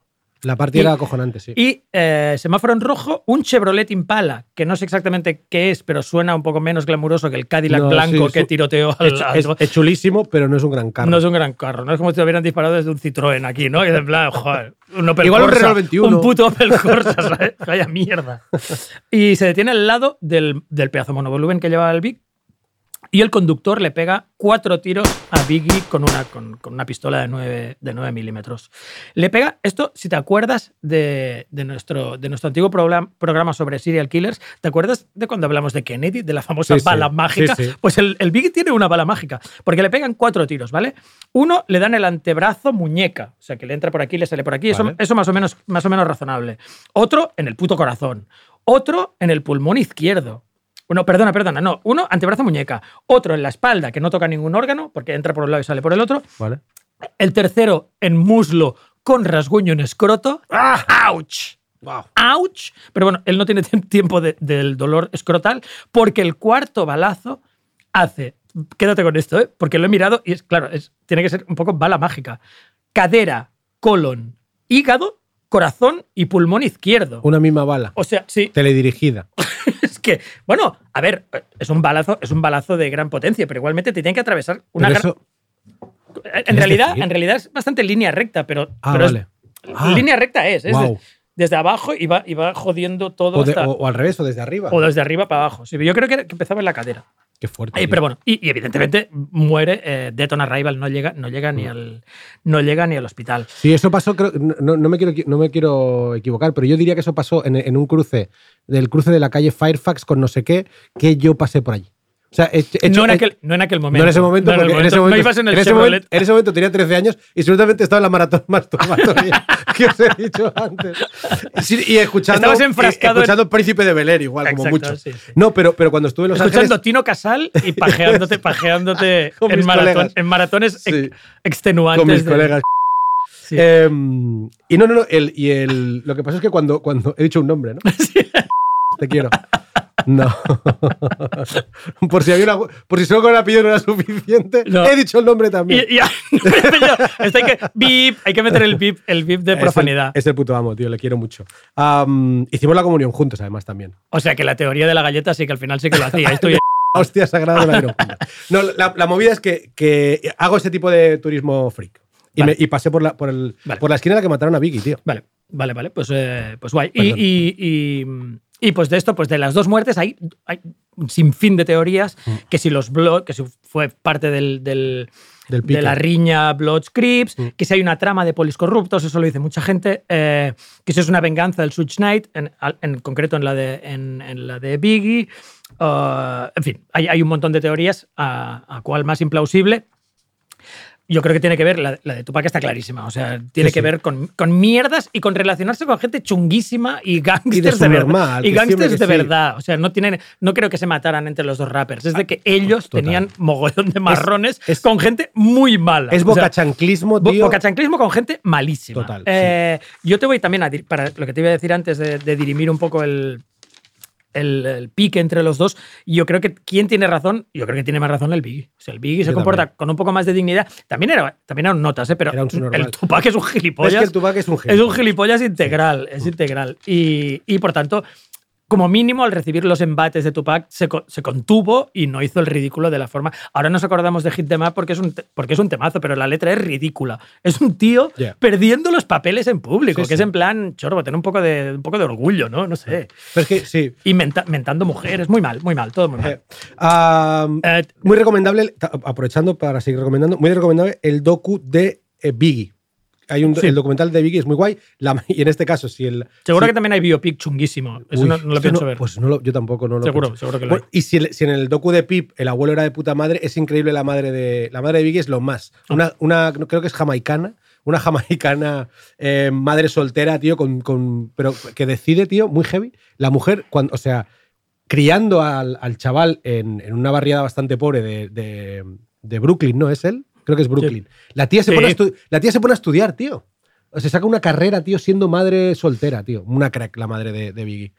La partida Y- era acojonante, sí. Y eh, semáforo en rojo, un Chevrolet Impala, que no sé exactamente qué es, pero suena un poco menos glamuroso que el Cadillac No, blanco sí, que tiroteó al, es, es- es chulísimo, pero no es un gran carro. No es un gran carro, no es como si te hubieran disparado desde un Citroën aquí, ¿no? Que en plan, joder, un Opel Igual un Corsa, Renault 21. Un puto Opel Corsa, (laughs) ¿sabes? Vaya mierda. Y se detiene al lado del, del pedazo monovolumen que llevaba el Big y el conductor le pega cuatro tiros a Biggie con una, con, con una pistola de 9, de 9 milímetros. Le pega, esto, si te acuerdas de, de nuestro, de nuestro antiguo programa, programa sobre serial killers, ¿te acuerdas de cuando hablamos de Kennedy, de la famosa Sí, sí. bala mágica? Sí. Pues el, el Biggie tiene una bala mágica, porque le pegan cuatro tiros, ¿vale? Uno le dan el antebrazo muñeca, o sea, que le entra por aquí, le sale por aquí, eso, eso más, o menos, más o menos razonable. Otro en el puto corazón. Otro en el pulmón izquierdo. Bueno, perdona, perdona, no. Uno, antebrazo muñeca. Otro en la espalda, que no toca ningún órgano, porque entra por un lado y sale por el otro. Vale. El tercero en muslo con rasguño en escroto. ¡Ah! ¡Auch! Wow. ¡Auch! Pero bueno, él no tiene tie- (laughs) tiempo de- del dolor escrotal porque el cuarto balazo hace. Quédate con esto, ¿eh? porque lo he mirado y es claro, es, tiene que ser un poco bala mágica. Cadera, colon, hígado, corazón y pulmón izquierdo. Una misma bala. O sea, sí, Teledirigida. (laughs) que, bueno, a ver, es un balazo, es un balazo de gran potencia, pero igualmente te tiene que atravesar una gran- eso- En ¿quieres realidad, en realidad es bastante línea recta, pero, Ah, pero es- vale. Ah. línea recta es. De- desde abajo y va, y va jodiendo todo O, de- hasta- o- o al revés, o desde arriba. o desde arriba para abajo. Sí, yo creo que, que empezaba en la cadera. Qué fuerte. Eh, pero bueno, y, y evidentemente muere eh, Death on Arrival, no llega, no llega Mm. ni al no llega ni al hospital. Sí, eso pasó, creo, no, no me quiero, no me quiero equivocar, pero yo diría que eso pasó en, en un cruce, del cruce de la calle Firefax con no sé qué, que yo pasé por allí. O sea, he- he hecho- no, en aquel, no en aquel momento. No en ese momento, No en en ese momento. momento, No ibas en el ese momento, en ese momento tenía 13 años y seguramente estaba en la maratón (laughs) masturbatoria que os he dicho antes. Y, y escuchando, y escuchando Príncipe de Bel Air igual, como mucho. sí, sí. No, pero, pero cuando estuve en Los Escuchando Ángeles... Tino Casal y pajeándote, (laughs) pajeándote en, maratón- en maratones Sí. ex- extenuantes. con mis de- colegas. Em, y no, no, no. El, y el, lo que pasa es que cuando, cuando. He dicho un nombre, ¿no? (laughs) Te quiero. No. (laughs) por si había una, por si solo con el apellido no era suficiente. No. He dicho el nombre también. Y, (laughs) hay que, bip, hay que meter el bip, el bip de Es el- profanidad. Es el, puto amo, tío. Le quiero mucho. Hicimos la comunión juntos, además, también. O sea que la teoría de la galleta sí que al final sí que lo hacía. Estoy (laughs) Hostia sagrada de la. No, la, la movida es que, que hago ese tipo de turismo freak. Y, Vale. me- y pasé por la, por, el, Vale. por la esquina en la que mataron a Vicky, tío. Vale, vale, vale. Pues, eh, pues guay. Y, Perdón. y- y- y, pues de esto, pues de las dos muertes, hay, hay un sinfín de teorías Mm. que si los Blood, que si fue parte del, del- Del de la riña Blood Crips, Mm. que si hay una trama de polis corruptos, eso lo dice mucha gente, eh, que si es una venganza del Switch Knight, en, en concreto en la de, en, en la de Biggie. Uh, en fin, hay, hay un montón de teorías, a, a cuál más implausible. Yo creo que tiene que ver, la, la de Tupac está clarísima, o sea, tiene Sí, que sí. ver con, con mierdas y con relacionarse con gente chunguísima y Y de gangsters de, verdad. Y gangsters de sí. verdad, o sea, no, tienen, no creo que se mataran entre los dos rappers, es de que ellos total. tenían mogollón de marrones es- con gente muy mala. Es O sea, bocachanclismo, tío. Bocachanclismo con gente malísima. Total, Eh, Yo te voy también a para lo que te iba a decir antes de, de dirimir un poco el, el, el pique entre los dos. Yo creo que quién tiene razón, yo creo que tiene más razón el Biggie. O sea, el Biggie se Yo comporta también. con un poco más de dignidad. También era, también eran notas, ¿eh? pero el Tupac es un gilipollas. Es que el Tupac es un Es gilipollas. un gilipollas integral, es integral. Y, y, por tanto, como mínimo, al recibir los embates de Tupac, se, se contuvo y no hizo el ridículo de la forma. Ahora nos acordamos de Hit Them Up porque es un, porque es un temazo, pero la letra es ridícula. Es un tío Yeah. perdiendo los papeles en público, Sí, que es en plan, chorbo, tener un poco de, un poco de orgullo, ¿no? No sé. Pero es que sí. Y menta- mentando mujeres, muy mal, muy mal, todo muy mal. Eh, Eh, muy recomendable, aprovechando para seguir recomendando, muy recomendable el docu de eh, Biggie. Hay un, Sí. El documental de Biggie es muy guay. La- (laughs) y en este caso, si el. seguro si- que también hay biopic chunguísimo. Eso Uy, no, no lo pienso no- ver. Pues no lo- yo tampoco no lo Seguro, pienso. seguro que lo Bueno, hay. Y si, en el docu de Pip el abuelo era de puta madre, es increíble la madre de. La madre de Biggie es lo más. Ah. Una, una creo que es jamaicana. Una (laughs) jamaicana eh, madre soltera, tío, con, con- pero que decide, tío, muy heavy. La mujer, cuando, o sea, criando al, al chaval en, en una barriada bastante pobre de, de- de Brooklyn, ¿no es él? Creo que es Brooklyn. La, tía se Sí. pone a la tía se pone a estudiar, tío. O sea, saca una carrera, tío, siendo madre soltera, tío. Una crack, la madre de, de Biggie.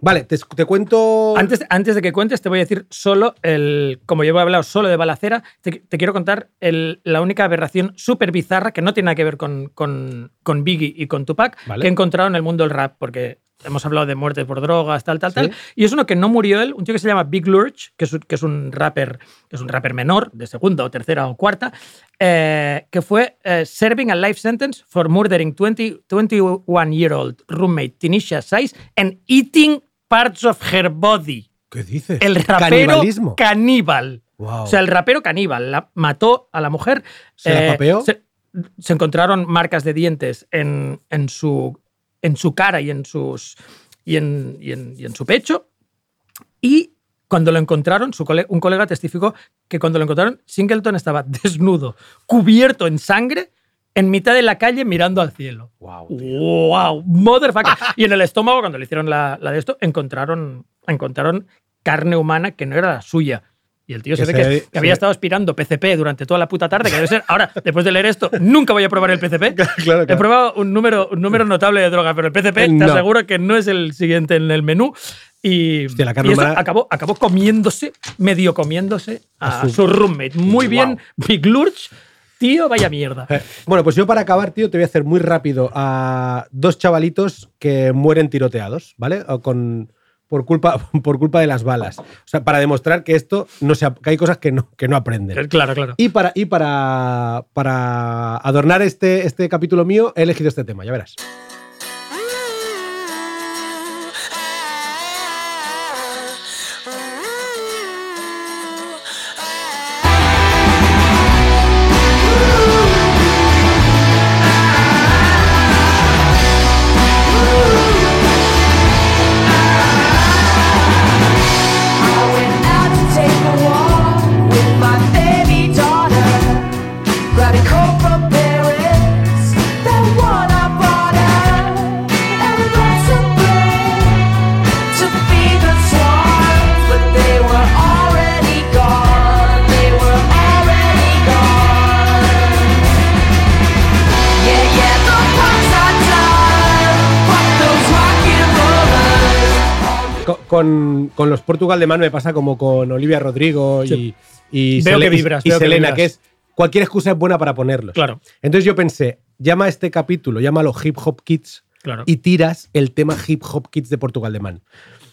Vale, te, te cuento. Antes, antes de que cuentes, te voy a decir solo el. Como yo he hablado solo de balacera, te, te quiero contar el- la única aberración súper bizarra que no tiene nada que ver con, con, con Biggie y con Tupac Vale. que he encontrado en el mundo del rap, porque hemos hablado de muerte por drogas, tal, tal, Sí. tal. Y es uno que no murió él, un tío que se llama Big Lurch, que es, un- que es un rapper, que es un rapper menor, de segunda o tercera o cuarta, eh, que fue eh, serving a life sentence for murdering 20, 21-year-old roommate Tinisha Size and eating parts of her body. ¿Qué dices? El rapero caníbal. Wow. O sea, el rapero caníbal la, mató a la mujer. ¿Se la eh, papeó? Se, se encontraron marcas de dientes en, en su, en su cara y en, sus, y, en, y, en, y en su pecho. Y cuando lo encontraron, su cole- un colega testificó que cuando lo encontraron, Singleton estaba (laughs) desnudo, cubierto en sangre, en mitad de la calle mirando al cielo. Wow. ¡Wow! ¡Motherfucker! (laughs) y en el estómago, cuando le hicieron la, la de esto, encontraron, encontraron carne humana que no era la suya. Y el tío se ve que, había se- estado aspirando PCP durante toda la puta tarde, que debe ser. Ahora, después de leer esto, nunca voy a probar el PCP. (laughs) Claro, He probado un número, un número notable de droga, pero el PCP te No. aseguro que no es el siguiente en el menú. Y, Hostia, la y eso acabó, acabó comiéndose, medio comiéndose a, A su- su, roommate. Muy bien, Big Lurch. Tío, vaya mierda. Eh, Bueno, pues yo para acabar, tío, te voy a hacer muy rápido a dos chavalitos que mueren tiroteados, ¿vale? O con, por, culpa, (laughs) por culpa de las balas. O sea, para demostrar que esto no se, que hay cosas que no, que no aprenden. Claro, claro. Y para, y para, para adornar este, este capítulo mío, he elegido este tema, ya verás. Con, con los Portugal de Man me pasa como con Olivia Rodrigo y, Sí. y, Veo Sele- que vibras, y veo que Selena, que es cualquier excusa es buena para ponerlos. Claro. Entonces yo pensé, llama a este capítulo, llámalo Hip Hop Kids Claro. y tiras el tema Hip Hop Kids de Portugal de Man.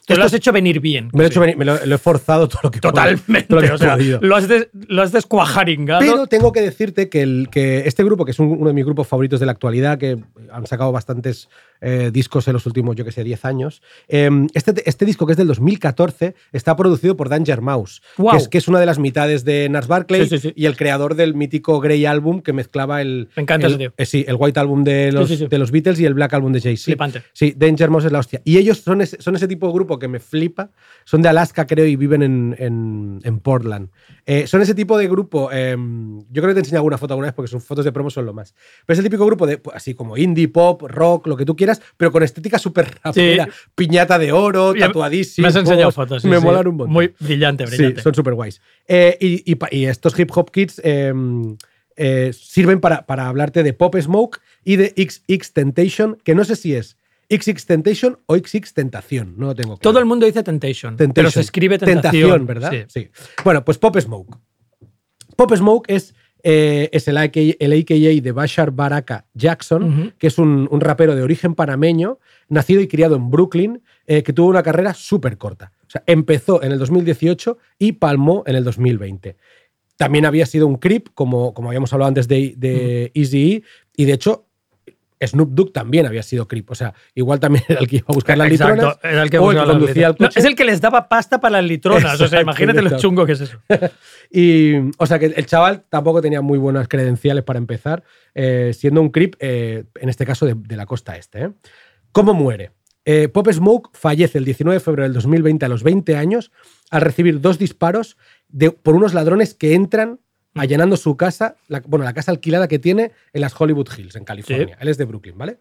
Te lo has hecho venir bien. Me lo, he hecho venir- me lo- lo he forzado todo lo que Totalmente. todo lo que he o sea, podido. lo has, des- lo has descuajaringado. Pero tengo que decirte que, el, que este grupo, que es un- uno de mis grupos favoritos de la actualidad, que han sacado bastantes eh, discos en los últimos, yo que sé, 10 años, eh, este, este disco, que es del 2014, está producido por Danger Mouse, Guau. que, es, que es una de las mitades de Nars Barclay Sí, sí, sí. y el creador del mítico Grey Album que mezclaba el, Me encanta el, ese tío. eh, sí, el White Album de los, de los Beatles y el Black Album de Jay-Z. Sí, Danger Mouse es la hostia. Y ellos son ese, son ese tipo de grupo que me flipa. Son de Alaska, creo, y viven en, en- en Portland. Eh, son ese tipo de grupo. eh, yo creo que te enseñé alguna foto alguna vez porque sus fotos de promo son lo más. Pero es el típico grupo de, pues, así como indie, pop, rock, lo que tú quieras, pero con estética súper rapera. Piñata de oro, tatuadísimo. Me has enseñado fotos. sí, me sí. molan un montón. Muy brillante, brillante. Son súper guays. Eh, y, y pa- y estos hip hop kids eh, eh, sirven para, para hablarte de Pop Smoke y de XX Temptation, que no sé si es XX Temptation o XX Tentación, no lo tengo claro. Todo el mundo dice Temptation, pero se escribe Tentación. ¿verdad? Sí. Bueno, pues Pop Smoke. Pop Smoke es, eh, es el, AKA, el AKA de Bashar Baraka Jackson, que es un, un rapero de origen panameño, nacido y criado en Brooklyn, eh, que tuvo una carrera súper corta. O sea, empezó en el 2018 y palmó en el 2020. También había sido un creep, como, como habíamos hablado antes de, de Eazy-E, y de hecho Snoop Dogg también había sido creep. O sea, igual también (laughs) era el que iba a buscar las Exacto, litronas. era el que o el que conducía el. No, coche. es el que les daba pasta para las litronas. o sea, imagínate lo chungo que es eso. (laughs) Y, o sea, que el chaval tampoco tenía muy buenas credenciales para empezar, eh, siendo un creep, eh, en este caso, de, de la costa este. ¿eh? ¿Cómo muere? Eh, Pop Smoke fallece el 19 de febrero del 2020 a los 20 años al recibir dos disparos de, por unos ladrones que entran allanando su casa, la, bueno, la casa alquilada que tiene en las Hollywood Hills, en California. Él es de Brooklyn, ¿vale?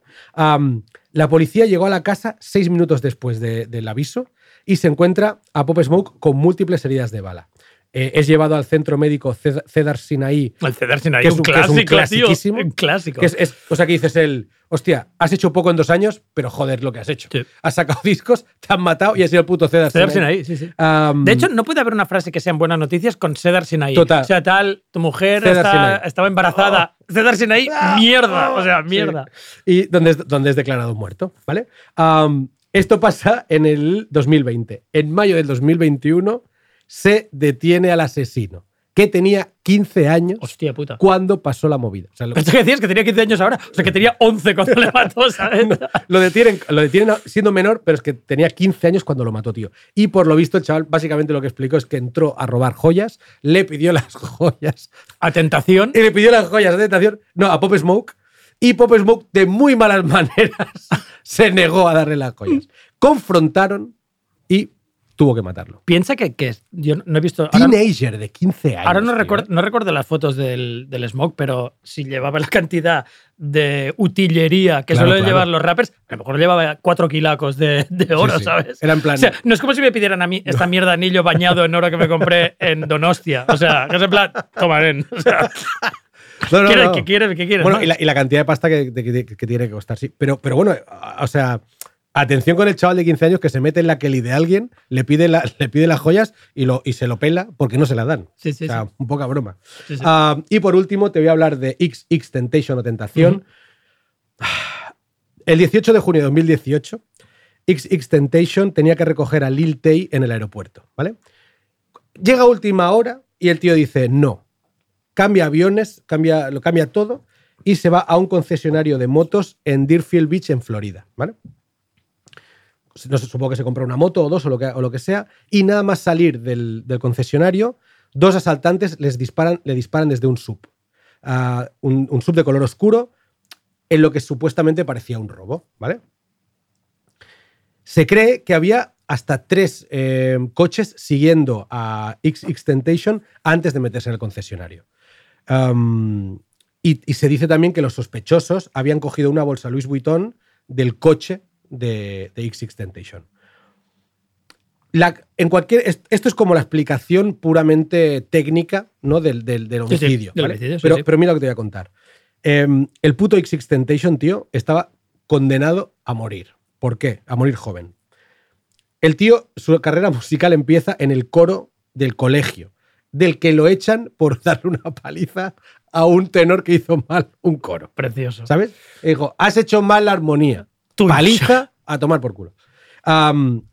La policía llegó a la casa seis minutos después de- del aviso y se encuentra a Pop Smoke con múltiples heridas de bala. Eh, es llevado al centro médico Ced- Cedar Sinai. El Cedar Sinai, que es un que es clásico, tío, clasiquísimo. un clásico. Que es, es- o sea, que dices el, hostia, has hecho poco en dos años, pero joder lo que has hecho. Has sacado (laughs) discos, te han matado y has sido el puto Cedar, Cedar. Sinai, sí, sí. De hecho, no puede haber una frase que sean buenas noticias con Cedar Sinai. Total. O sea, tal, tu mujer está- estaba embarazada. (laughs) Cedar Sinai, mierda. O sea, mierda. Y donde es, donde es declarado muerto, ¿vale? Esto pasa en el 2020. En mayo del 2021 se detiene al asesino, que tenía 15 años Hostia puta. cuando pasó la movida. O sea, lo, Pensé que decías que tenía 15 años ahora. O sea, que tenía 11 cuando le mató, ¿sabes? lo detienen, lo detienen siendo menor, pero es que tenía 15 años cuando lo mató, tío. Y por lo visto, el chaval básicamente lo que explicó es que entró a robar joyas, le pidió las joyas. A tentación. Y le pidió las joyas de tentación, no, a Pop Smoke. Y Pop Smoke, de muy malas (laughs) maneras, se negó a darle las joyas. Confrontaron y tuvo que matarlo. Piensa que, que yo no he visto. Ahora, Teenager de 15 años. ahora no, recuerdo, no recuerdo las fotos del, del Smoke, pero si llevaba la cantidad de utillería que Claro, suelen claro. llevar los rappers, a lo mejor llevaba cuatro kilacos de, de oro, sí. ¿sabes? Era en plan- O sea, no es como si me pidieran a mí esta mierda de anillo bañado en oro que me compré en Donostia. O sea, que es en plan, toma, nen. O sea, No, no, ¿quieres, no. ¿qué quieres? ¿Qué quieres? Bueno, no? y la, y la cantidad de pasta que, que- que tiene que costar, sí. Pero, pero bueno, o sea, atención con el chaval de 15 años que se mete en la Kelly de alguien, le pide, la- (laughs) le pide las joyas y, lo, y se lo pela porque no se las dan. Sí, sí, o sea, sí. un poca broma. Ah, y por último, te voy a hablar de XX Temptation o Tentación. El 18 de junio de 2018, XX Temptation tenía que recoger a Lil Tay en el aeropuerto, ¿vale? Llega a última hora y el tío dice no. Cambia aviones, cambia, lo cambia todo y se va a un concesionario de motos en Deerfield Beach, en Florida, ¿vale? No sé, supongo que se compra una moto o dos o lo que, o lo que sea, y nada más salir del, del concesionario, dos asaltantes les disparan, le disparan desde un sub. Un, sub de color oscuro, en lo que supuestamente parecía un robo, ¿vale? Se cree que había hasta tres eh, coches siguiendo a XX Temptation antes de meterse en el concesionario. Y, y se dice también que los sospechosos habían cogido una bolsa Louis Vuitton del coche de, de XX Temptation. La- en cualquier, est- esto es como la explicación puramente técnica ¿no? del, del- del Sí, sí, homicidio. del ¿vale? homicidio, sí, pero, pero mira lo que te voy a contar. Em, el puto XX Temptation, tío, estaba condenado a morir. ¿Por qué? A morir joven. El tío, su carrera musical empieza en el coro del colegio, del que lo echan por (laughs) darle una paliza a un tenor que hizo mal un coro. Precioso. ¿Sabes? Y dijo, has hecho mal la armonía. Paliza a tomar por culo.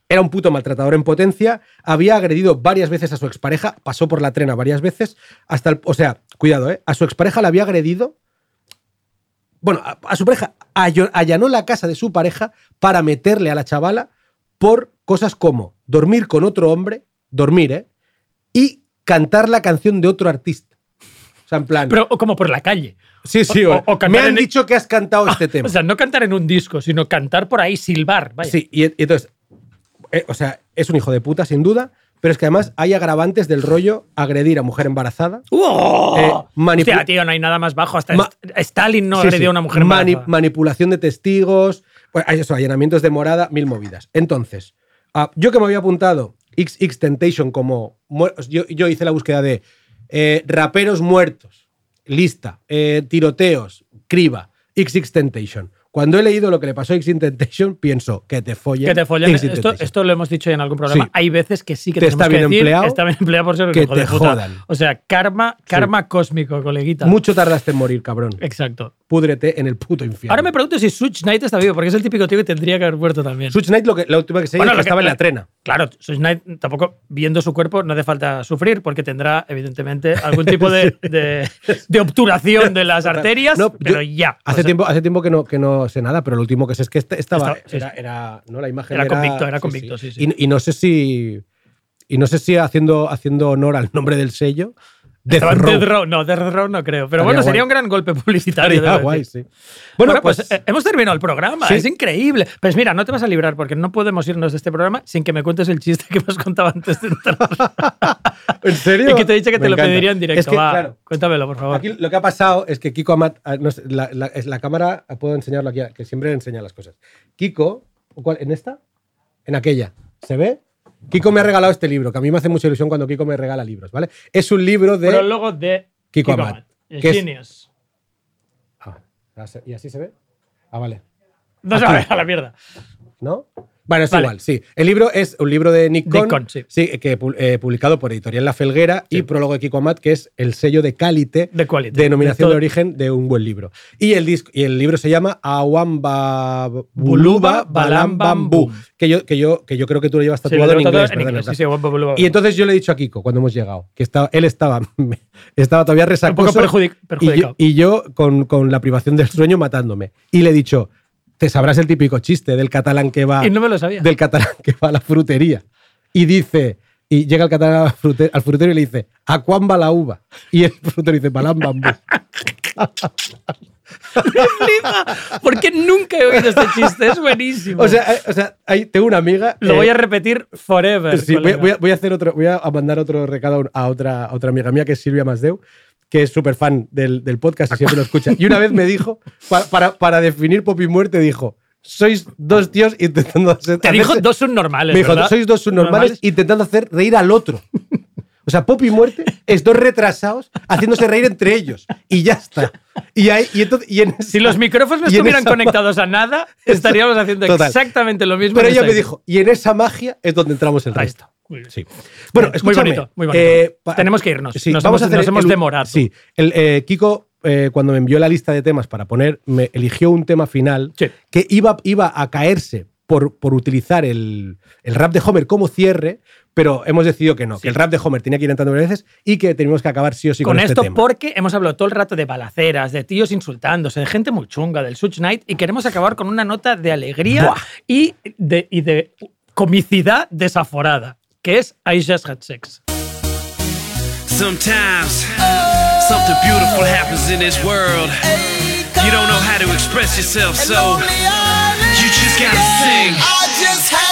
Era un puto maltratador en potencia, había agredido varias veces a su expareja, pasó por la trena varias veces, hasta el, o sea, cuidado, ¿eh? A su expareja la había agredido. Bueno, a, a su pareja allanó la casa de su pareja para meterle a la chavala por cosas como dormir con otro hombre, dormir, ¿eh? Y cantar la canción de otro artista. O sea, en plan. Pero como por la calle. Sí, sí, o- o- o cantar me han en- dicho que has cantado este (laughs) tema. O sea, no cantar en un disco, sino cantar por ahí, silbar. Vaya. Sí, y, y entonces, eh, o sea, es un hijo de puta, sin duda, pero es que además hay agravantes del rollo agredir a mujer embarazada. ¡Oh! eh, Hostia, tío, no hay nada más bajo. Hasta Ma- Stalin no Sí, agredió sí. a una mujer Mani- embarazada. manipulación de testigos, hay eso, allanamientos de morada, mil movidas. Entonces, ah, yo que me había apuntado XX Temptation como. yo hice la búsqueda de eh, raperos muertos, lista, eh, tiroteos, criba, Temptation. Cuando he leído lo que le pasó a XX Temptation, pienso que te follen. Que te follen. Esto, esto lo hemos dicho ya en algún programa. Sí. Hay veces que sí que Te está bien que decir, empleado, Está bien empleado por ser que hijo de te puta. jodan. O sea, karma, karma cósmico, coleguita. Mucho tardaste en morir, cabrón. Exacto. Púdrete en el puto infierno. Ahora me pregunto si Such Knight está vivo, porque es el típico tío que tendría que haber muerto también. Switch Knight, lo que, la última que se Bueno, es que que- estaba en la- trena. Claro, Such Knight tampoco, viendo su cuerpo, no hace falta sufrir, porque tendrá, evidentemente, algún tipo de, (laughs) de- de obturación de las arterias, No, pero yo- ya. Hace, O sea, tiempo, hace tiempo que no, que no sé nada, pero lo último que sé es que este- estaba. Sí, era, era- ¿no? La imagen Era era. convicto, era convicto, sí, sí. Y, y no sé si. Y no sé si haciendo, haciendo honor al nombre del sello. Death Row. Death Row. No, Death Row no creo. Pero Estaría bueno, guay. sería un gran golpe publicitario. Estaría guay, sí. Bueno, Bueno, pues, pues- eh, hemos terminado el programa. Sí. Es increíble. Pues mira, no te vas a librar porque no podemos irnos de este programa sin que me cuentes el chiste que has contado antes de entrar. (laughs) ¿En serio? y que te he dicho que Me te lo encanta. pediría en directo. Es que, Va, claro, Cuéntamelo, por favor. Aquí lo que ha pasado es que Kiko Amat. ah, no sé, la, la- es la cámara, puedo enseñarlo aquí, que siempre enseña las cosas. Kiko, ¿cuál- ¿en esta? En aquella. ¿Se ve? Kiko me ha regalado este libro, que a mí me hace mucha ilusión cuando Kiko me regala libros, ¿vale? Es un libro de Prólogo de Kiko Amat. El que es- Genius. Ah, ¿Y así se ve? Ah, vale. No se va a ver a la mierda. ¿No? Bueno, es Vale. igual, sí. El libro es un libro de Nick Cohn, Nick Cohn, sí. que pu- eh, publicado por Editorial La Felguera y prólogo de Kiko Amat, que es el sello de Qualité, De quality. denominación De de, origen de un buen libro. Y el, disco, y el libro se llama Awamba Buluba Balam Bambú. Que yo, que, yo, que yo creo que tú lo llevas Sí, tatuado lo en inglés. en inglés, sí, sí, Buluba Y entonces yo le he dicho a Kiko cuando hemos llegado, que estaba, él estaba, (laughs) estaba todavía resacoso. perjudic- y yo, perjudicado. y yo con, con la privación del sueño matándome. Y le he dicho, te sabrás el típico chiste del catalán que va Y no me lo sabía. del catalán que va a la frutería y dice, y llega el catalán al frute- al frutero y le dice, ¿a cuán va la uva? Y el frutero dice, balam bambú. (laughs) Porque nunca he oído este chiste. Es buenísimo. O sea, eh, o sea ahí tengo una amiga. lo eh, voy a repetir forever. sí, voy, voy a, voy a hacer otro, voy a mandar otro recado a otra, a otra amiga mía que es Silvia Masdeu, que es súper fan del, del podcast y siempre lo escucha. Y una vez me dijo, pa- para, para definir Pop y Muerte, dijo, sois dos tíos intentando hacer... Te dijo dos subnormales. Me dijo, ¿verdad? sois dos subnormales intentando hacer reír al otro. O sea, Pop y Muerte es dos retrasados haciéndose reír entre ellos. Y ya está. Y, ahí, y, entonces, y en Si los micrófonos no estuvieran conectados a nada, (laughs) estaríamos haciendo Total. exactamente lo mismo. Pero esta me dijo, y en esa magia es donde entramos el Ahí resto. está. Muy bien. Sí. Bueno, Muy bonito, muy bonito. eh, Tenemos que irnos. Sí, nos vamos hemos, a hacer nos hemos el- demorado. Sí, el, eh, Kiko, eh, cuando me envió la lista de temas para poner, me eligió un tema final Sí. que iba, iba a caerse por, por utilizar el, el rap de Homer como cierre, pero hemos decidido que no, que el rap de Homer tenía que ir entrando varias veces y que teníamos que acabar sí o sí con, con este esto tema. porque hemos hablado todo el rato de balaceras, de tíos insultándose, de gente muy chunga, del Such Night y queremos acabar con una nota de alegría Buah. y de, y de comicidad desaforada, que es I Just Had Sex. Sometimes something beautiful happens in this world. You don't know how to express yourself, so you just gotta sing. I just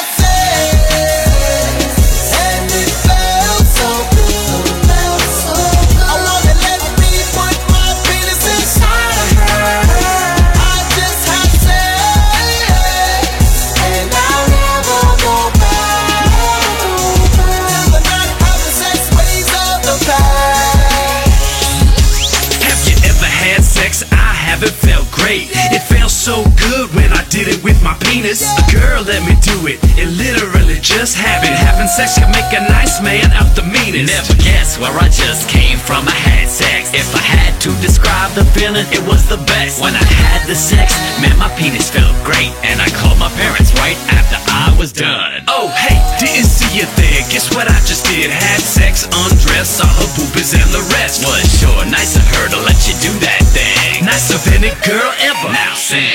so good when I did it with my penis. penis. Girl, let me do it. It literally just happened. Having sex can make a nice man out the meanest. Never guess where I just came from. I had sex. If I had to describe the feeling, it was the best. When I had the sex, man, my penis felt great. And I called my parents right after I was done. Oh, hey, didn't see you there. Guess what I just did? Had sex, undressed, saw her boobies and the rest. Was sure nice of her to let you do that thing. Nicer than any girl ever. Now sing.